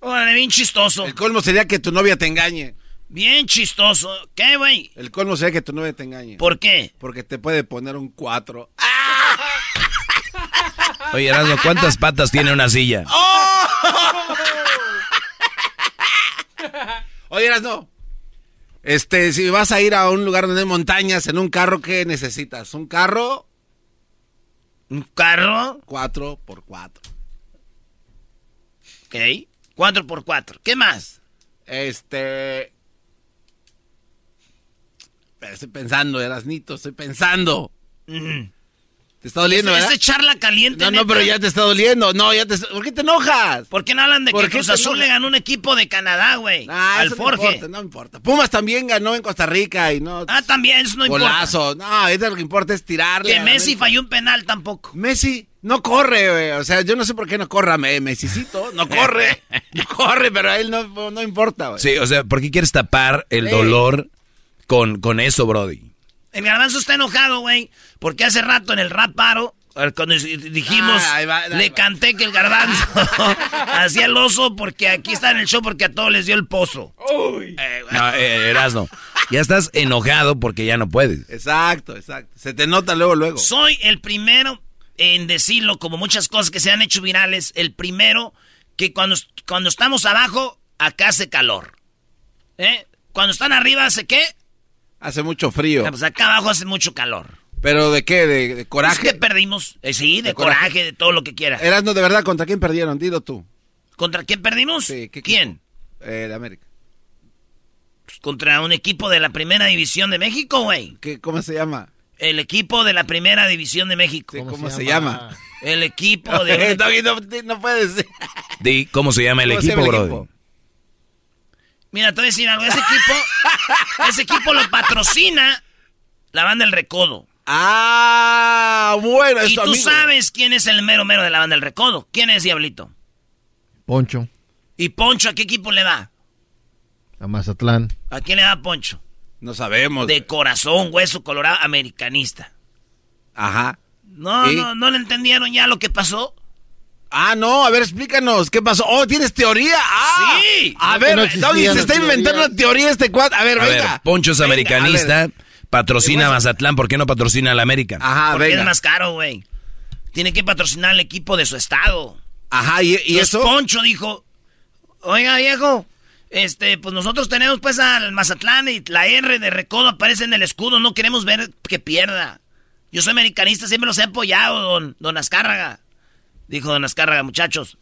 Órale, bien chistoso. El colmo sería que tu novia te engañe. Bien chistoso. ¿Qué, güey? El colmo sería que tu novia te engañe. ¿Por qué? Porque te puede poner un 4. (laughs) Oye, Erasmo, ¿cuántas patas tiene una silla? (laughs) Oye, no. Este, si vas a ir a un lugar donde hay montañas en un carro, ¿qué necesitas? ¿Un carro? ¿Un carro? 4 por 4 Ok. 4 por 4 ¿Qué más? Este. Estoy pensando, Erasnito, estoy pensando. Te está doliendo, Este- ¿verdad? este charla caliente, No, no, pero ya te está doliendo. No, ya te está- ¿Por qué te enojas? ¿Por qué no hablan de ¿Por que qué Cruz Azul le ganó un equipo de Canadá, güey? Ah, al eso no Forge. importa, no importa. Pumas también ganó en Costa Rica y no. Ah, también, eso no importa. Golazo. No, eso lo que importa es tirarle. Que Messi América. falló un penal tampoco. Messi no corre, güey. O sea, yo no sé por qué no corre. Me- Messicito no corre. (laughs) no corre, pero a él no, no importa, güey. Sí, o sea, ¿por qué quieres tapar el Sí. dolor con, con eso, Brody? El garbanzo está enojado, güey, porque hace rato en el rap paro, eh, cuando dijimos, Ah, ahí va, ahí le va. canté que el garbanzo (laughs) hacía el oso porque aquí está en el show porque a todos les dio el pozo. Eh, güey. No, eh, Erasno, ya estás enojado porque ya no puedes. Exacto, exacto. Se te nota luego, luego. Soy el primero en decirlo, como muchas cosas que se han hecho virales, el primero que cuando, cuando estamos abajo, acá hace calor. ¿Eh? Cuando están arriba, ¿hace qué? Hace mucho frío. Ah, Pues acá abajo hace mucho calor. ¿Pero de qué? ¿De, de coraje? que perdimos. Eh, sí, de, ¿De coraje? coraje, de todo lo que quieras. Erasno, de verdad, ¿contra quién perdieron? Dilo tú. ¿Contra quién perdimos? ¿Quién? Eh, de América. Pues contra un equipo de la primera división de México, güey. ¿Qué, ¿Cómo se llama? El equipo de la primera división de México. ¿Cómo, se, llama? El equipo (laughs) de... Doggy, no, no puedes decir. ¿cómo se llama el ¿Cómo se equipo, equipo? Mira, te voy a decir algo. Ese equipo, ese equipo lo patrocina la banda El Recodo. Ah, bueno. es Y tú amigo. sabes quién es el mero mero de la banda El Recodo. ¿Quién es Diablito? Poncho, ¿Y Poncho a qué equipo le va? a Mazatlán. ¿A quién le da Poncho? No sabemos. De corazón, hueso colorado, americanista. Ajá. No, ¿Y? no, no le entendieron ya lo que pasó. Ah, no, a ver, explícanos, ¿qué pasó? Oh, ¿tienes teoría? Ah, Sí. A ver, no existían Doggy, se está inventando teorías. una teoría este cuadro. A ver, A ver, venga. Poncho es Venga, americanista, patrocina a Mazatlán, ¿por qué no patrocina a la América? Ajá, porque venga. es más caro, güey. Tiene que patrocinar al equipo de su estado. Ajá, ¿y, y eso? Poncho dijo, oiga, viejo, este, pues nosotros tenemos pues al Mazatlán y la R de Recodo aparece en el escudo, no queremos ver que pierda. Yo soy americanista, siempre los he apoyado, don, don Azcárraga. Dijo don Azcárraga, muchachos,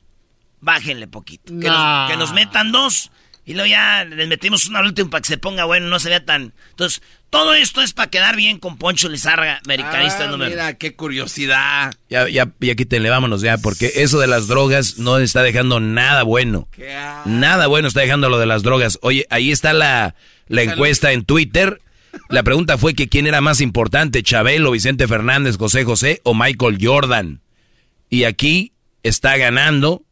bájenle poquito. Que, Nah. nos, que nos metan dos. Y luego ya les metimos una al último para que se ponga bueno, no se vea tan... Entonces, todo esto es para quedar bien con Poncho Lizárraga, americanista Ah, número Mira, qué curiosidad. Ya, ya, ya quítenle, vámonos ya, porque eso de las drogas no está dejando nada bueno. Nada bueno está dejando lo de las drogas. Oye, ahí está la, la encuesta en Twitter. La pregunta fue que quién era más importante, Chabelo, Vicente Fernández, José José o Michael Jordan. Y aquí está ganando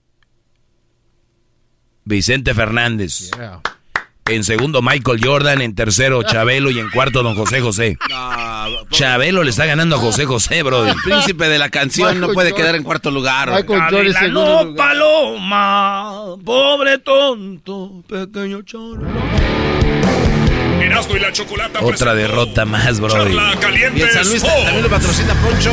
Vicente Fernández. En segundo, Michael Jordan. En tercero, (laughs) Chabelo. Y en cuarto, don José José. (laughs) Chabelo le está ganando a José José, bro. El príncipe de la canción no Michael puede Jordan. quedar en cuarto lugar. Michael Jordan no, lugar. paloma, pobre tonto, pequeño choro. Erasmo y la chocolata Otra derrota más, bro. Charla caliente Y el San Luis también lo patrocina Poncho.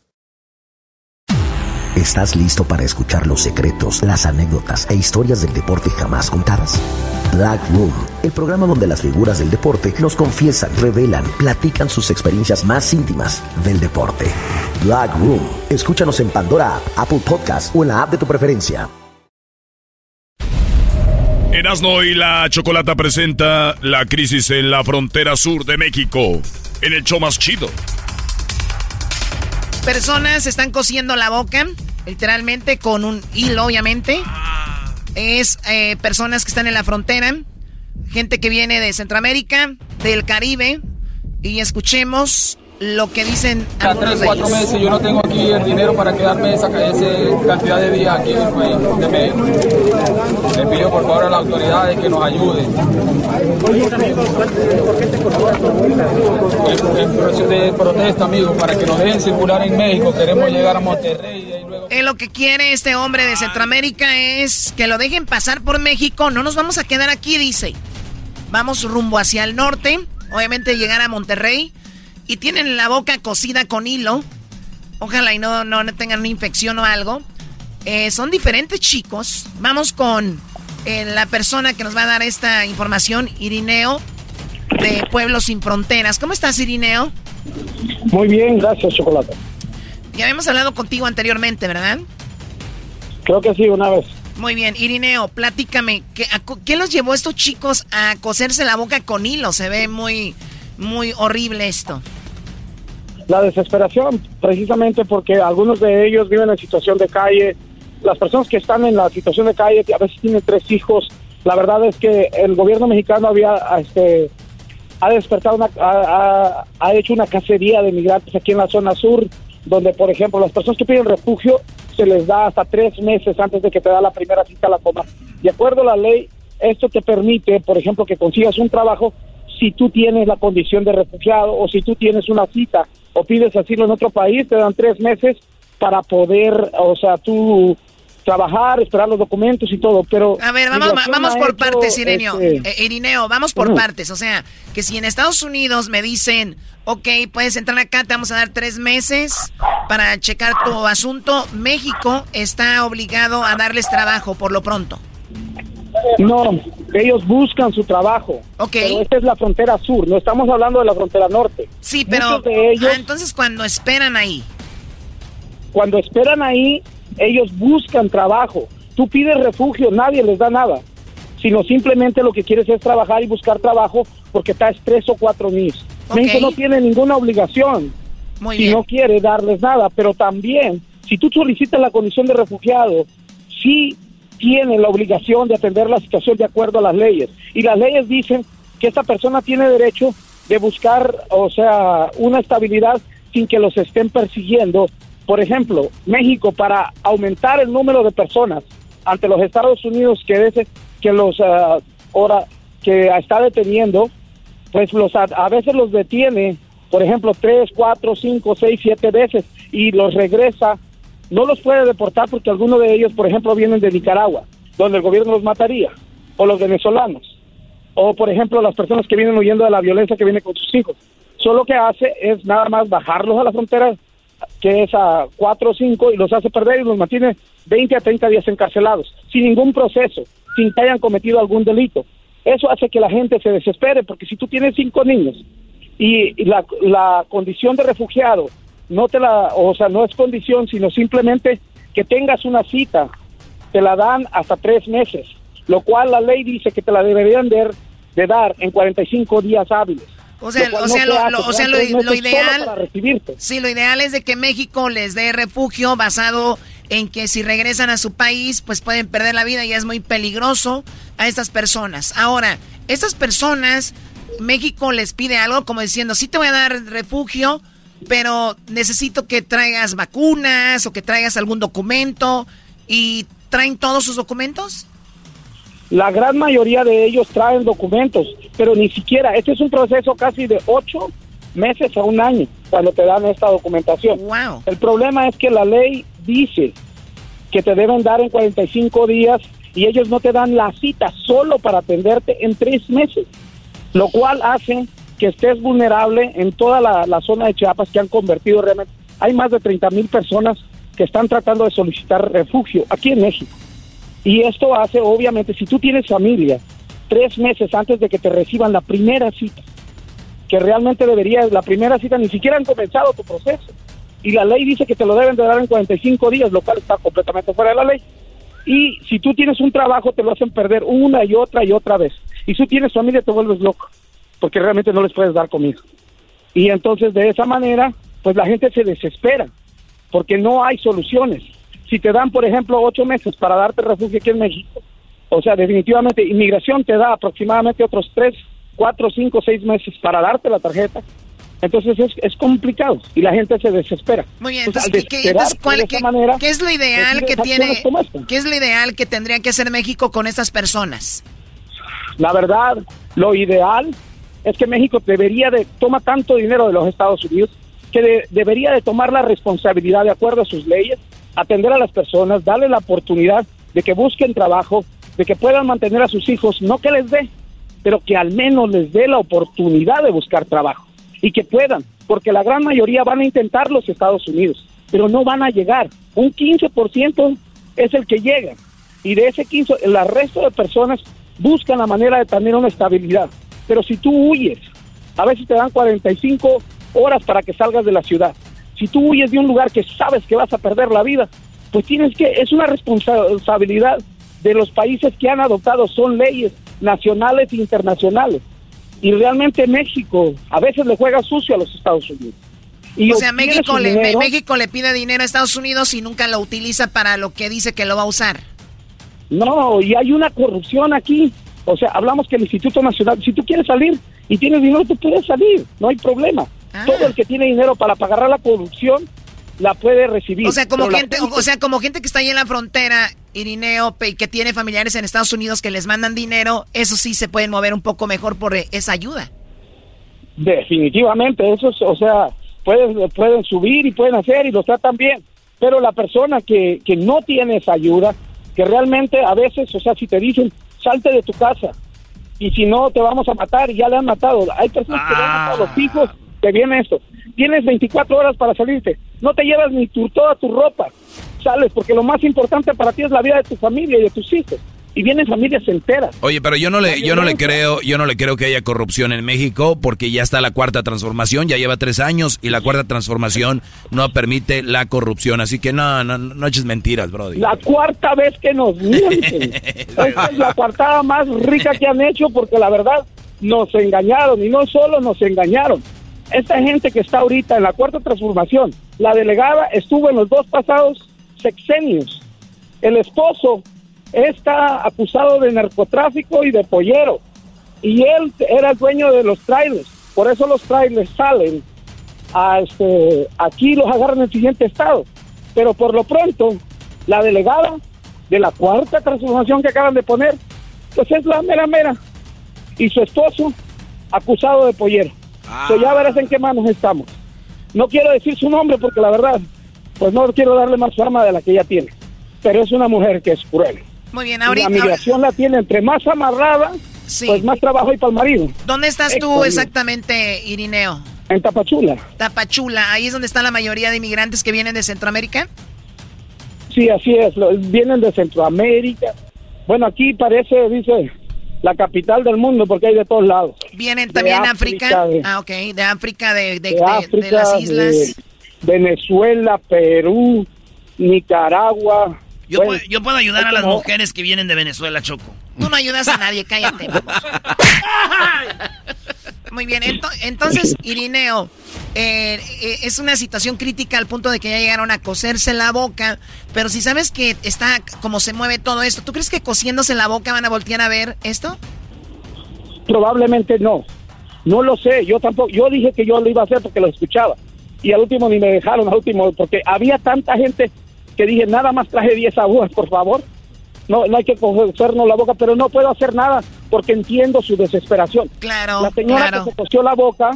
¿Estás listo para escuchar los secretos, las anécdotas e historias del deporte jamás contadas? Black Room, el programa donde las figuras del deporte nos confiesan, revelan, platican sus experiencias más íntimas del deporte. Black Room, escúchanos en Pandora Apple Podcast o en la app de tu preferencia. Erasno y la Chocolata presenta la crisis en la frontera sur de México. En el show más chido. Personas están cosiendo la boca, literalmente con un hilo, obviamente. Es eh, personas que están en la frontera, gente que viene de Centroamérica, del Caribe. Y escuchemos lo que dicen Cada tres, cuatro meses yo no tengo aquí el dinero para quedarme esa, esa cantidad de días aquí en el país. Le pido por favor a las autoridades que nos ayuden. En proceso de protesta, amigo, para que nos dejen circular en México. Queremos llegar a Monterrey. Eh, lo que quiere este hombre de Centroamérica es que lo dejen pasar por México. No nos vamos a quedar aquí, dice. Vamos rumbo hacia el norte. Obviamente llegar a Monterrey y tienen la boca cosida con hilo. Ojalá y no, no tengan una infección o algo. Eh, son diferentes chicos. Vamos con eh, la persona que nos va a dar esta información, Irineo, de Pueblos Sin Fronteras. ¿Cómo estás, Irineo? Muy bien, gracias, Chocolate. Ya habíamos hablado contigo anteriormente, ¿verdad? Creo que sí, una vez. Muy bien, Irineo, platícame, ¿qué, ¿qué los llevó a estos chicos a coserse la boca con hilo? Se ve muy, muy horrible esto? La desesperación, precisamente porque algunos de ellos viven en situación de calle. Las personas que están en la situación de calle a veces tienen tres hijos. La verdad es que el gobierno mexicano había este, ha despertado, una, ha, ha, hecho una cacería de migrantes aquí en la zona sur, donde, por ejemplo, las personas que piden refugio se les da hasta tres meses antes de que te da la primera cita a la coma. De acuerdo a la ley, esto te permite, por ejemplo, que consigas un trabajo si tú tienes la condición de refugiado o si tú tienes una cita o pides asilo en otro país, te dan tres meses para poder, o sea, tú trabajar, esperar los documentos y todo, pero... A ver, vamos, vamos por partes, Irineo. Este, eh, Irineo, vamos por partes. O sea, que si en Estados Unidos me dicen, ok, puedes entrar acá, te vamos a dar tres meses para checar tu asunto, México está obligado a darles trabajo por lo pronto. No, ellos buscan su trabajo. Ok. Pero esta es la frontera sur, no estamos hablando de la frontera norte. Sí, pero de ellos, ah, entonces cuando esperan ahí. Cuando esperan ahí, ellos buscan trabajo. Tú pides refugio, nadie les da nada. Sino simplemente lo que quieres es trabajar y buscar trabajo porque estás tres o cuatro mil. Okay. México no tiene ninguna obligación. Muy si bien. no quiere darles nada, pero también, si tú solicitas la condición de refugiado, sí tiene la obligación de atender la situación de acuerdo a las leyes. Y las leyes dicen que esta persona tiene derecho de buscar, o sea, una estabilidad sin que los estén persiguiendo. Por ejemplo, México, para aumentar el número de personas ante los Estados Unidos que, veces, que los uh, ahora que está deteniendo, pues los a, a veces los detiene, por ejemplo, tres, cuatro, cinco, seis, siete veces y los regresa no los puede deportar porque algunos de ellos, por ejemplo, vienen de Nicaragua, donde el gobierno los mataría, o los venezolanos, o por ejemplo las personas que vienen huyendo de la violencia que viene con sus hijos. Solo que hace es nada más bajarlos a la frontera, que es a cuatro o cinco, y los hace perder y los mantiene 20 a 30 días encarcelados, sin ningún proceso, sin que hayan cometido algún delito. Eso hace que la gente se desespere, porque si tú tienes cinco niños y la, la condición de refugiado no te la, o sea, no es condición, sino simplemente que tengas una cita, te la dan hasta tres meses, lo cual la ley dice que te la deberían de, de dar en 45 días hábiles. O sea, o sea, lo, lo, o sea, lo, lo ideal, sí, lo ideal es de que México les dé refugio basado en que si regresan a su país, pues pueden perder la vida y es muy peligroso a estas personas. Ahora, estas personas, México les pide algo como diciendo, sí te voy a dar refugio, pero necesito que traigas vacunas o que traigas algún documento y traen todos sus documentos. La gran mayoría de ellos traen documentos, pero ni siquiera, este es un proceso casi de ocho meses a un año cuando te dan esta documentación. Wow. El problema es que la ley dice que te deben dar en 45 días y ellos no te dan la cita solo para atenderte en tres meses, lo cual hace que estés vulnerable en toda la, la, zona de Chiapas que han convertido realmente. Hay más de 30 mil personas que están tratando de solicitar refugio aquí en México. Y esto hace, obviamente, si tú tienes familia, tres meses antes de que te reciban la primera cita, que realmente debería, la primera cita ni siquiera han comenzado tu proceso. Y la ley dice que te lo deben de dar en 45 días, lo cual está completamente fuera de la ley. Y si tú tienes un trabajo, te lo hacen perder una y otra y otra vez. Y si tú tienes familia, te vuelves loco, porque realmente no les puedes dar comida. Y entonces de esa manera, pues la gente se desespera, porque no hay soluciones. Si te dan, por ejemplo, ocho meses para darte refugio aquí en México, o sea, definitivamente inmigración te da aproximadamente otros tres, cuatro, cinco, seis meses para darte la tarjeta. Entonces es, es complicado y la gente se desespera. Muy bien, Entonces, ¿qué, entonces, cuál- de esa qué- manera, qué es lo ideal que tiene, qué es lo ideal que tendría que hacer México con estas personas? La verdad, lo ideal es que México debería de toma tanto dinero de los Estados Unidos que de- debería de tomar la responsabilidad de acuerdo a sus leyes, atender a las personas, darle la oportunidad de que busquen trabajo, de que puedan mantener a sus hijos, no que les dé, pero que al menos les dé la oportunidad de buscar trabajo y que puedan, porque la gran mayoría van a intentar los Estados Unidos, pero no van a llegar. Un 15% es el que llega y de ese 15, el resto de personas buscan la manera de tener una estabilidad. Pero si tú huyes, a veces te dan 45 horas para que salgas de la ciudad. Si tú huyes de un lugar que sabes que vas a perder la vida, pues tienes que, es una responsabilidad de los países que han adoptado, son leyes nacionales e internacionales. Y realmente México a veces le juega sucio a los Estados Unidos. Y o sea, México le, dinero- México le pide dinero a Estados Unidos y nunca lo utiliza para lo que dice que lo va a usar. No, y hay una corrupción aquí. O sea, hablamos que el Instituto Nacional, si tú quieres salir y tienes dinero, tú puedes salir, no hay problema. Ah. Todo el que tiene dinero para pagar la corrupción la puede recibir. O sea, como la gente, o sea, como gente que está ahí en la frontera, Irineo, y que tiene familiares en Estados Unidos que les mandan dinero, eso sí se pueden mover un poco mejor por eh, esa ayuda. Definitivamente, eso es, o sea, pueden, pueden subir y pueden hacer y los tratan bien. Pero la persona que, que no tiene esa ayuda, que realmente a veces, o sea, si te dicen, salte de tu casa y si no te vamos a matar y ya le han matado. Hay personas que le han matado a los hijos, que viene esto. Tienes 24 horas para salirte, no te llevas ni tu, toda tu ropa, sales porque lo más importante para ti es la vida de tu familia y de tus hijos. Y vienen familias enteras. Oye, pero yo no le, yo no le creo, yo no le creo que haya corrupción en México porque ya está la cuarta transformación, ya lleva tres años y la cuarta transformación no permite la corrupción, así que no, no, no eches mentiras, Brody. La cuarta vez que nos mienten. (laughs) Esta es la cuartada más rica que han hecho porque la verdad nos engañaron y no solo nos engañaron. Esta gente que está ahorita en la cuarta transformación, la delegada estuvo en los dos pasados sexenios. El esposo está acusado de narcotráfico y de pollero y él era el dueño de los trailers. Por eso los trailers salen a este, aquí los agarran en el siguiente estado. Pero por lo pronto, la delegada de la cuarta transformación que acaban de poner, pues es la mera mera. Y su esposo, acusado de pollero. So, ya verás en qué manos estamos. No quiero decir su nombre porque la verdad, pues no quiero darle más fama de la que ella tiene. Pero es una mujer que es cruel. Muy bien, Y ahorita. la migración la tiene entre más amarrada, pues más trabajo hay para el marido. ¿Dónde estás tú Héctor, exactamente, Irineo? En Tapachula. Tapachula, ahí es donde está la mayoría de inmigrantes que vienen de Centroamérica. Sí, así es. Vienen de Centroamérica. Bueno, aquí parece, dice, la capital del mundo porque hay de todos lados. Vienen también de África, de- Ah, ok, de África, de, de- de, África, las islas. Venezuela, Perú, Nicaragua. Yo, Bueno, puedo, yo puedo ayudar a las mujeres que vienen de Venezuela, Choco. Tú no ayudas a nadie, cállate. (laughs) vamos. Muy bien, ento- entonces, Irineo, eh, eh, es una situación crítica al punto de que ya llegaron a coserse la boca, pero si sabes que está como se mueve todo esto, ¿tú crees que cosiéndose la boca van a voltear a ver esto? Probablemente no. No lo sé, yo tampoco. Yo dije que yo lo iba a hacer porque lo escuchaba. Y al último ni me dejaron, al último, porque había tanta gente que dije, nada más traje 10 agujas, por favor. No, no hay que cogernos la boca, pero no puedo hacer nada porque entiendo su desesperación. Claro, La señora claro. que se cosió la boca,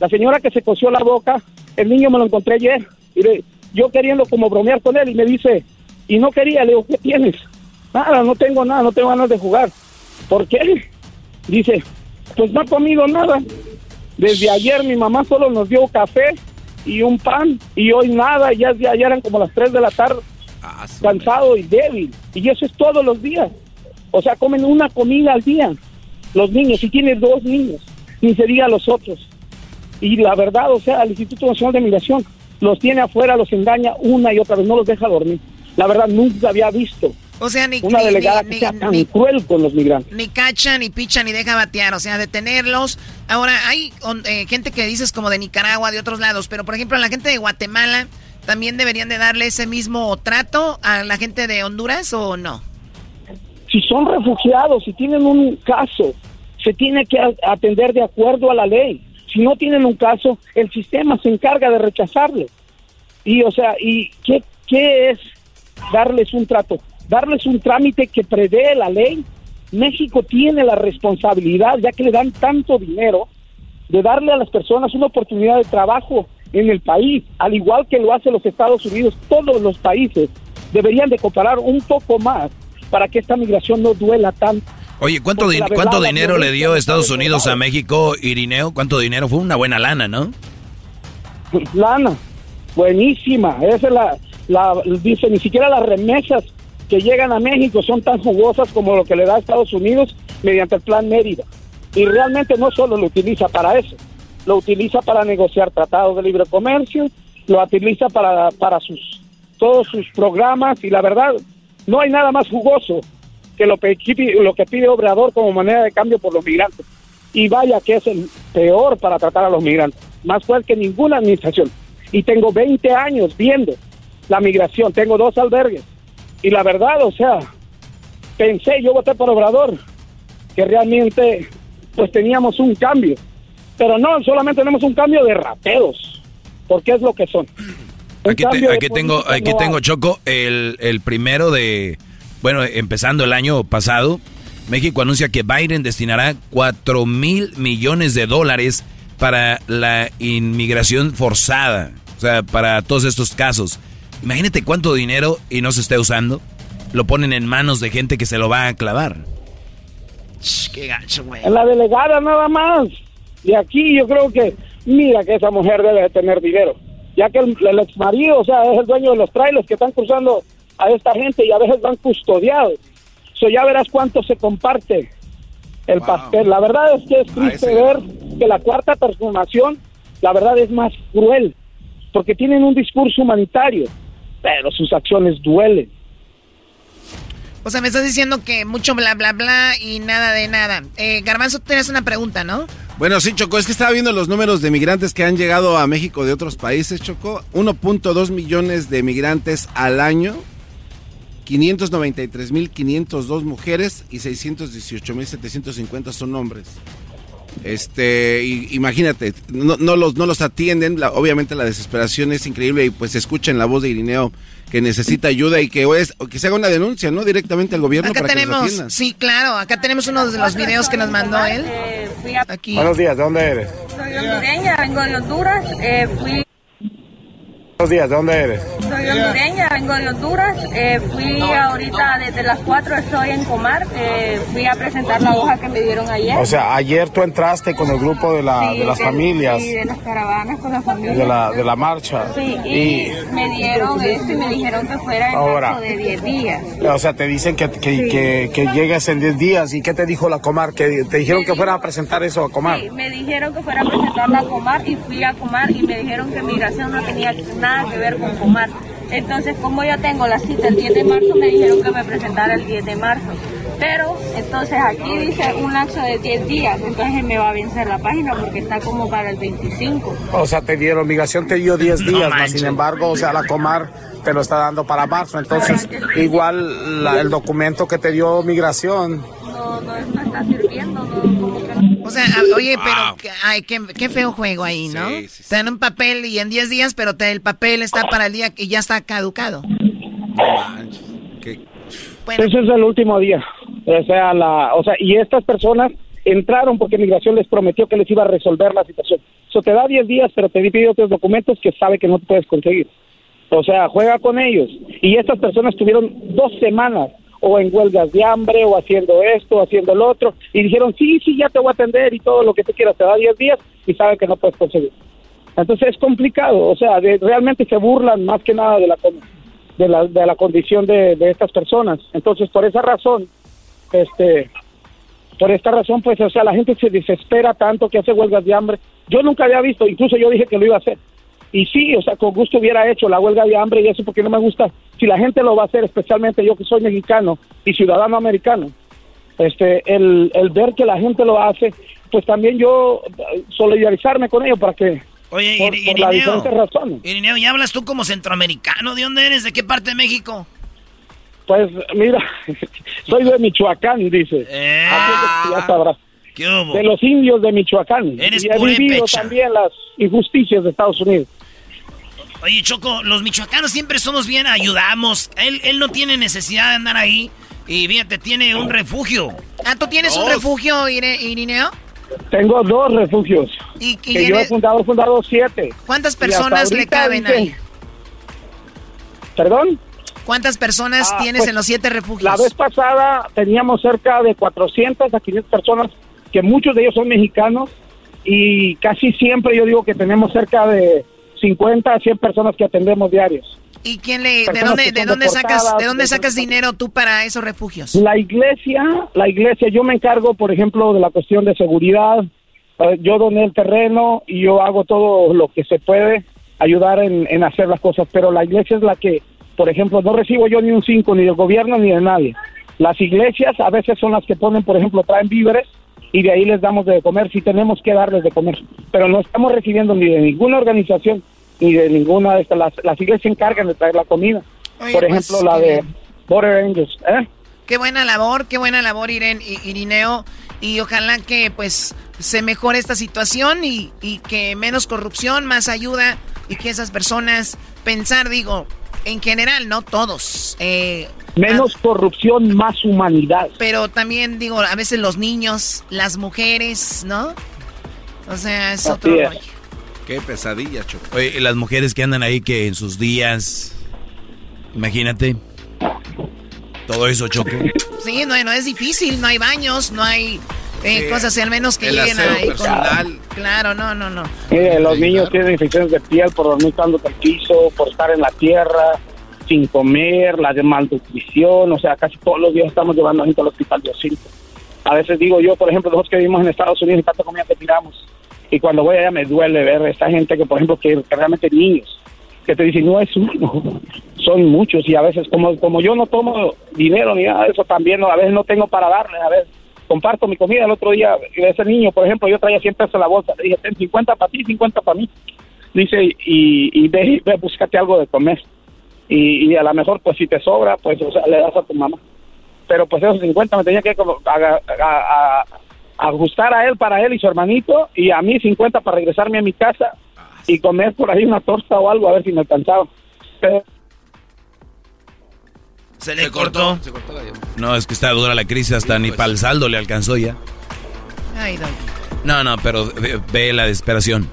la señora que se cosió la boca, el niño me lo encontré ayer. Y le- yo queriendo como bromear con él y me dice, y no quería, le digo, ¿qué tienes? Nada, no tengo nada, no tengo ganas de jugar. ¿Por qué? Dice, pues no ha comido nada. Desde ayer mi mamá solo nos dio café y un pan y hoy nada, ya, ya, eran como las 3 de la tarde, cansado y débil. Y eso es todos los días. O sea, comen una comida al día los niños, si tienes dos niños, ni se diga los otros. Y la verdad, o sea, el Instituto Nacional de Migración los tiene afuera, los engaña una y otra vez, no los deja dormir. La verdad, nunca había visto O sea, ni, una ni- delegada ni- que sea tan cruel con los migrantes. ni cacha, ni picha, ni deja batear, o sea, detenerlos. Ahora, hay eh, gente que dices como de Nicaragua, de otros lados, pero por ejemplo, la gente de Guatemala también deberían de darle ese mismo trato a la gente de Honduras o no? si son refugiados, si tienen un caso, se tiene que atender de acuerdo a la ley. Si no tienen un caso, el sistema se encarga de rechazarlo. Y, o sea, ¿y qué, es darles un trato? Darles un trámite que prevé la ley. México tiene la responsabilidad, ya que le dan tanto dinero, de darle a las personas una oportunidad de trabajo en el país, al igual que lo hacen los Estados Unidos, todos los países deberían de un poco más para que esta migración no duela tanto. Oye, ¿cuánto, verdad, ¿cuánto dinero le dio Estados Unidos a. México, Irineo? ¿Cuánto dinero? Fue una buena lana, ¿no? Lana, buenísima. Esa es la, la, dice, ni siquiera las remesas que llegan a México son tan jugosas como lo que le da Estados Unidos mediante el Plan Mérida. Y realmente no solo lo utiliza para eso, lo utiliza para negociar tratados de libre comercio, lo utiliza para, para sus, todos sus programas y la verdad, no hay nada más jugoso que lo, que lo que pide Obrador como manera de cambio por los migrantes. Y vaya que es el peor para tratar a los migrantes, más fuerte que ninguna administración. Y tengo 20 años viendo la migración, tengo dos albergues. Y la verdad, o sea, pensé, yo voté por Obrador, que realmente pues teníamos un cambio. Pero no, solamente tenemos un cambio de rateros, porque es lo que son. Un Aquí, te- aquí tengo, aquí tengo. Choco, el, el primero de, bueno, empezando el año pasado, México anuncia que Biden destinará 4 mil millones de dólares para la inmigración forzada, o sea, para todos estos casos. Imagínate cuánto dinero y no se esté usando, lo ponen en manos de gente que se lo va a clavar. Qué gacho, güey. En la delegada nada más. Y aquí yo creo que, mira que esa mujer debe de tener dinero. Ya que el, el ex marido, o sea, es el dueño de los trailers que están cruzando a esta gente y a veces van custodiados. So ya verás cuánto se comparte el pastel. La verdad es que es triste ver que la cuarta transformación, la verdad es más cruel, porque tienen un discurso humanitario, pero sus acciones duelen. O sea, me estás diciendo que mucho bla, bla, bla y nada de nada. Eh, Garbanzo, tienes una pregunta, ¿no? Bueno, sí, Choco, es que estaba viendo los números de migrantes que han llegado a México de otros países, Choco. 1.2 millones de migrantes al año, 593.502 mujeres y 618.750 son hombres. Este, y- imagínate, no, no los, no los atienden, la- obviamente la desesperación es increíble y pues escuchen la voz de Irineo que necesita ayuda y que, es, que se haga una denuncia, ¿no? Directamente al gobierno Acá para que los tenemos, sí, claro, acá tenemos uno de los videos que nos mandó él. Aquí. Buenos días, ¿de dónde eres? Soy hondureña, vengo de Honduras. eh, fui, Buenos días, ¿de dónde eres? soy hondureña, vengo de Honduras. eh, fui ahorita desde las 4, estoy en Comar. eh, fui a presentar la hoja que me dieron ayer. O sea, ayer tú entraste con el grupo de, la, Sí, de las de- familias, Sí, de las caravanas con las familias. de la, de la marcha. Sí, y, Y, me dieron esto y me dijeron que fuera en Ahora. de 10 días. o sea, te dicen que, que, Sí. que, que llegues en 10 días. ¿Y qué te dijo la Comar? Que te dijeron que fueran a presentar eso a Comar. Sí, me dijeron que fuera a presentarla a Comar y fui a Comar y me dijeron que migración no tenía nada que ver con Comar. Entonces, como yo tengo la cita el 10 de marzo, me dijeron que me presentara el 10 de marzo. Pero, entonces aquí dice un lapso de 10 días, entonces me va a vencer la página porque está como para el 25. O sea, te dieron, migración te dio 10 No días, mas manches. sin embargo, o sea, la Comar te lo está dando para marzo. Entonces, igual la- el documento que te dio migración No, está sirviendo, no, como que no. O sea, a- oye, pero que- ay, qué, qué feo juego ahí, ¿no? Te dan un papel y en 10 días, pero te- el papel está para el día que ya está caducado. Ese es el último día. O sea, la, o sea, y estas personas entraron porque migración les prometió que les iba a resolver la situación. Eso te da 10 días, pero te pide otros documentos que sabe que no te puedes conseguir. O sea, juega con ellos. Y estas personas tuvieron dos semanas o en huelgas de hambre o haciendo esto, o haciendo lo otro, y dijeron, sí, sí, ya te voy a atender y todo lo que tú quieras, te da 10 días y sabe que no puedes conseguir. Entonces es complicado, o sea, de- realmente se burlan más que nada de la, de la, de la condición de, de estas personas. Entonces, por esa razón, este, por esta razón, pues, o sea, la gente se desespera tanto que hace huelgas de hambre. Yo nunca había visto, incluso yo dije que lo iba a hacer. Y sí, o sea, con gusto hubiera hecho la huelga de hambre y eso porque no me gusta. Si la gente lo va a hacer, especialmente yo que soy mexicano y ciudadano americano, este, el, el ver que la gente lo hace, pues también yo eh, solidarizarme con ellos para que Oye, por, Iri- por las Irineo, diferentes razones. Irineo, ¿ya hablas tú como centroamericano? ¿De dónde eres? ¿De qué parte de México? Pues mira, (laughs) soy de Michoacán, dice. Así que ya sabrás. ¿Qué hubo? De los indios de Michoacán. Eres y he vivido también las injusticias de Estados Unidos. Oye, Choco, los michoacanos siempre somos bien, ayudamos. Él, él no tiene necesidad de andar ahí. Y fíjate, tiene un refugio. Ah, ¿tú tienes un refugio, Irineo? Tengo dos refugios. ¿Y, y que yo he fundado, he fundado siete. ¿Cuántas personas le caben dicen- ahí? ¿Perdón? ¿Cuántas personas Ah, tienes pues, en los siete refugios? La vez pasada teníamos cerca de 400 a 500 personas, que muchos de ellos son mexicanos, y casi siempre yo digo que tenemos cerca de 50 a 100 personas que atendemos diarios. ¿Y quién le, de dónde, que de son dónde sacas, deportadas, de dónde de- sacas dinero tú para esos refugios? La iglesia, la iglesia, yo me encargo, por ejemplo, de la cuestión de seguridad. Eh, Yo doné el terreno y yo hago todo lo que se puede ayudar en, en hacer las cosas, pero la iglesia es la que, por ejemplo, no recibo yo ni un cinco ni del gobierno ni de nadie. Las iglesias a veces son las que ponen, por ejemplo, traen víveres y de ahí les damos de comer si tenemos que darles de comer, pero no estamos recibiendo ni de ninguna organización ni de ninguna de estas. Las, las iglesias se encargan de traer la comida. Oye, por pues, ejemplo, la de. Border Angels. ¿eh? Qué buena labor, qué buena labor, Iren, I- Irineo. Y ojalá que pues se mejore esta situación y, y que menos corrupción, más ayuda y que esas personas pensar, digo, en general, no todos. eh, Menos corrupción, más humanidad. pero también digo, a veces los niños, las mujeres, ¿no? O sea, es Así otro es. rollo. Qué pesadilla, Choco. Oye, y las mujeres que andan ahí que en sus días, imagínate, todo eso choco. Sí, no, no es difícil, no hay baños, no hay eh, Sí, cosas, al menos que lleguen ahí. con- personal. Claro, no, no, no. Mire, los niños tienen infecciones de piel por dormir tanto el piso, por estar en la tierra, sin comer, la de malnutrición, o sea, casi todos los días estamos llevando gente al hospital de Ocinco. A veces digo yo, por ejemplo, nosotros que vivimos en Estados Unidos y tanta comida que tiramos, y cuando voy allá me duele ver esta gente que, por ejemplo, que, que realmente niños, que te dicen, no es uno, son muchos, y a veces, como, como yo no tomo dinero ni nada de eso, también a veces no tengo para darle, a ver, comparto mi comida. El otro día, ese niño, por ejemplo, yo traía 100 pesos en la bolsa, le dije, ten 50 para ti, 50 para mí. Dice, y, y ve, ve, búscate algo de comer. Y, y a lo mejor, pues si te sobra, pues o sea, le das a tu mamá. Pero pues esos 50 me tenía que como a- a- ajustar a él para él y su hermanito, y a mí 50 para regresarme a mi casa y comer por ahí una torta o algo, a ver si me alcanzaba. Pero Se le cortó. No, es que está dura la crisis, hasta ni para el saldo le alcanzó ya. Ay, Doggy. No, no, pero ve, ve la desesperación.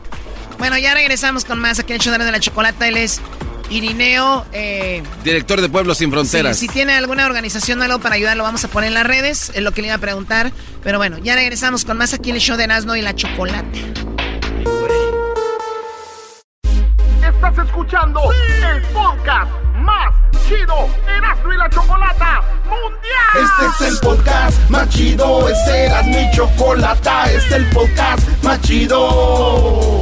Bueno, ya regresamos con más aquí en el show de la chocolata. Él es Irineo. Eh, Director de Pueblos Sin si, Fronteras. si tiene alguna organización o algo para ayudar, lo vamos a poner en las redes. Es lo que le iba a preguntar. Pero bueno, ya regresamos con más aquí en el show de Erasmo y la chocolata. Estás escuchando el podcast más chido Erasmo y la Chocolata Mundial. Este es el podcast más chido, este era mi chocolata, este es el podcast más chido.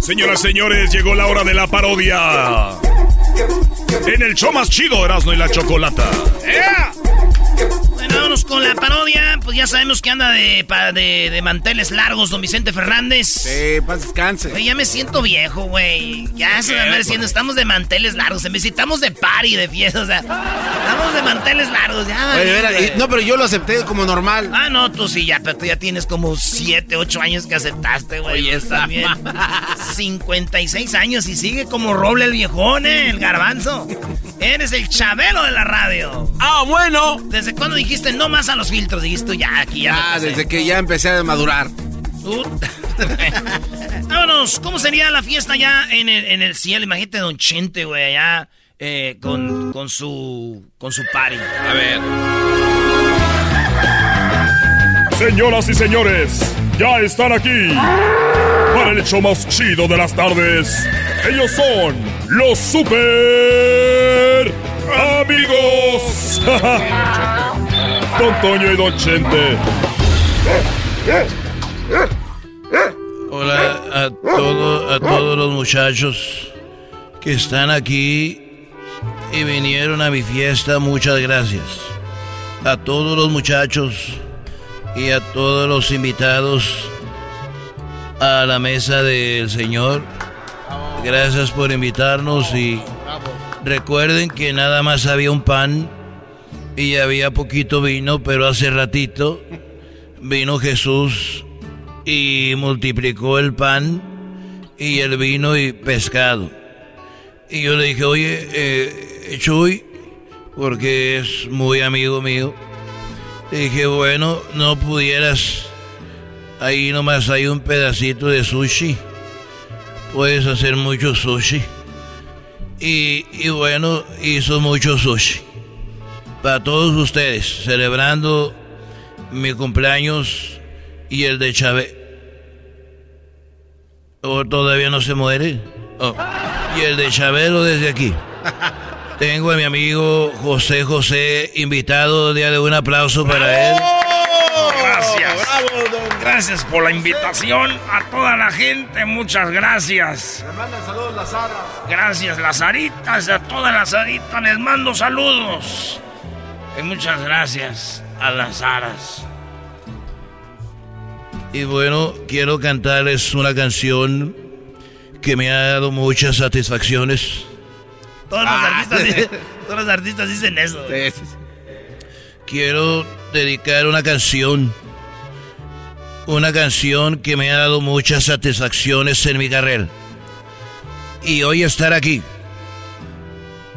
Señoras, señores, llegó la hora de la parodia. En el show más chido, Erasmo y la Chocolata. Con la parodia. Pues ya sabemos que anda de, de, de manteles largos, don Vicente Fernández. Sí, paz descanse. Güey, ya me siento viejo, güey. Ya se me anda diciendo, estamos de manteles largos. Vez de party, de fiesta, o sea, estamos de manteles largos, ya. Oye, güey. y- no, pero yo lo acepté como normal. Ah, no, tú sí, ya, pero tú ya tienes como 7, 8 años que aceptaste, güey. Oye, Pues también. 56 años y sigue como roble el viejón, ¿eh? El garbanzo. Eres el chabelo de la radio. Ah, bueno. ¿Desde cuándo dijiste no más a los filtros? Dijiste tú, ya, aquí ya. Ah, desde que ya empecé a madurar. (laughs) Vámonos, ¿cómo sería la fiesta ya en el, en el cielo? Imagínate Don Chente, güey, allá eh, con, con su con su party. A ver. Señoras y señores, ya están aquí para el show más chido de las tardes. Ellos son los super amigos. (laughs) Don Toño y Don Chente. Hola a, todo- a todos los muchachos que están aquí y vinieron a mi fiesta, muchas gracias. A todos los muchachos y a todos los invitados a la mesa del Señor, gracias por invitarnos y recuerden que nada más había un pan y había poquito vino, pero hace ratito vino Jesús y multiplicó el pan y el vino y pescado. Y yo le dije, oye, eh, Chuy, porque es muy amigo mío, le dije, bueno, no pudieras, ahí nomás hay un pedacito de sushi, puedes hacer mucho sushi. Y, y bueno, hizo mucho sushi. Para todos ustedes, celebrando mi cumpleaños y el de Chávez. ¿O todavía no se muere? Oh. Y el de Chabelo desde aquí. (laughs) Tengo a mi amigo José José invitado. Día de un aplauso para él. Gracias. Por la invitación a toda la gente. Muchas gracias. Le mandan saludos las aras. Gracias, Lazaritas. A todas las Lazaritas les mando saludos. Y muchas gracias a las aras. Y bueno, quiero cantarles una canción que me ha dado muchas satisfacciones. Todos, los Ah. artistas, (laughs) dicen- todos los artistas dicen eso. Quiero dedicar una canción. Una canción que me ha dado muchas satisfacciones en mi carrera. Y hoy estar aquí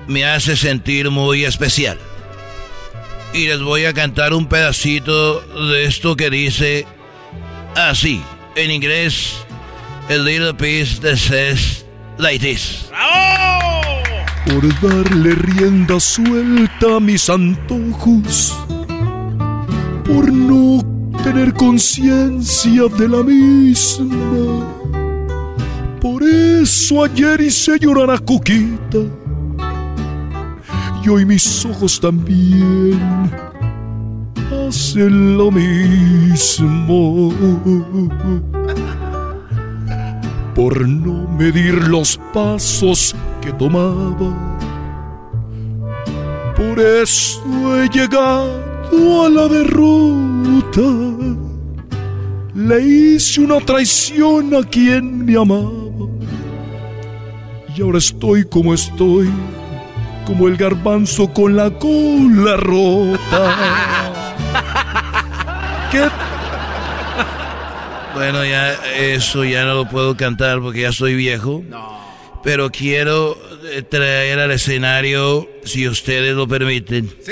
me hace sentir muy especial. Y les voy a cantar un pedacito de esto que dice así, en inglés, a little piece that says like this. por darle rienda suelta a mis antojos, por no tener conciencia de la misma. Por eso ayer hice llorar a Coquita y hoy mis ojos también hacen lo mismo. Por no medir los pasos que tomaba. Por eso he llegado a la derrota. Le hice una traición a quien me amaba. Y ahora estoy como estoy, como el garbanzo con la cola rota. (laughs) ¿Qué Bueno, ya eso ya no lo puedo cantar porque ya soy viejo. Pero quiero eh, traer al escenario, si ustedes lo permiten. Sí,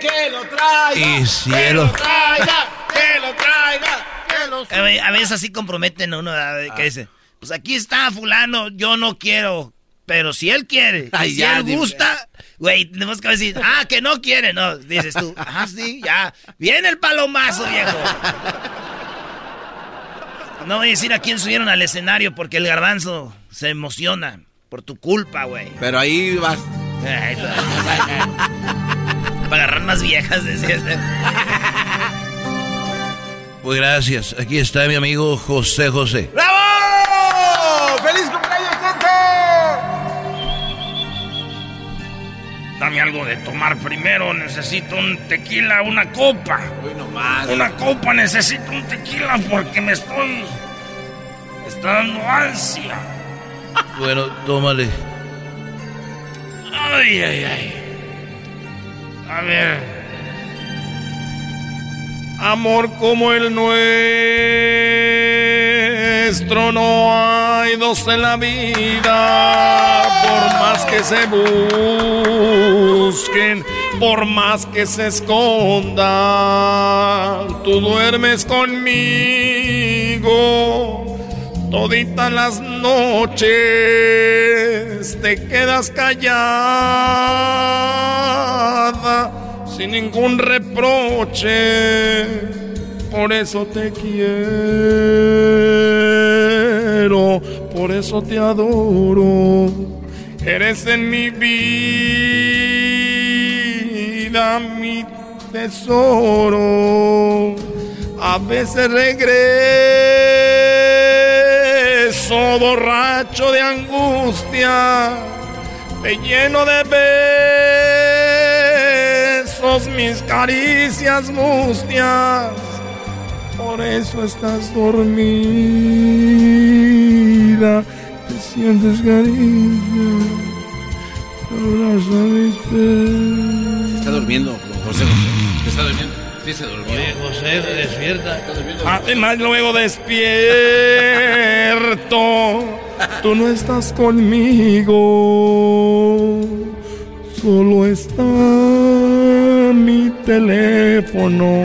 que lo traiga. Y cielo. traiga, que lo traiga, que lo A ve- a veces así comprometen a uno, que dice, pues aquí está fulano, yo no quiero, pero si él quiere, (laughs) Ay, si ya, él dime. gusta, güey, tenemos que decir, ah, que no quiere, no, dices tú, ah, sí, ya, viene el palomazo, viejo. No voy a decir a quién subieron al escenario porque el garbanzo se emociona por tu culpa, güey. Pero ahí vas. Ay, Para agarrar más viejas, decías. Pues gracias. Aquí está mi amigo José José. ¡Bravo! ¡Feliz cumpleaños, gente! Dame algo de tomar primero. Necesito un tequila, una copa. Una copa, necesito un tequila porque me estoy. me está dando ansia. Bueno, tómale. Ay, ay, ay. A ver. Amor como el nuestro no hay dos en la vida, por más que se busquen, por más que se escondan, tú duermes conmigo toditas las noches, te quedas callada sin ningún reproche, por eso te quiero, por eso te adoro, eres en mi vida mi tesoro, a veces regreso borracho de angustia, te lleno de besos, mis caricias mustias. Por eso estás dormida, te sientes cariño. Mis pies. Está durmiendo, José. Está durmiendo. Sí, se durmió. Oye, José, despierta. Además luego despierto, tú no estás conmigo, solo está mi teléfono.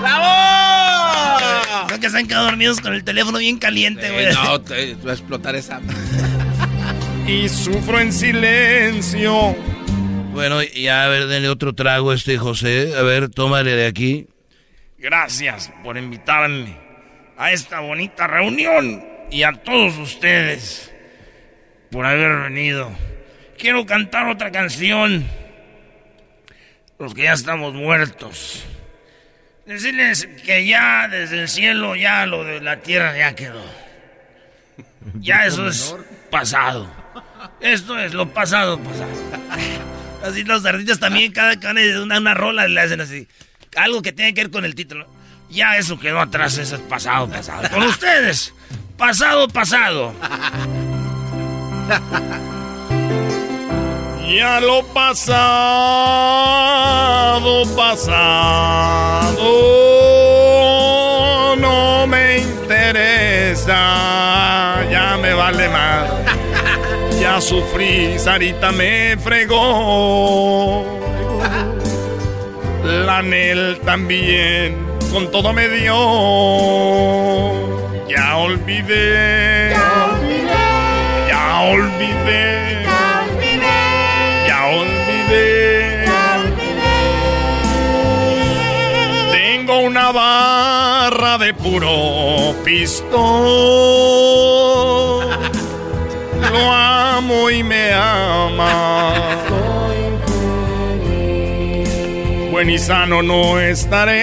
¡Bravo! Creo que se han quedado dormidos con el teléfono bien caliente, güey. Eh, no, te va a explotar esa. y sufro en silencio. Bueno, ya a ver, denle otro trago a este José. A ver, tómale de aquí. Gracias por invitarme a esta bonita reunión y a todos ustedes por haber venido. Quiero cantar otra canción. Los que ya estamos muertos. Decirles que ya desde el cielo ya lo de la tierra ya quedó. Ya (laughs) eso es pasado. Esto es lo pasado, pasado. (laughs) Así los artistas también, cada cada una, una rola le hacen así. Algo que tiene que ver con el título. Ya eso quedó atrás, eso es pasado, pasado. Con ustedes, pasado, pasado. (laughs) Ya lo pasado, pasado, no me interesa, ya me vale más. Ya sufrí, Sarita me fregó. La Nel también, con todo me dio. Ya olvidé. Ya olvidé. Ya olvidé. Ya olvidé. Tengo una barra de puro pistón. Lo amo y me ama. Buen y sano no estaré.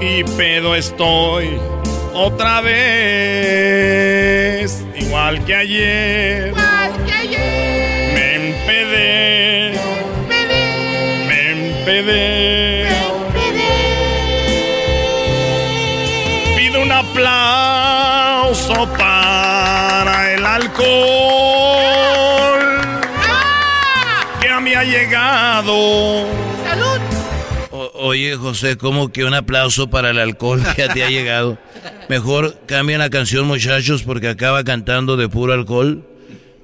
Y pedo estoy otra vez. Igual que ayer. Me empedé. Me empedé. Pido ha llegado. O- oye, José, ¿cómo que un aplauso para el alcohol que te ha llegado? Mejor cambia la canción, muchachos, porque acaba cantando de puro alcohol.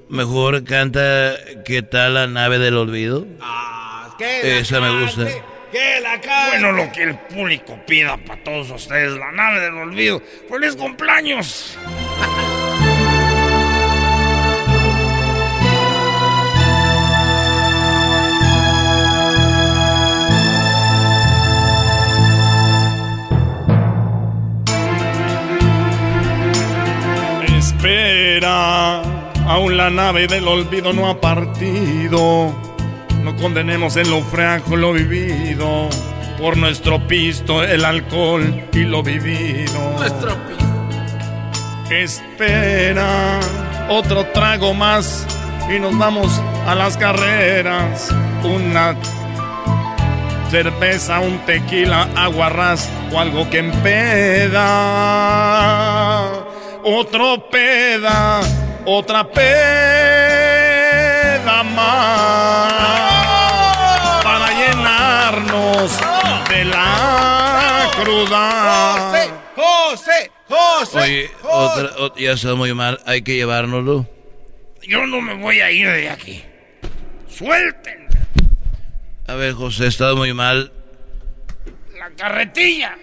Mejor canta ¿Qué tal la nave del olvido? Esa me gusta. Bueno, lo que el público pida para todos ustedes, la nave del olvido. ¡Feliz cumpleaños! Espera, aún la nave del olvido no ha partido. No condenemos en lo fraco lo vivido. Por nuestro pisto, el alcohol y lo vivido. Nuestro Espera, otro trago más y nos vamos a las carreras. Una cerveza, un tequila, aguarrás o algo que empeda. Otro peda, otra peda más para llenarnos de la cruda. José, José, José. Oye, otra, ot- ya está muy mal, hay que llevárnoslo. Yo no me voy a ir de aquí. Suelten A ver, José, está muy mal. la carretilla.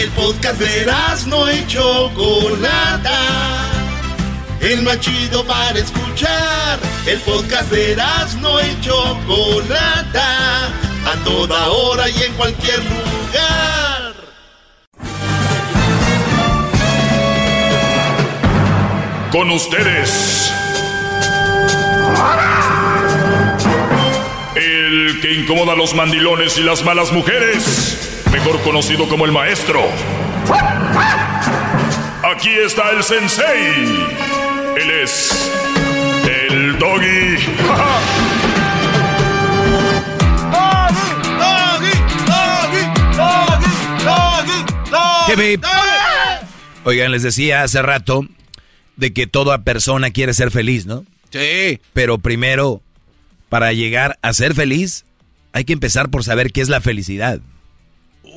El podcast de no y Chocolata. El más chido para escuchar. El podcast de no y Chocolata. A toda hora y en cualquier lugar. Con ustedes. El que incomoda a los mandilones y las malas mujeres. Mejor conocido como el maestro. Aquí está el sensei. Él es. El doggy. Hip, hip. Oigan, les decía hace rato de que toda persona quiere ser feliz, ¿no? Sí. Pero primero, para llegar a ser feliz, hay que empezar por saber qué es la felicidad.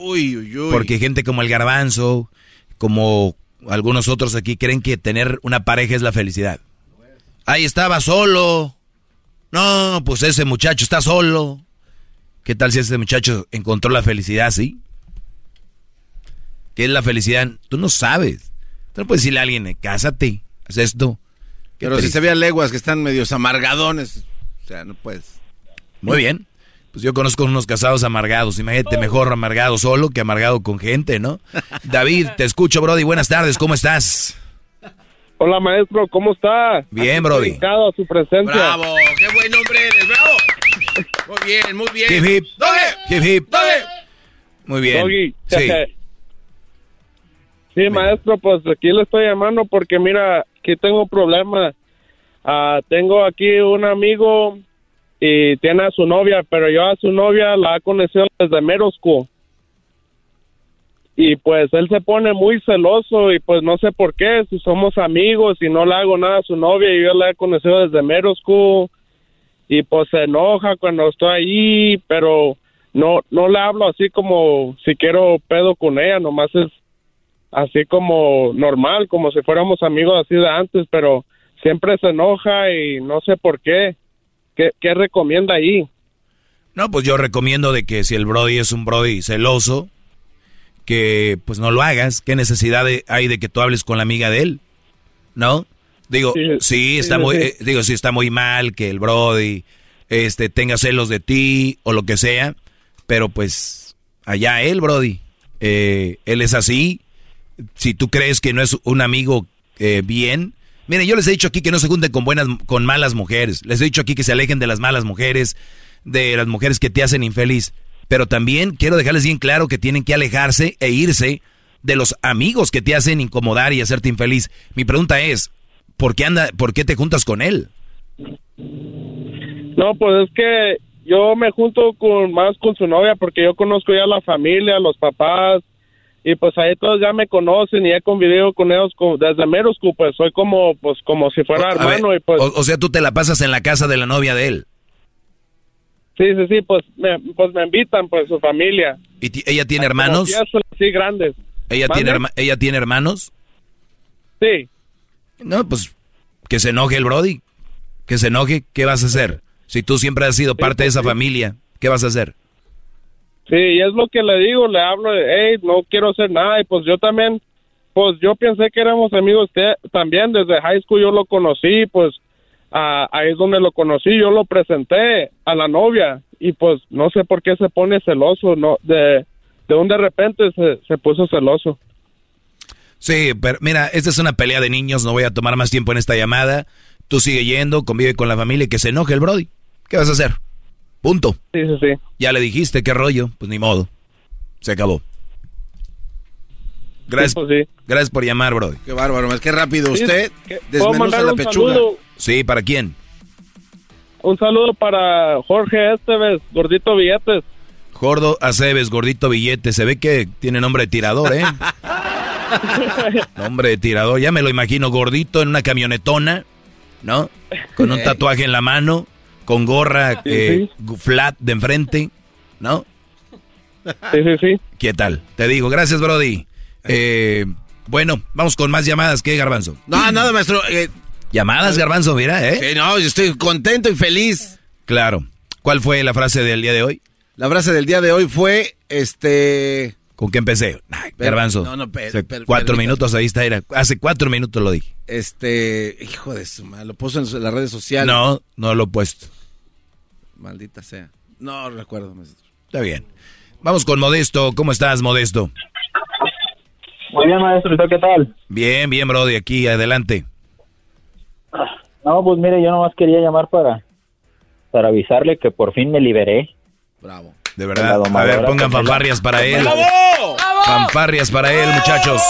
Uy, uy, uy. Porque gente como el garbanzo, como algunos otros aquí, creen que tener una pareja es la felicidad. Ahí estaba solo. No, pues ese muchacho está solo. ¿Qué tal si ese muchacho encontró la felicidad así? ¿Qué es la felicidad? Tú no sabes. Tú no puedes decirle a alguien, cásate, haz esto. Qué Pero si se ve a leguas que están medios amargadones. O sea, no puedes. Muy bien. Pues yo conozco unos casados amargados. Imagínate, mejor amargado solo que amargado con gente, ¿no? (laughs) David, te escucho, Brody. Buenas tardes, ¿cómo estás? Hola maestro, ¿cómo está? Bien, Brody. Dedicado a su presencia. ¡Bravo! ¡Qué buen hombre eres! ¡Bravo! Muy bien, muy bien. Hip, hip. ¡Doggy! Hip, hip. ¡Doggy! Muy bien. Doggy. Sí. (laughs) Sí, maestro, pues aquí le estoy llamando porque mira, aquí tengo un problema. Ah, tengo aquí un amigo y tiene a su novia, pero yo a su novia la he conocido desde Merosco. Y pues él se pone muy celoso y pues no sé por qué, si somos amigos y no le hago nada a su novia y yo la he conocido desde Merosco y pues se enoja cuando estoy ahí, pero no no le hablo así como si quiero pedo con ella, nomás es así como normal, como si fuéramos amigos así de antes, pero siempre se enoja y no sé por qué. ¿Qué, qué recomienda ahí? No, pues yo recomiendo de que si el Brody es un Brody celoso, que pues no lo hagas. ¿Qué necesidad de- hay de que tú hables con la amiga de él? ¿No? Digo, sí, está sí, muy, sí. eh, digo, sí está muy mal que el Brody este tenga celos de ti o lo que sea, pero pues allá él, Brody. Eh, él es así. Si tú crees que no es un amigo eh, bien, miren, yo les he dicho aquí que no se junten con buenas, con malas mujeres. Les he dicho aquí que se alejen de las malas mujeres, de las mujeres que te hacen infeliz. Pero también quiero dejarles bien claro que tienen que alejarse e irse de los amigos que te hacen incomodar y hacerte infeliz. Mi pregunta es, ¿por qué anda, por qué te juntas con él? No, pues es que yo me junto con más con su novia porque yo conozco ya la familia, los papás y pues ahí todos ya me conocen y he convivido con ellos desde Meroscu, pues soy como pues como si fuera ver, hermano y pues o, o sea, tú te la pasas en la casa de la novia de él. sí, sí, sí, pues me, pues me invitan pues su familia. ¿Y ella tiene hermanos? Así grandes. ¿Ella tiene, herma- ¿Ella tiene hermanos? Sí. No, pues que se enoje el Brody. Que se enoje, ¿qué vas a hacer? Si tú siempre has sido parte de esa familia, ¿qué vas a hacer? Sí, y es lo que le digo, le hablo hey, no quiero hacer nada, y pues yo también, pues yo pensé que éramos amigos te- también, desde high school yo lo conocí, pues ah, ahí es donde lo conocí, yo lo presenté a la novia, y pues no sé por qué se pone celoso, no, de, de un de repente se, se puso celoso. Sí, pero mira, esta es una pelea de niños, no voy a tomar más tiempo en esta llamada. Tú sigue yendo, convive con la familia y que se enoje el Brody. ¿Qué vas a hacer? Punto. Sí, sí, sí. Ya le dijiste, qué rollo, pues ni modo. Se acabó. Gracias, gracias por llamar, Brody. Qué bárbaro, más que rápido. Sí, Usted ¿qué- ¿puedo desmenuza mandar la un pechuga. saludo? Sí, ¿para quién? Un saludo para Jorge Esteves, gordito billetes. Gordo Aceves, gordito billete. Se ve que tiene nombre de tirador, ¿eh? (laughs) nombre de tirador. Ya me lo imagino gordito en una camionetona, ¿no? Con un tatuaje en la mano, con gorra eh, flat de enfrente, ¿no? Sí, sí, sí. ¿Qué tal? Te digo, gracias, Brody. Eh, bueno, vamos con más llamadas. ¿Qué, Garbanzo? No, nada, maestro. eh, Llamadas, Garbanzo, mira, ¿eh? sí, no, yo estoy contento y feliz. Claro. ¿Cuál fue la frase del día de hoy? La frase del día de hoy fue, este... ¿Con qué empecé? Ay, Garbanzo. no, no, per- Hace per- cuatro minutos ahí está. Era. Hace cuatro minutos lo dije. Este, hijo de su madre, lo puso en las redes sociales. No, no lo he puesto. Maldita sea. No recuerdo, maestro. Está bien. Vamos con Modesto. ¿Cómo estás, Modesto? Muy bien, maestro, ¿y qué tal? Bien, bien, Brody. Aquí, adelante. No, pues mire, yo nomás quería llamar para, para avisarle que por fin me liberé. Bravo. De verdad. A ver, pongan fanfarrias para él. ¡Bravo! Fanfarrias para él, muchachos.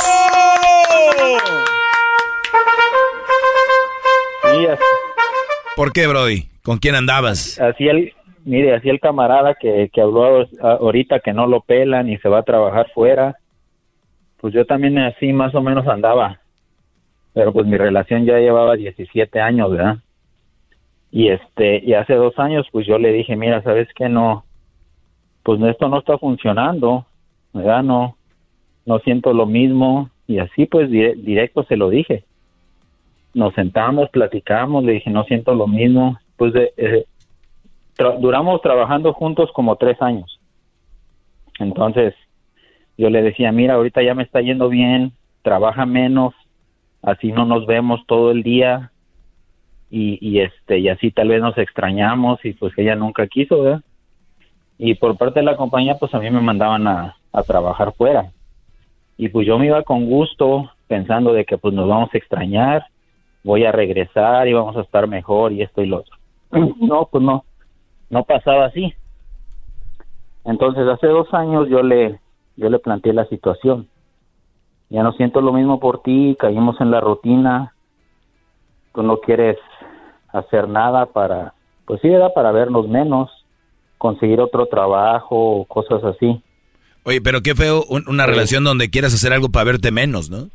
¿Por qué, Brody? ¿Con quién andabas? así el, mire, así el camarada que, que habló ahorita que no lo pelan y se va a trabajar fuera, pues yo también así más o menos andaba. Pero pues mi relación ya llevaba 17 años, ¿verdad? Y este, y hace dos años pues yo le dije, mira, ¿sabes qué? No, pues esto no está funcionando, ¿verdad? No, no siento lo mismo y así pues dire- directo se lo dije. Nos sentamos, platicamos, le dije, no siento lo mismo. Pues de, eh, duramos trabajando juntos como tres años. Entonces yo le decía, mira, ahorita ya me está yendo bien, trabaja menos, así no nos vemos todo el día y, y este y así tal vez nos extrañamos y pues ella nunca quiso, ¿verdad? Y por parte de la compañía pues a mí me mandaban a, a trabajar fuera y pues yo me iba con gusto pensando de que pues nos vamos a extrañar, voy a regresar y vamos a estar mejor y esto y lo otro. No, pues no, no pasaba así. Entonces hace dos años yo le, yo le planteé la situación. Ya no siento lo mismo por ti, caímos en la rutina, tú no quieres hacer nada para, pues sí, ¿verdad? Para vernos menos, conseguir otro trabajo o cosas así. Oye, pero qué feo un- una relación donde quieras hacer algo para verte menos, ¿no?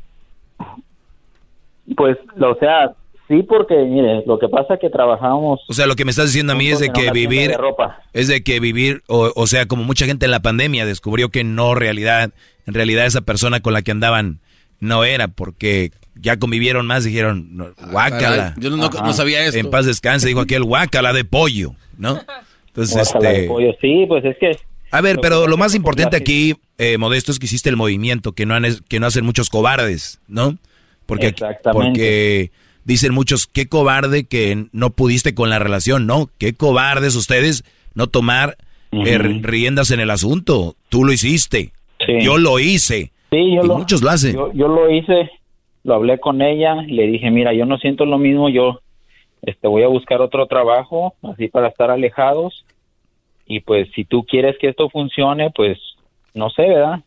Pues, o sea, sí, porque mire, lo que pasa es que trabajamos. O sea, lo que me estás diciendo a mí es de que vivir, de ropa. es de que vivir, o, o sea, como mucha gente en la pandemia descubrió que no realidad, en realidad esa persona con la que andaban no era, porque ya convivieron más, dijeron, no, guácala. caray, yo no- no- sabía esto. En paz descanse, dijo aquel guácala de pollo, ¿no? (laughs) Entonces, este... pollo. Sí, pues es que. A ver, pero lo más importante aquí, eh, Modesto, es que hiciste el movimiento, que no, han, que no hacen muchos cobardes, ¿no? Porque, Exactamente. porque dicen muchos, qué cobarde que no pudiste con la relación, ¿no? Qué cobardes ustedes no tomar eh, riendas en el asunto. Tú lo hiciste. Sí. Yo lo hice. Sí, yo Y lo, muchos lo hacen. Yo, yo lo hice, lo hablé con ella, le dije, mira, yo no siento lo mismo, yo este, voy a buscar otro trabajo, así para estar alejados, y pues si tú quieres que esto funcione, pues no sé, ¿verdad?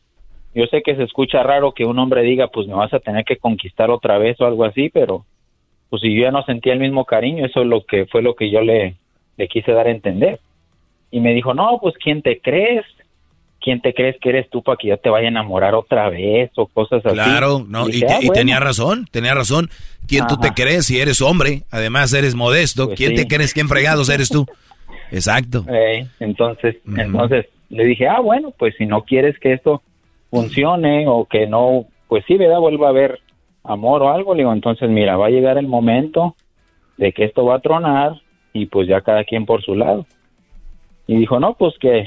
Yo sé que se escucha raro que un hombre diga, pues me vas a tener que conquistar otra vez o algo así, pero pues si yo ya no sentía el mismo cariño, eso es lo que fue lo que yo le, le quise dar a entender. Y me dijo, no, pues ¿quién te crees? ¿Quién te crees que eres tú para que yo te vaya a enamorar otra vez o cosas así? Claro, no, y, dije, te- "Ah, y bueno". tenía razón, tenía razón. ¿Quién tú te crees si eres hombre? Además eres modesto. Pues ¿Quién sí. te crees? ¿Quién fregados eres tú? (laughs) Exacto. Eh, entonces, entonces le dije, ah, bueno, pues si no quieres que esto funcione o que no, pues sí, ¿verdad? Vuelva a haber amor o algo, le digo, entonces mira, va a llegar el momento de que esto va a tronar y pues ya cada quien por su lado. Y dijo, no, pues que,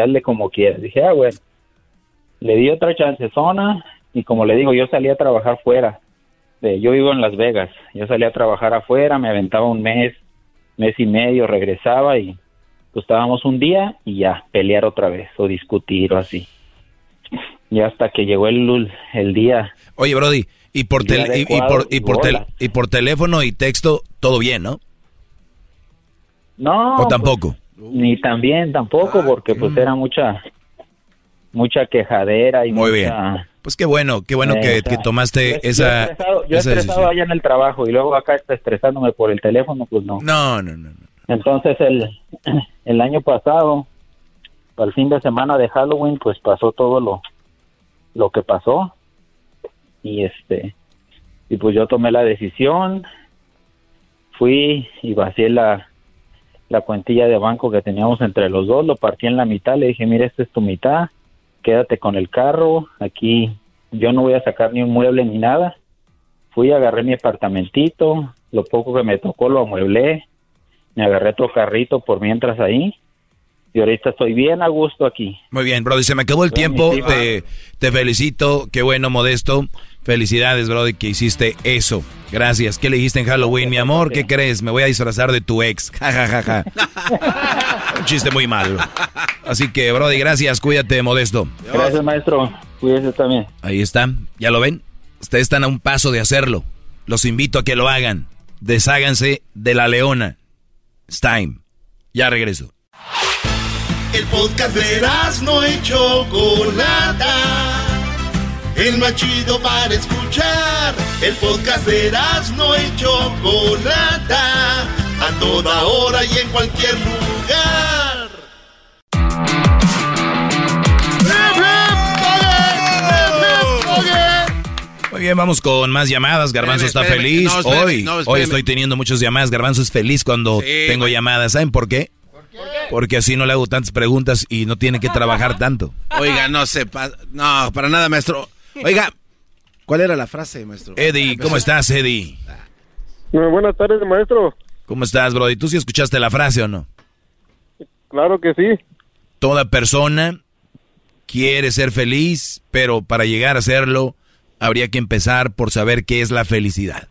hazle como quieras. Dije, ah, bueno. Le di otra chance zona y como le digo, yo salí a trabajar fuera. De- yo vivo en Las Vegas. Yo salí a trabajar afuera, me aventaba un mes, mes y medio, regresaba y pues estábamos un día y ya, pelear otra vez o discutir o así. Y hasta que llegó el, el día. Oye, Brody, y por, tel- y, por, y, por tel- y por teléfono y texto, todo bien, ¿no? No. ¿O tampoco? pues, ni también tampoco, porque pues era mucha, mucha quejadera y Muy mucha, Pues qué bueno, qué bueno que, que, tomaste esa. Yo estresado, allá en el trabajo y luego acá está estresándome por el teléfono, pues no. No, no, no. Entonces el, (clears throat) el año pasado, al fin de semana de Halloween, pues pasó todo lo, lo que pasó y este y pues yo tomé la decisión, fui y vacié la la cuentilla de banco que teníamos entre los dos, lo partí en la mitad, le dije, mira, esta es tu mitad, quédate con el carro, aquí yo no voy a sacar ni un mueble ni nada. Fui, agarré mi apartamentito, lo poco que me tocó lo amueblé, me agarré otro carrito por mientras ahí. Y ahorita estoy bien a gusto aquí. Muy bien, Brody, se me acabó el tiempo. Te, te, felicito, qué bueno, Modesto. Felicidades, Brody, que hiciste eso. Gracias. ¿Qué le dijiste en Halloween, mi amor? ¿Qué crees? Me voy a disfrazar de tu ex. (laughs) Un chiste muy malo. Así que, Brody, gracias. Cuídate, Modesto. Gracias, maestro. Cuídese también. Ahí está. ¿Ya lo ven? Ustedes están a un paso de hacerlo. Los invito a que lo hagan. Desháganse de la leona. It's time. Ya regreso. El podcast de no hecho Chocolata el más chido para escuchar. El podcast de no y Chocolata, a toda hora y en cualquier lugar. Muy bien, vamos con más llamadas. Garbanzo está feliz. hoy, hoy estoy teniendo muchas llamadas. Garbanzo es feliz cuando tengo llamadas. ¿Saben por qué? Porque así no le hago tantas preguntas y no tiene que trabajar tanto. Oiga, no sepa. No, para nada, maestro. Oiga, ¿cuál era la frase, maestro? Eddie, ¿cómo estás, Eddie? Muy buenas tardes, maestro. ¿Cómo estás, Brody? ¿Tú sí escuchaste la frase o no? Claro que sí. Toda persona quiere ser feliz, pero para llegar a serlo habría que empezar por saber qué es la felicidad.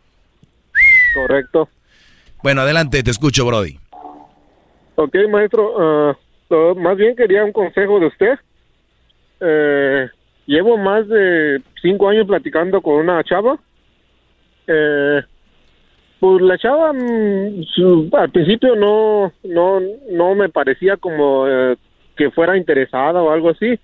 Correcto. Bueno, adelante, te escucho, Brody. Ok, maestro. Ah, más bien quería un consejo de usted. Eh, llevo más de cinco años platicando con una chava. Eh, pues la chava mm, al principio no, no, no me parecía como eh, que fuera interesada o algo así,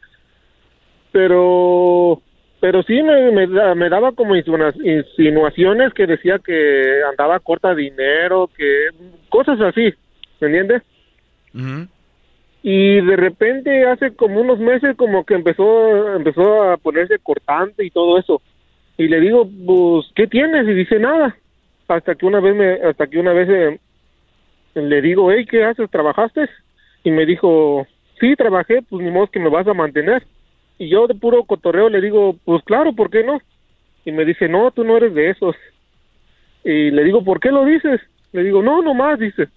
pero, pero sí me, me, daba como insinuaciones que decía que andaba corta dinero, que cosas así, ¿me entiendes? Y de repente hace como unos meses como que empezó empezó a ponerse cortante y todo eso. Y le digo pues qué tienes y dice nada. Hasta que una vez me hasta que una vez eh, le digo hey qué haces trabajaste y me dijo sí trabajé pues ni modo que me vas a mantener. Y yo de puro cotorreo le digo pues claro por qué no y me dice no tú no eres de esos. Y le digo por qué lo dices le digo no no más dice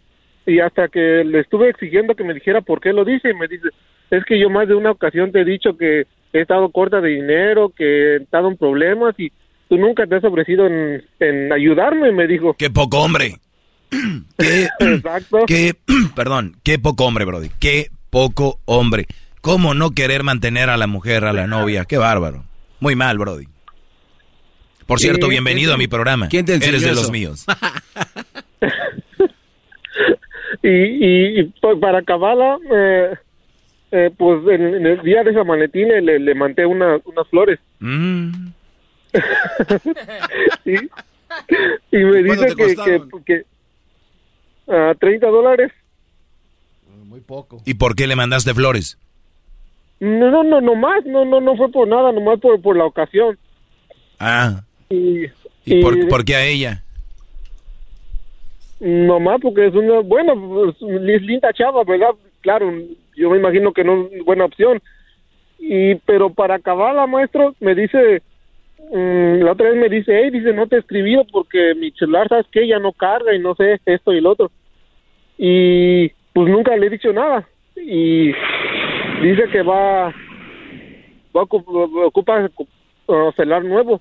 y hasta que le estuve exigiendo que me dijera por qué lo dice y me dice, es que yo más de una ocasión te he dicho que he estado corta de dinero, que he estado en problemas y tú nunca te has ofrecido en, en ayudarme, me dijo. Qué poco hombre. (clears throat) qué, Exacto. (clears throat) Qué, (clears throat) perdón, qué poco hombre, Brody. Qué poco hombre. ¿Cómo no querer mantener a la mujer, a la novia? Qué bárbaro. Muy mal, Brody. Por cierto, bienvenido a mi programa. ¿Quién te Eres de los míos. (laughs) y, y, pues para acabarla, eh, eh, pues en, el día de San Valentín le, le mandé una, unas flores. Mm. (laughs) Y me dice que, que, que, a 30 dólares. Muy poco. ¿Y por qué le mandaste flores? No, no, no, no más, no, no, no fue por nada, nomás por, por la ocasión. Ah. ¿Y, ¿Y, por, por qué a ella? Nomás porque es una, buena, es linda chava, ¿verdad? Claro, yo me imagino que no es buena opción. Y, pero para acabarla, maestro, me dice, mm, la otra vez me dice, hey, dice, no te he escribido porque mi celular, ¿sabes que Ya no carga y no sé, esto y lo otro. Y pues nunca le he dicho nada. Y dice que va, va a ocupar celular nuevo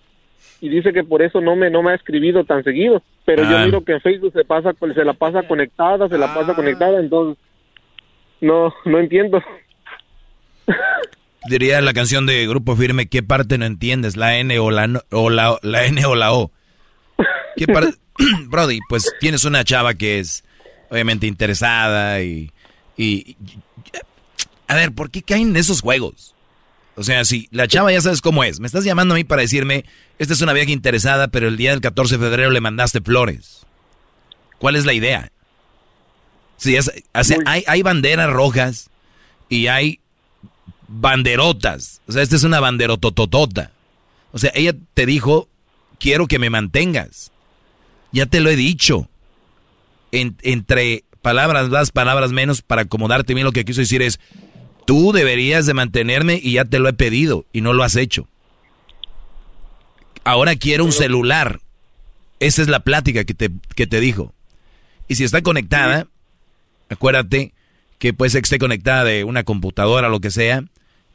y dice que por eso no me no me ha escribido tan seguido pero yo ah. miro que en Facebook se pasa se la pasa conectada se la pasa ah. conectada entonces no no entiendo. (laughs) Diría la canción de Grupo Firme qué parte no entiendes la N o la o la, la N o la O. Qué parte (laughs) (clears throat) Brody pues tienes una chava que es obviamente interesada y, y a ver por qué caen esos juegos O sea, si la chava ya sabes cómo es. Me estás llamando a mí para decirme, esta es una vieja interesada, pero el día del 14 de febrero le mandaste flores. ¿Cuál es la idea? Sí, es, hay, hay banderas rojas y hay banderotas. O sea, esta es una banderotototota. O sea, ella te dijo, quiero que me mantengas. Ya te lo he dicho. entre palabras más, palabras menos, para acomodarte bien lo que quiso decir es, tú deberías de mantenerme y ya te lo he pedido y no lo has hecho. Ahora quiero un celular. Esa es la plática que te, que te dijo. Y si está conectada, acuérdate que puede ser que esté conectada de una computadora lo que sea,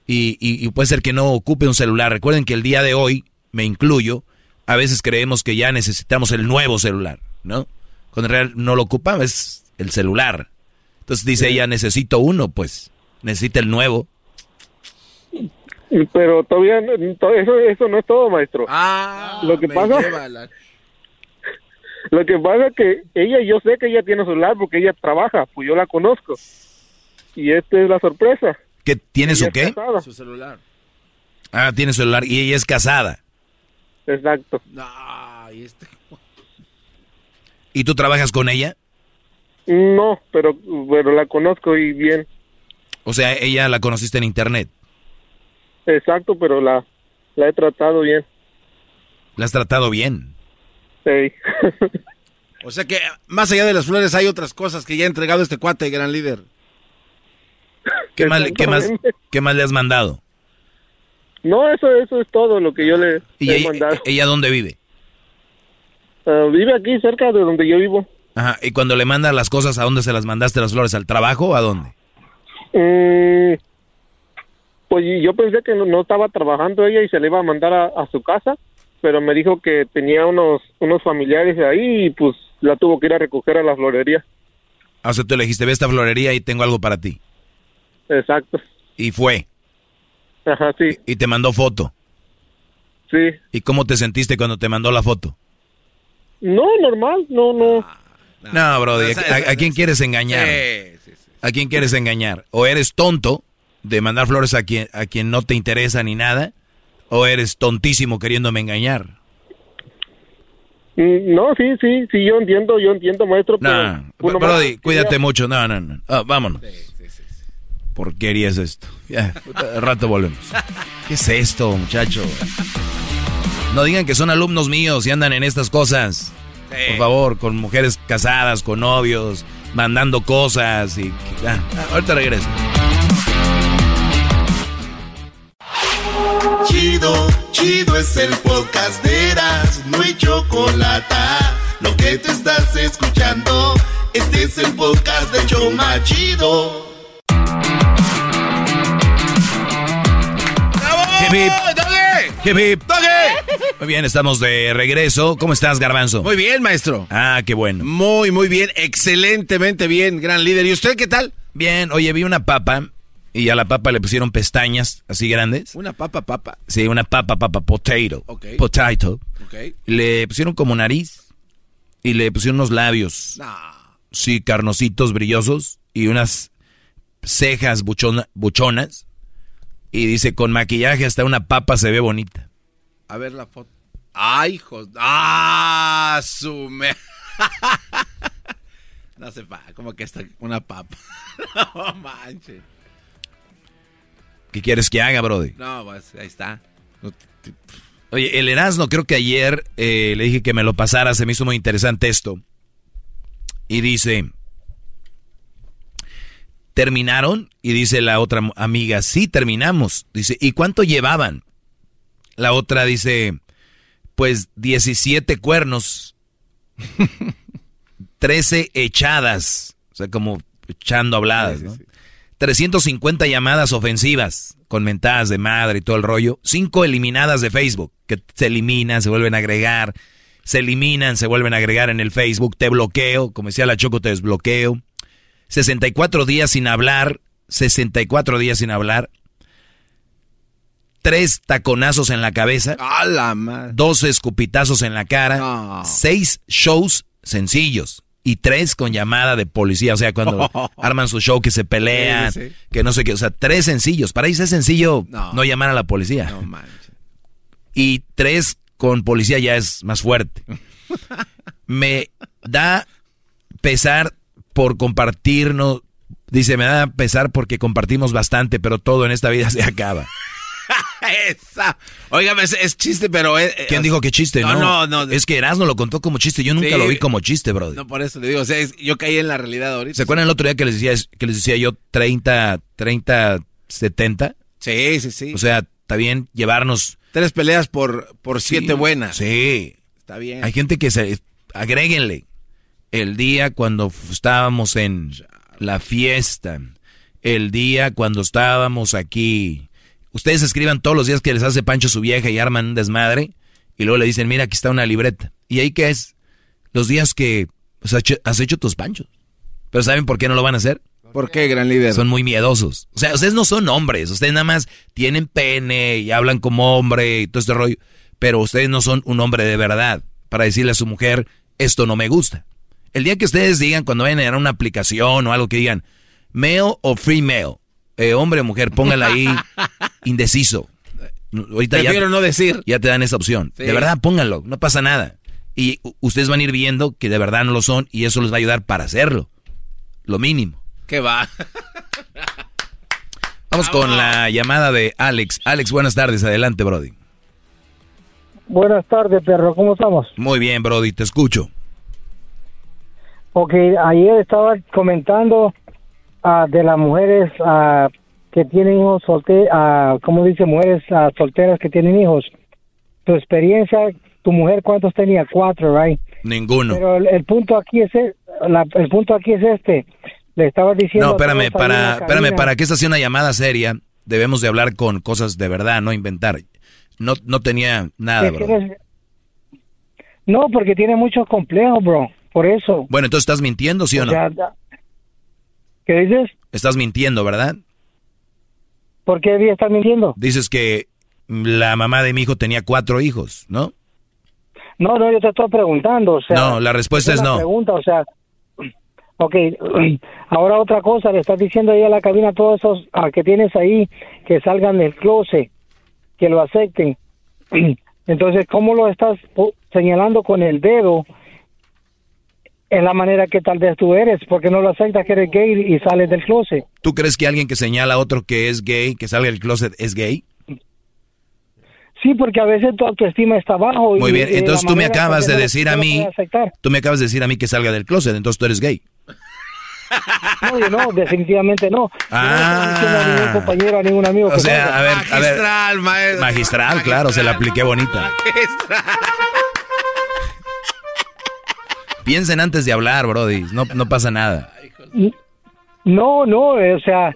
y, puede ser que no ocupe un celular. Recuerden que el día de hoy, me incluyo, a veces creemos que ya necesitamos el nuevo celular, ¿no? Cuando en realidad no lo ocupamos, es el celular. Entonces dice ella, necesito uno, pues, necesita el nuevo. Pero todavía eso, eso no es todo, maestro. Ah, lo que pasa (laughs) lo que pasa es que ella, yo sé que ella tiene celular porque ella trabaja, pues yo la conozco. Y esta es la sorpresa. ¿Qué tiene su qué? Su celular. Ah, tiene celular y ella es casada. Exacto. y, este... ¿Y tú trabajas con ella? No, pero, pero la conozco y bien. O sea, ella la conociste en internet. Exacto, pero la, la he tratado bien. ¿La has tratado bien? Sí. o sea que más allá de las flores hay otras cosas que ya ha entregado este cuate, gran líder. ¿Qué más, qué más, qué más le has mandado? No, eso, eso es todo lo que yo le ¿Y he ella, mandado. ¿Ella dónde vive? Ah, vive aquí cerca de donde yo vivo. Ajá, y cuando le mandas las cosas, ¿a dónde se las mandaste las flores? ¿Al trabajo o a dónde? Mm, pues yo pensé que no, estaba trabajando ella y se le iba a mandar a, su casa, pero me dijo que tenía unos, unos familiares ahí y pues la tuvo que ir a recoger a la florería. Ah, o sea, tú le dijiste, ve esta florería y tengo algo para ti. Exacto. Y fue. Ajá, sí. Y, te mandó foto. Sí. ¿Y cómo te sentiste cuando te mandó la foto? No, normal, no, no. No, Brody, ¿a, quién quieres engañar? ¿A quién quieres engañar? ¿O eres tonto de mandar flores a quien, a quien no te interesa ni nada? ¿O eres tontísimo queriéndome engañar? Mm, no, sí, sí, sí, yo entiendo, yo entiendo, maestro. No, Brody, cuídate mucho. No, no, no. Ah, vámonos. Porquería es esto. Ya, rato volvemos. ¿Qué es esto, muchacho? No digan que son alumnos míos y andan en estas cosas. Por favor, con mujeres casadas, con novios, mandando cosas y... Ah, ahorita regreso. Chido, chido es el podcast de Eras, no hay chocolate. Lo que te estás escuchando, este es el podcast de Choma Chido. Muy bien, estamos de regreso. ¿Cómo estás, Garbanzo? Muy bien, maestro. Ah, qué bueno. Muy, muy bien. Excelentemente bien, gran líder. ¿Y usted qué tal? Bien. Oye, vi una papa y a la papa le pusieron pestañas así grandes. ¿Una papa, papa? Sí, una papa, papa, potato. Ok. Potato. Ok. Le pusieron como nariz y le pusieron unos labios. Sí, carnositos, brillosos y unas cejas buchonas. Y dice, con maquillaje hasta una papa se ve bonita. A ver la foto. ¡Ay, hijos! ¡Ah, su (laughs) no se va, como que está una papa. (laughs) no manches. ¿Qué quieres que haga, Brody? No, pues ahí está. Oye, el Erasmo, creo que ayer eh, le dije que me lo pasara, se me hizo muy interesante esto. Y dice, ¿terminaron? Y dice la otra amiga, sí, terminamos. Dice, ¿y cuánto llevaban? La otra dice, pues 17 cuernos, (laughs) 13 echadas, o sea, como echando habladas, ¿no? 350 llamadas ofensivas con mentadas de madre y todo el rollo, 5 eliminadas de Facebook, que se eliminan, se vuelven a agregar, se eliminan, se vuelven a agregar en el Facebook, te bloqueo, como decía la Choco, te desbloqueo. 64 días sin hablar, 64 días sin hablar, tres taconazos en la cabeza, dos escupitazos en la cara, seis shows sencillos y tres con llamada de policía. O sea, cuando (laughs) arman su show que se pelean, que no sé qué. O sea, tres sencillos. Para ellos es sencillo no, llamar a la policía. No (laughs) Y tres con policía ya es más fuerte. (laughs) Me da pesar por compartirnos. Dice, me da pesar porque compartimos bastante, pero todo en esta vida se acaba. (laughs) Esa. Óigame, es, chiste, pero... Es, ¿Quién dijo que chiste? No, no, no. Es que Erasmo lo contó como chiste. Yo nunca lo vi como chiste, bro. No, por eso le digo. O sea, yo caí en la realidad ahorita. ¿Se acuerdan el otro día que les decía, que les decía yo 30, 30, 70? Sí, sí, sí. O sea, está bien llevarnos... Tres peleas por, por siete buenas. Sí. Está bien. Hay gente que se... Agréguenle. El día cuando estábamos en la fiesta. El día cuando estábamos aquí Ustedes escriban todos los días que les hace Pancho su vieja y arman un desmadre. Y luego le dicen, mira, aquí está una libreta. ¿Y ahí qué es? Los días que has hecho tus panchos. Pero ¿saben por qué no lo van a hacer? ¿Por qué, gran líder? Son muy miedosos. O sea, ustedes no son hombres. Ustedes nada más tienen pene y hablan como hombre y todo este rollo. Pero ustedes no son un hombre de verdad para decirle a su mujer, esto no me gusta. El día que ustedes digan, cuando vayan a una aplicación o algo que digan, male o female, eh, hombre o mujer, póngala ahí (laughs) indeciso. Ahorita Prefiero no decir. Ya te dan esa opción. De verdad, pónganlo, no pasa nada. Y ustedes van a ir viendo que de verdad no lo son y eso les va a ayudar para hacerlo. Lo mínimo. ¿Qué va? Vamos con la llamada de Alex. Alex, buenas tardes. Adelante, Brody. Buenas tardes, perro. ¿Cómo estamos? Muy bien, Brody. Te escucho. Ok, ayer estaba comentando uh, de las mujeres uh, que tienen hijos solteros, uh, como dice, mujeres solteras que tienen hijos. Tu experiencia, tu mujer, ¿cuántos tenía? Cuatro, right? Ninguno. Pero el, punto aquí es el, la, el punto aquí es este. Le estaba diciendo. No, espérame, para, espérame, para que esta sea una llamada seria, debemos de hablar con cosas de verdad, no inventar. No, no tenía nada, bro. No, porque tiene muchos complejos, bro. Por eso. Bueno, entonces estás mintiendo, ¿sí o, no? ¿Qué dices? Estás mintiendo, ¿verdad? ¿Por qué debía estar mintiendo? Dices que la mamá de mi hijo tenía cuatro hijos, ¿no? No, no, yo te estoy preguntando, o sea... No, la respuesta es, no. pregunta, o sea... Ok, (clears throat) ahora otra cosa, le estás diciendo ahí a la cabina todos esos a que tienes ahí que salgan del closet, que lo acepten. (clears throat) Entonces, ¿cómo lo estás señalando con el dedo es la manera que tal vez tú eres, porque no lo aceptas que eres gay y sales del closet. ¿Tú crees que alguien que señala a otro que es gay, que salga del closet, es gay? Sí, porque a veces tu autoestima está bajo. Muy bien, entonces tú me acabas de decir a mí, tú me acabas de decir a mí que salga del closet, entonces tú eres gay. No, yo no, definitivamente no. Ah. no a ningún compañero, a ningún amigo. O sea, a ver, a ver. Magistral, maestro. Magistral, claro, se la apliqué bonita. Magistral. Piensen antes de hablar, Brody. No, no pasa nada. No, no, eh, o sea,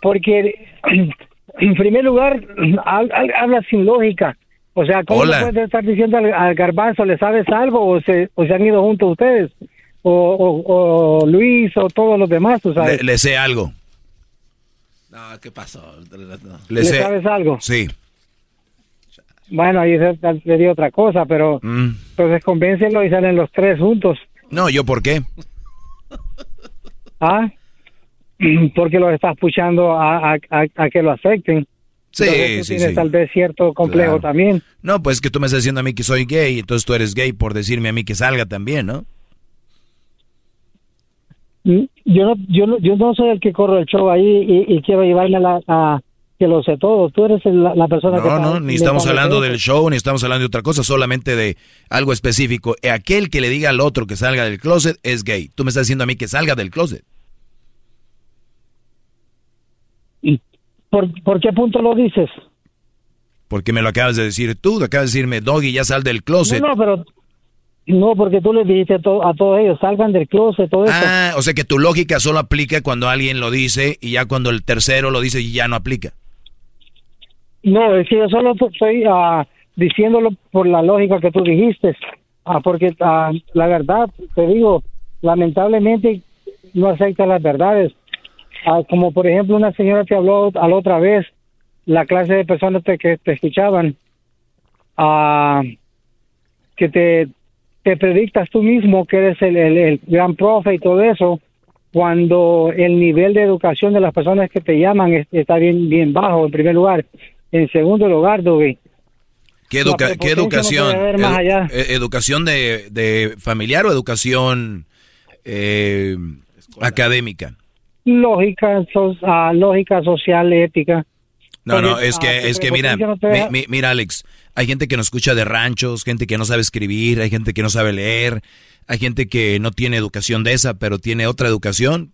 porque (clears throat) en primer lugar habla sin lógica. O sea, ¿cómo puedes estar diciendo al, garbanzo, le sabes algo o se, o se han ido juntos ustedes? O, o, Luis o todos los demás, ¿tú sabes? Le, sé algo. No, ¿qué pasó? ¿Le, sabes algo? Sí. Bueno, ahí le dio otra cosa, pero mm. entonces convéncenlo y salen los tres juntos. No, ¿yo por qué? Ah, (clears throat) porque lo estás puchando a, que lo acepten. Sí, sí, tienes tal vez cierto complejo también. No, pues que tú me estás diciendo a mí que soy gay, entonces tú eres gay por decirme a mí que salga también, ¿no? Mm, yo no, yo no, yo no soy el que corro el show ahí y, quiero llevarme a, a, que lo sé todo. Tú eres la, persona que... No, no, ni estamos hablando del show, ni estamos hablando de otra cosa, solamente de algo específico. Aquel que le diga al otro que salga del closet es gay. Tú me estás diciendo a mí que salga del closet. ¿Y por, por qué punto lo dices? Porque me lo acabas de decir tú, acabas de decirme, Doggy, ya sal del closet. No, no, pero no, porque tú le dijiste a, a todos ellos, salgan del closet, todo eso. Ah, o sea que tu lógica solo aplica cuando alguien lo dice y ya cuando el tercero lo dice ya no aplica. No, es que yo solo estoy uh, diciéndolo por la lógica que tú dijiste, uh, porque uh, la verdad, te digo, lamentablemente no acepta las verdades. como por ejemplo una señora que habló a la otra vez, la clase de personas que te escuchaban, que te te predictas tú mismo que eres el, el, gran profe y todo eso, cuando el nivel de educación de las personas que te llaman es- está bien, bien bajo, en primer lugar. En segundo lugar, Doggy, ¿Qué, educa- qué no educación? puede haber más Edu- allá. eh, ¿Educación de, de familiar o educación eh, académica? lógica, so- ah, lógica social, ética. No, no, es ah, que, tu es que mira, no mi- mi- mira Alex, hay gente que nos escucha de ranchos, gente que no sabe escribir, hay gente que no sabe leer, hay gente que no tiene educación de esa, pero tiene otra educación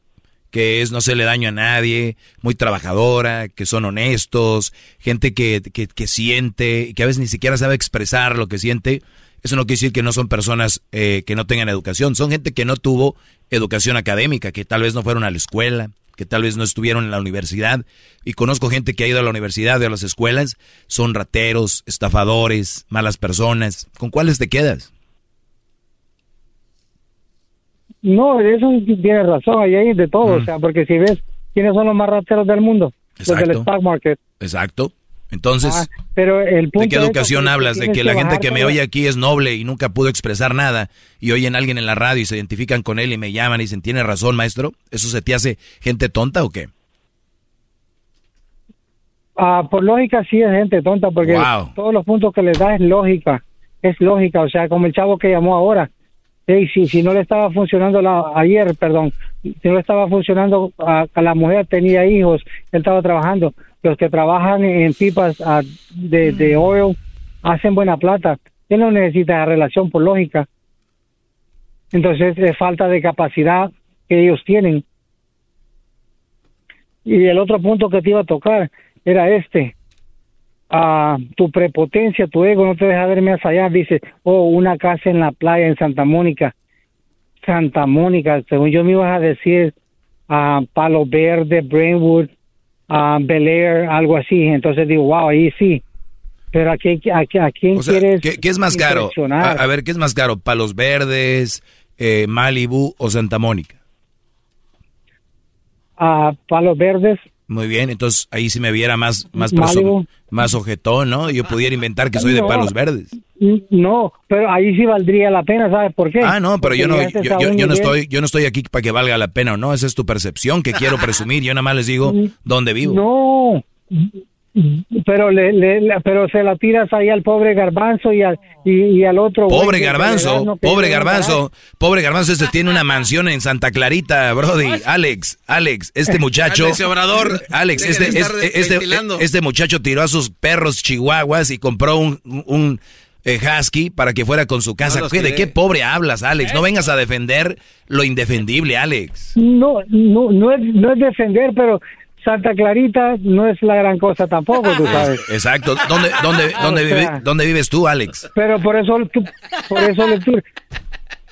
que es no hacerle daño a nadie, muy trabajadora, que son honestos, gente que, que, que siente, que a veces ni siquiera sabe expresar lo que siente. Eso no quiere decir que no son personas eh, que no tengan educación, son gente que no tuvo educación académica, que tal vez no fueron a la escuela, que tal vez no estuvieron en la universidad. Y conozco gente que ha ido a la universidad o a las escuelas, son rateros, estafadores, malas personas. ¿Con cuáles te quedas? No, eso tiene razón, ahí hay de todo, o sea, porque si ves quiénes son los más rateros del mundo, los del Exacto. stock market. Exacto. Entonces, Ah, pero el punto ¿de qué es educación que hablas? De tienes que la gente que me oye aquí es noble y nunca pudo expresar nada y oyen a alguien en la radio y se identifican con él y me llaman y dicen, ¿tiene razón, maestro? ¿Eso se te hace gente tonta o qué? Ah, por lógica sí es gente tonta, porque Wow. todos los puntos que les da es lógica, es lógica, o sea, como el chavo que llamó ahora. Ey, si, si no le estaba funcionando la, ayer, perdón, si no le estaba funcionando a, a la mujer, tenía hijos, él estaba trabajando. Los que trabajan en pipas de, de oil hacen buena plata. Él no necesita relación por lógica. Entonces es falta de capacidad que ellos tienen. Y el otro punto que te iba a tocar era este. Ah, tu prepotencia, tu ego no te deja ver más allá. Dice, oh, una casa en la playa en Santa Mónica. Santa Mónica, según yo me ibas a decir, ah, Palo Verde, Brainwood, ah, Bel Air, algo así. Entonces digo, wow, ahí sí. Pero ¿a quién, a, a quién O sea, quieres ¿qué, qué es más caro? A ver, ¿qué es más caro? ¿Palos Verdes, eh, Malibu o Santa Mónica? A Palos Verdes, Muy bien, entonces ahí sí me viera más, más, perso- más ojetón, ¿no? Yo pudiera inventar que soy de. Palos Verdes. No, pero ahí sí valdría la pena, ¿sabes por qué? Ah, no, pero Porque yo no, yo, yo- no estoy, yo no estoy aquí para que valga la pena o no. Esa es tu percepción que quiero presumir. Yo nada más les digo (laughs) dónde vivo. No, pero le, le- le- pero se la tiras ahí al pobre garbanzo y al, y, y al otro. Pobre garbanzo, no, pobre garbanzo, pobre garbanzo, este tiene una mansión en Santa Clarita, Brody. Alex, Alex, este muchacho. Alex Obrador, Alex, este, este, este, ventilando. este muchacho tiró a sus perros chihuahuas y compró un, un, eh, husky para que fuera con su casa. los ¿Qué- ¿De qué pobre hablas, Alex? No vengas a defender lo indefendible, Alex. No, no, no es, no es defender, pero Santa Clarita no es la gran cosa tampoco, tú (laughs) sabes. Exacto. ¿Dónde, dónde, (laughs) dónde, O sea- vive- dónde vives tú, Alex? Pero por eso, por eso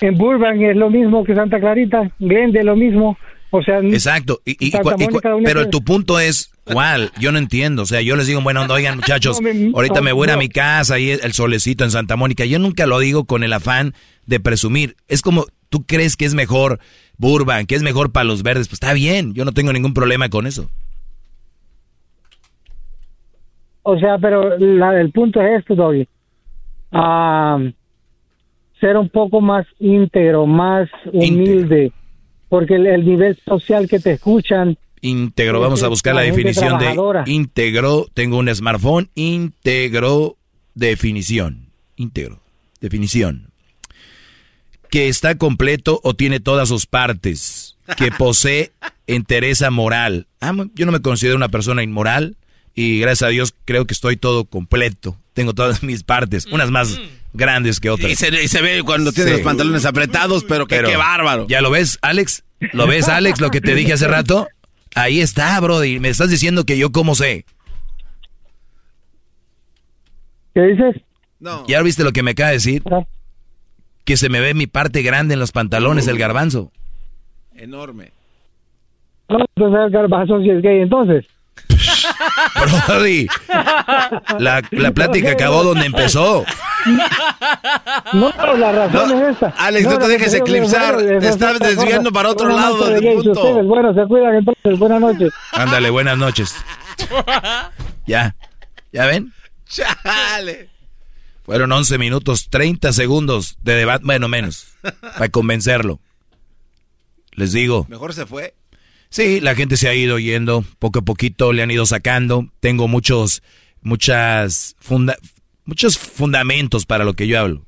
en Burbank es lo mismo que Santa Clarita, Glende lo mismo, o sea. Exacto. Y, y- pero tu punto es, ¿cuál? Yo no entiendo. O sea, yo les digo, bueno, oigan, muchachos, (laughs) No, me- ahorita me voy a mi casa y el solecito en Santa Mónica. Yo nunca lo digo con el afán de presumir. Es como, tú crees que es mejor Burbank, que es mejor Palos Verdes. Pues está bien, yo no tengo ningún problema con eso. O sea, pero la- el punto es esto, Doggy. Ah, ser un poco más íntegro, más humilde, porque el, el nivel social que te escuchan, Íntegro, vamos a buscar la, definición de íntegro. Tengo un smartphone, íntegro, definición. Íntegro, definición. Que está completo o tiene todas sus partes. Que posee (laughs) entereza moral. Ah, yo no me considero una persona inmoral y gracias a Dios creo que estoy todo completo. Tengo todas (laughs) mis partes, unas más grandes que otras. Y se, y se ve cuando tiene Sí. los pantalones apretados, pero que Pero, qué bárbaro. ¿Ya lo ves, Alex? ¿Lo ves, Alex, lo que te dije hace rato? Ahí está, Brody. Me estás diciendo que yo cómo sé. ¿qué dices? ¿Ya viste lo que me acaba de decir? Que se me ve mi parte grande en los pantalones, el garbanzo. Enorme. No, entonces el garbanzo si es gay, entonces. (laughs) Brody, la, la plática acabó donde empezó. No, pero la razón es esta. Alex, no te dejes eclipsar, te esa es estás desviando para otro lado del punto. ustedes, bueno, se cuidan entonces, buenas noches. Ándale, buenas noches. (laughs) Ya, ¿ya ven? Chale. Fueron 11 minutos, 30 segundos de debate, bueno, menos, para convencerlo. Les digo. Mejor se fue. Sí, la gente se ha ido yendo, poco a poquito le han ido sacando. Tengo muchos, muchas funda muchos fundamentos para lo que yo hablo.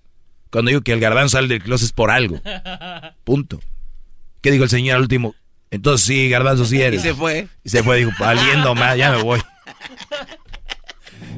Cuando digo que el garbanzo sale del closet es por algo. (laughs) Punto. ¿Qué dijo el señor al último? Entonces sí, garbanzo sí eres. Y se fue. Y se fue, dijo, valiendo más, ya me voy. (laughs)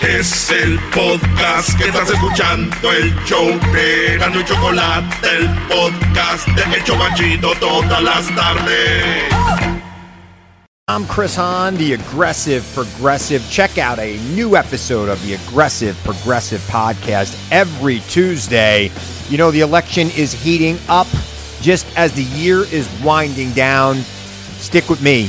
Es el podcast que estás escuchando, el show de Gano y Chocolate, el podcast de El todas las tardes. I'm Chris Hahn, the Aggressive Progressive. Check out a new episode of the Aggressive Progressive podcast every Tuesday. You know, the election is heating up just as the year is winding down. Stick with me.